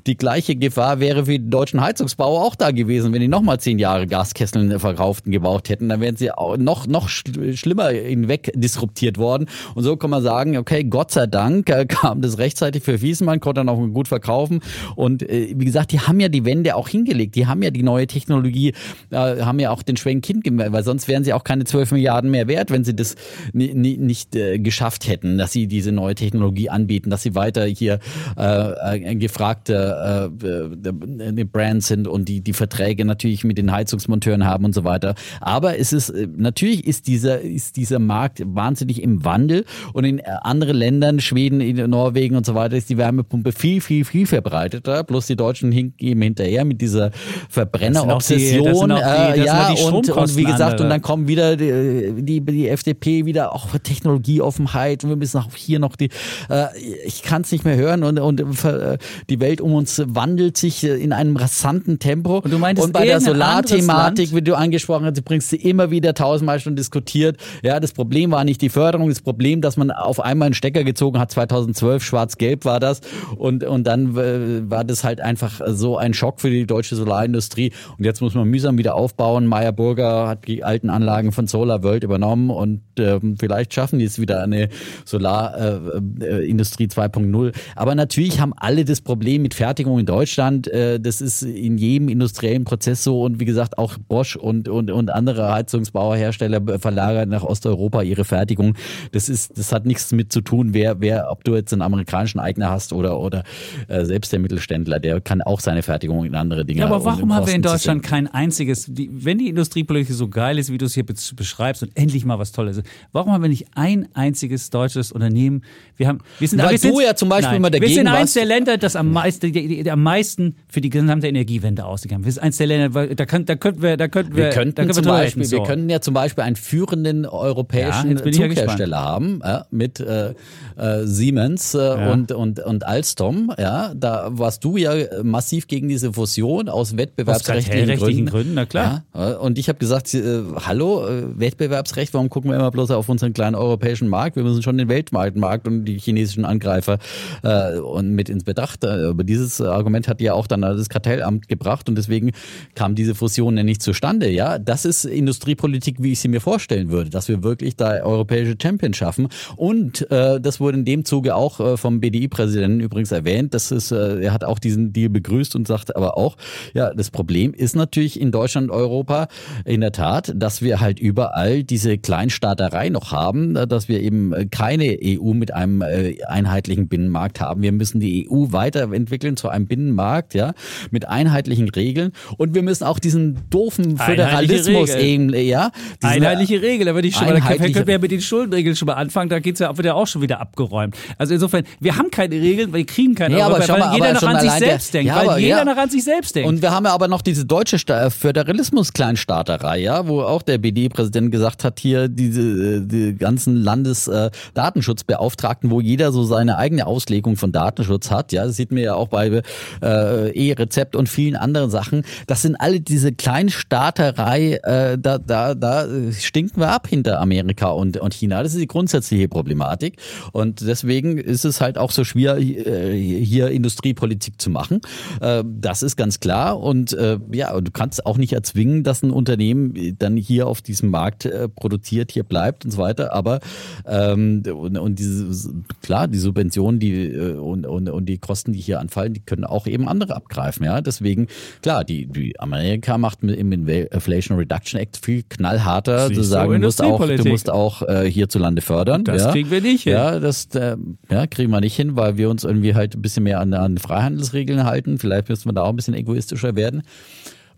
die gleiche Gefahr wäre für den deutschen Heizungsbau auch da gewesen, wenn die nochmal zehn Jahre Gaskesseln verkauft und gebraucht hätten, dann wären sie auch noch, noch schl- schlimmer hinweg disruptiert worden. Und so kann man sagen, okay, Gott sei Dank äh, kam das rechtzeitig für Wiesmann, konnte dann auch gut verkaufen. Und äh, wie gesagt, die haben ja die Wende auch hingelegt. Die haben ja die neue Technologie, äh, haben ja auch den schweren Kind gemacht, weil sonst wären sie auch keine 12 Milliarden mehr wert, wenn sie das ni ni nicht äh, geschafft hätten, dass sie diese neue Technologie anbieten, dass sie weiter hier äh, äh, gefragte äh, äh, Brand sind und die, die Verträge natürlich mit den Heizungsmonteuren haben und so weiter. Aber es ist, äh, natürlich ist dieser, ist dieser Markt wahnsinnig im Wandel und in anderen Ländern, Schweden, in Norwegen und so weiter, ist die Wärmepumpe viel, viel, viel verbreiteter. Bloß die Deutschen hinken eben hinterher mit dieser Verbrennerobsession. Das ja, und, und wie gesagt, andere. und dann kommen wieder die, die, die FDP wieder auch Technologieoffenheit und wir müssen auch hier noch die, äh, ich kann es nicht mehr hören und, und äh, die Welt um uns wandelt sich äh, in einem rasanten Tempo. Und du meintest und bei der Solarthematik, wie du angesprochen hast, du bringst sie immer wieder tausendmal schon diskutiert. Ja, das Problem war nicht die Förderung, das Problem, dass man auf einmal einen Stecker gezogen hat, 2012, schwarz-gelb war das und, und dann äh, war das halt einfach so ein Schock für die deutsche Solarindustrie und jetzt muss man mühsam wieder aufbauen. Meyer Burger hat die alten Anlagen von Solar World übernommen und ähm, vielleicht schaffen die es wieder eine Solarindustrie äh, Industrie 2.0. Aber natürlich haben alle das Problem mit Fertigung in Deutschland. Äh, das ist in jedem industriellen Prozess so und wie gesagt auch Bosch und, und, und andere Heizungsbauerhersteller verlagern nach Osteuropa ihre Fertigung. Das ist, das hat nichts mit zu tun, wer, wer, ob du jetzt einen amerikanischen Eigner hast oder, oder äh, selbst der Mittelständler, der kann auch seine Fertigung in andere Dinge. Ja, aber um warum haben wir in Deutschland kein einziges, die, wenn die Industriepolitik so geil ist, wie du es hier be- beschreibst und endlich mal was Tolles ist, warum haben wir nicht ein einziges deutsches Unternehmen? Wir haben, wir sind, Weil wir sind, du ja zum Beispiel nein, immer dagegen Wir sind eins der Länder, das am meisten, die, die, die am meisten für die gesamte Energiewende ausgegangen. Wir sind eins der Länder, da, kann, da könnten wir, da könnten wir, Wir da könnten können wir zum Beispiel, reden, wir so. können ja zum Beispiel einen führenden europäischen ja Zughersteller haben, ja, mit äh, äh, Siemens äh, Ja. und, und, und Alstom. Ja, da warst du ja massiv gegen diese Fusion aus wettbewerbsrechtlichen Gründen. Gründen, na klar. Ja, äh, und ich habe gesagt, äh, hallo, äh, Wettbewerbsrecht, warum gucken wir immer bloß auf unseren kleinen europäischen Markt? Wir müssen schon den Weltmarkt und die chinesischen Angreifer äh, und mit ins Betracht. Äh, aber dieses Argument hat ja auch dann das Kartellamt gebracht und deswegen kam diese Fusion ja nicht zustande. Ja, das ist Industriepolitik, wie ich sie mir vorstellen würde, dass wir wirklich da europäische Champions schaffen. Und äh, das wurde in dem Zuge auch äh, vom BDI-Präsidenten übrigens erwähnt. Das ist, äh, er hat auch diesen Deal begrüßt und sagt aber auch, ja, das Problem ist natürlich in Deutschland und Europa in der Tat, dass wir halt überall diese Kleinstaaterei noch haben, äh, dass wir eben äh, keine EU mit einem einheitlichen Binnenmarkt haben. Wir müssen die EU weiterentwickeln zu einem Binnenmarkt, ja, mit einheitlichen Regeln. Und wir müssen auch diesen doofen Föderalismus Regeln. eben, ja. Einheitliche Regel, da würde ich schon mal, da können wir ja mit den Schuldenregeln schon mal anfangen, da geht's ja, ja auch schon wieder abgeräumt. Also insofern, wir haben keine Regeln, weil wir kriegen keine Nee, aber schau weil mal, jeder aber noch an sich selbst denkt, Ja, weil aber jeder ja. noch an sich selbst denkt. Und wir haben ja aber noch diese deutsche Sta- Föderalismus-Kleinstaaterei, ja, wo auch der BD-Präsident gesagt hat, hier diese äh, die ganzen Landesdatenschutzbeauftragten, wo jeder so seine eigene Auslegung von Datenschutz hat. Ja, das sieht man ja auch bei äh, E-Rezept und vielen anderen Sachen. Das sind alle diese Kleinstaaterei, äh, da, da, da stinken wir ab hinter Amerika und, und China. Das ist die grundsätzliche Problematik. Und deswegen ist es halt auch so schwer, äh, hier Industriepolitik zu machen. Äh, das ist ganz klar. Und äh, ja, du kannst auch nicht erzwingen, dass ein Unternehmen dann hier auf diesem Markt äh, produziert, hier bleibt und so weiter. Aber ähm, und, und diese, klar, die Subventionen, die und, und, und die Kosten, die hier anfallen, die können auch eben andere abgreifen. Ja, deswegen klar, die, die Amerika macht mit im Inflation Reduction Act viel knallharter zu sagen, du musst auch, du musst auch äh, hierzulande fördern. Das ja. kriegen wir nicht hin. Ja, das äh, ja, kriegen wir nicht hin, weil wir uns irgendwie halt ein bisschen mehr an, an Freihandelsregeln halten. Vielleicht müssen wir da auch ein bisschen egoistischer werden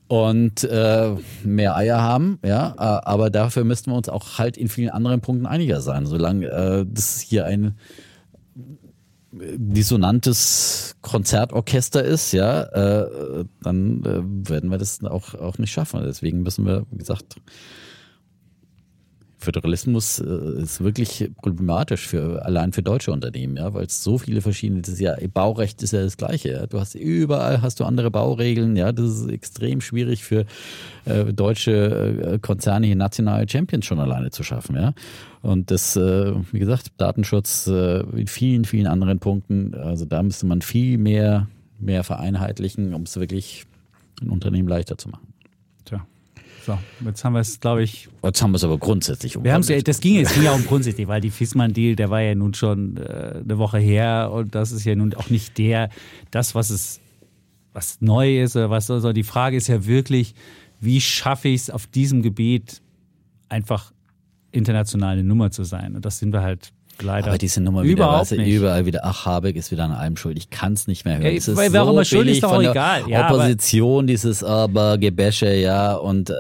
und äh, mehr Eier haben, ja, äh, aber dafür müssten wir uns auch halt in vielen anderen Punkten einiger sein. Solange äh, das hier ein dissonantes Konzertorchester ist, ja, äh, dann äh, werden wir das auch, auch nicht schaffen. Deswegen müssen wir, wie gesagt, Föderalismus äh, ist wirklich problematisch für allein für deutsche Unternehmen, ja, weil es so viele verschiedene, das ist ja Baurecht ist ja das gleiche, ja. Du hast überall hast du andere Bauregeln, ja, das ist extrem schwierig für äh, deutsche äh, Konzerne hier nationale Champions schon alleine zu schaffen, ja. Und das, äh, wie gesagt, Datenschutz äh, in vielen, vielen anderen Punkten, also da müsste man viel mehr, mehr vereinheitlichen, um es wirklich ein Unternehmen leichter zu machen. So, jetzt haben wir es, glaube ich. Jetzt haben wir es aber grundsätzlich um. Wir ja, das ging jetzt ja um grundsätzlich, weil die Fissmann-Deal, der war ja nun schon äh, eine Woche her und das ist ja nun auch nicht der, das, was es, was neu ist oder was, also die Frage ist ja wirklich, wie schaffe ich es auf diesem Gebiet einfach international eine Nummer zu sein? Und das sind wir halt leider. Aber diese Nummer überhaupt wieder, nicht. überall wieder, ach, Habeck ist wieder an allem schuld. Ich kann es nicht mehr hören. Ja, es ist weil warum so er schuld ist, doch auch egal. Ja, Opposition, dieses aber Gebäsche, ja, und äh,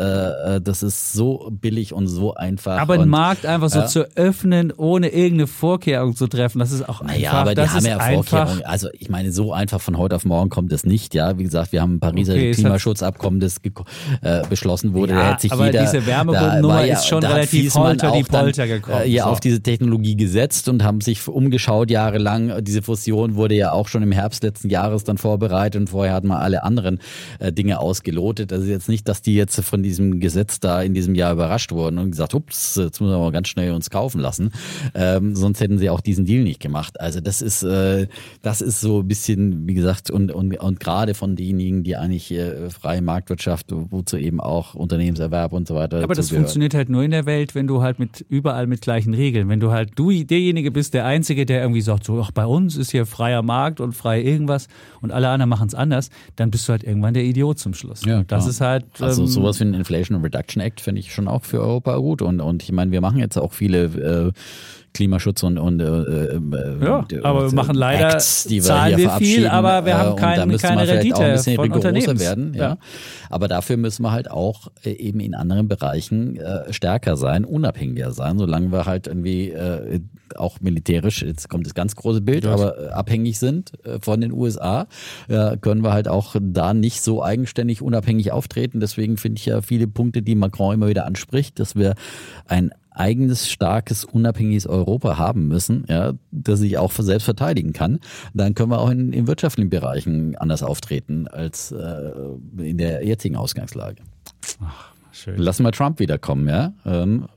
äh, das ist so billig und so einfach. Aber einen Markt einfach so ja. zu öffnen, ohne irgendeine Vorkehrung zu treffen, das ist auch einfach. Naja, aber die das haben ja Vorkehrungen. Also ich meine, so einfach von heute auf morgen kommt es nicht. Ja, wie gesagt, wir haben ein Pariser Okay, Klimaschutzabkommen, das äh, beschlossen wurde. Ja, da hat sich aber jeder, diese da Wärmepumpen-Nummer war ist schon relativ holter die Polter gekommen, Äh, ja, so. auf diese Technologie gesetzt und haben sich umgeschaut jahrelang. Diese Fusion wurde ja auch schon im Herbst letzten Jahres dann vorbereitet und vorher hatten wir alle anderen äh, Dinge ausgelotet. Also jetzt nicht, dass die jetzt von diesem Gesetz da in diesem Jahr überrascht wurden und gesagt, ups, jetzt müssen wir mal ganz schnell uns kaufen lassen. Ähm, sonst hätten sie auch diesen Deal nicht gemacht. Also das ist, äh, das ist so ein bisschen, wie gesagt, und, und, und gerade von denjenigen, die eigentlich äh, freie Marktwirtschaft, wozu eben auch Unternehmenserwerb und so weiter. Aber das dazugehört. funktioniert halt nur in der Welt, wenn du halt mit überall mit gleichen Regeln. Wenn du halt du derjenige bist, der Einzige, der irgendwie sagt, so, ach, bei uns ist hier freier Markt und frei irgendwas und alle anderen machen es anders, dann bist du halt irgendwann der Idiot zum Schluss. Ja, das ist halt. Also ähm, sowas wie ein Inflation Reduction Act finde ich schon auch für Europa gut. Und, und ich meine, wir machen jetzt auch viele äh, Klimaschutz und, und äh, äh, Ja, äh, aber wir machen leider- Acts, die wir zahlen hier wir viel, aber wir haben und kein- da müsste keine man vielleicht auch ein Rendite bisschen von rigoroser Unternehmens. werden. Ja. Ja. Aber dafür müssen wir halt auch äh, eben in anderen Bereichen äh, stärker sein, unabhängiger sein, solange wir halt irgendwie äh, auch militärisch, jetzt kommt das ganz große Bild, aber äh, abhängig sind äh, von den USA, äh, können wir halt auch da nicht so eigenständig unabhängig auftreten. Deswegen finde ich ja viele Punkte, die Macron immer wieder anspricht, dass wir ein eigenes, starkes, unabhängiges Europa haben müssen, ja, das sich auch selbst verteidigen kann, dann können wir auch in, in wirtschaftlichen Bereichen anders auftreten als äh, in der jetzigen Ausgangslage. schön. Lassen wir Trump wiederkommen, ja. Ähm,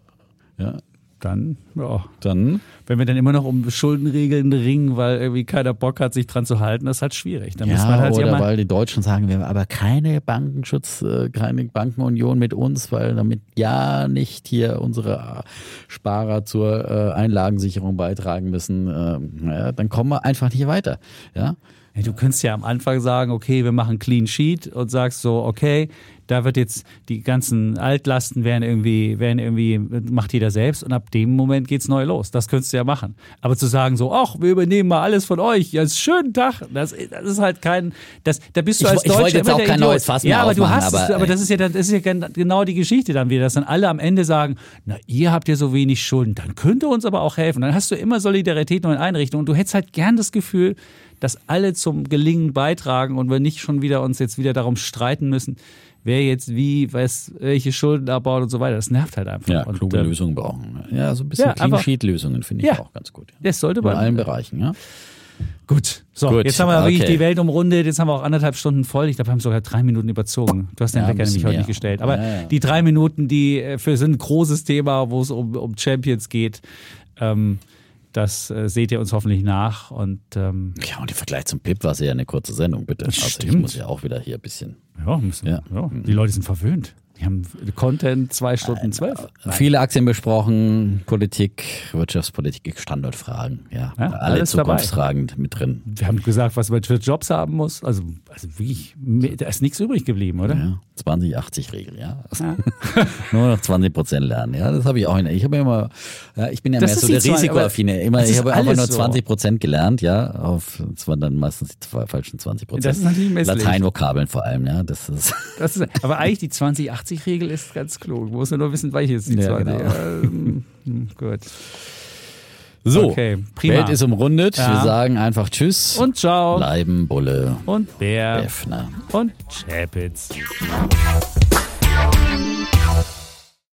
ja, Dann, ja. dann Wenn wir dann immer noch um Schuldenregeln ringen, weil irgendwie keiner Bock hat, sich dran zu halten, das ist halt schwierig. Dann muss ja, man halt oder weil die Deutschen sagen, wir haben aber keine Bankenschutz, äh, keine Bankenunion mit uns, weil damit ja nicht hier unsere Sparer zur äh, Einlagensicherung beitragen müssen. Ähm, ja, dann kommen wir einfach nicht weiter. Ja, du könntest ja am Anfang sagen, okay, wir machen Clean Sheet und sagst so, okay, da wird jetzt die ganzen Altlasten werden irgendwie, werden irgendwie, macht jeder selbst und ab dem Moment geht's neu los. Das könntest du ja machen. Aber zu sagen so, ach, wir übernehmen mal alles von euch, ja, schönen Tag, das, das ist halt kein, das, da bist du Ich als ich Deutscher wollte jetzt immer auch der kein Idiot. neues Fass mehr Ja, aber du aufmachen, hast es, aber, aber das ist ja, das ist ja gen- genau die Geschichte dann wieder, dass dann alle am Ende sagen, na, ihr habt ja so wenig Schulden, dann könnt ihr uns aber auch helfen. Dann hast du immer Solidarität nur in Einrichtungen und du hättest halt gern das Gefühl, dass alle zum Gelingen beitragen und wir nicht schon wieder uns jetzt wieder darum streiten müssen, wer jetzt wie, weiß, welche Schulden abbaut und so weiter. Das nervt halt einfach. ja und, kluge äh, Lösungen brauchen. Ja, so ein bisschen Ja, Clean einfach- Sheet Lösungen finde ich Ja. auch ganz gut. Ja. Das sollte In man. allen Bereichen, ja. Gut. So, Gut, jetzt haben wir wirklich okay. die Welt umrundet. Jetzt haben wir auch anderthalb Stunden voll. Ich glaube, wir haben sogar drei Minuten überzogen. Du hast den Ja, Wecker nämlich heute nicht gestellt. Aber Ja, ja. die drei Minuten, die äh, für so ein großes Thema, wo es um, um Champions geht, ähm, Das äh, seht ihr uns hoffentlich nach. Und ähm, Ja, und im Vergleich zum Pip war es ja eine kurze Sendung, bitte. Also ich Stimmt. muss ja auch wieder hier ein bisschen. ja, müssen, Ja. ja. die Leute sind verwöhnt. Die haben Content zwei Stunden zwölf. Viele Aktien besprochen, Politik, Wirtschaftspolitik, Standortfragen, ja. Ja, Alle alles dabei. Zukunftsfragen mit drin. Wir haben gesagt, was man für Jobs haben muss. Also, also wirklich, da ist nichts übrig geblieben, oder? Ja, 20-80-Regel, ja. [laughs] Nur noch 20 Prozent lernen, ja. Das habe ich auch. In, ich habe immer, ja, ich bin ja Das mehr so der Risikoaffine. Immer, ich habe einfach alles nur so. 20 Prozent gelernt, ja. Auf, das waren dann meistens die zwei, falschen 20 Prozent. Das ist natürlich misslich. Lateinvokabeln vor allem, ja. Das ist. Das ist, aber eigentlich die 20-80-Regel ist ganz klug. Muss man nur wissen, welche ist die Ja, 20. genau. [laughs] Ähm, hm, gut. So, Okay, prima. Welt ist umrundet. Ja. Wir sagen einfach Tschüss. Und ciao. bleiben Bulle. Und Bär. Befner. Und Chapitz.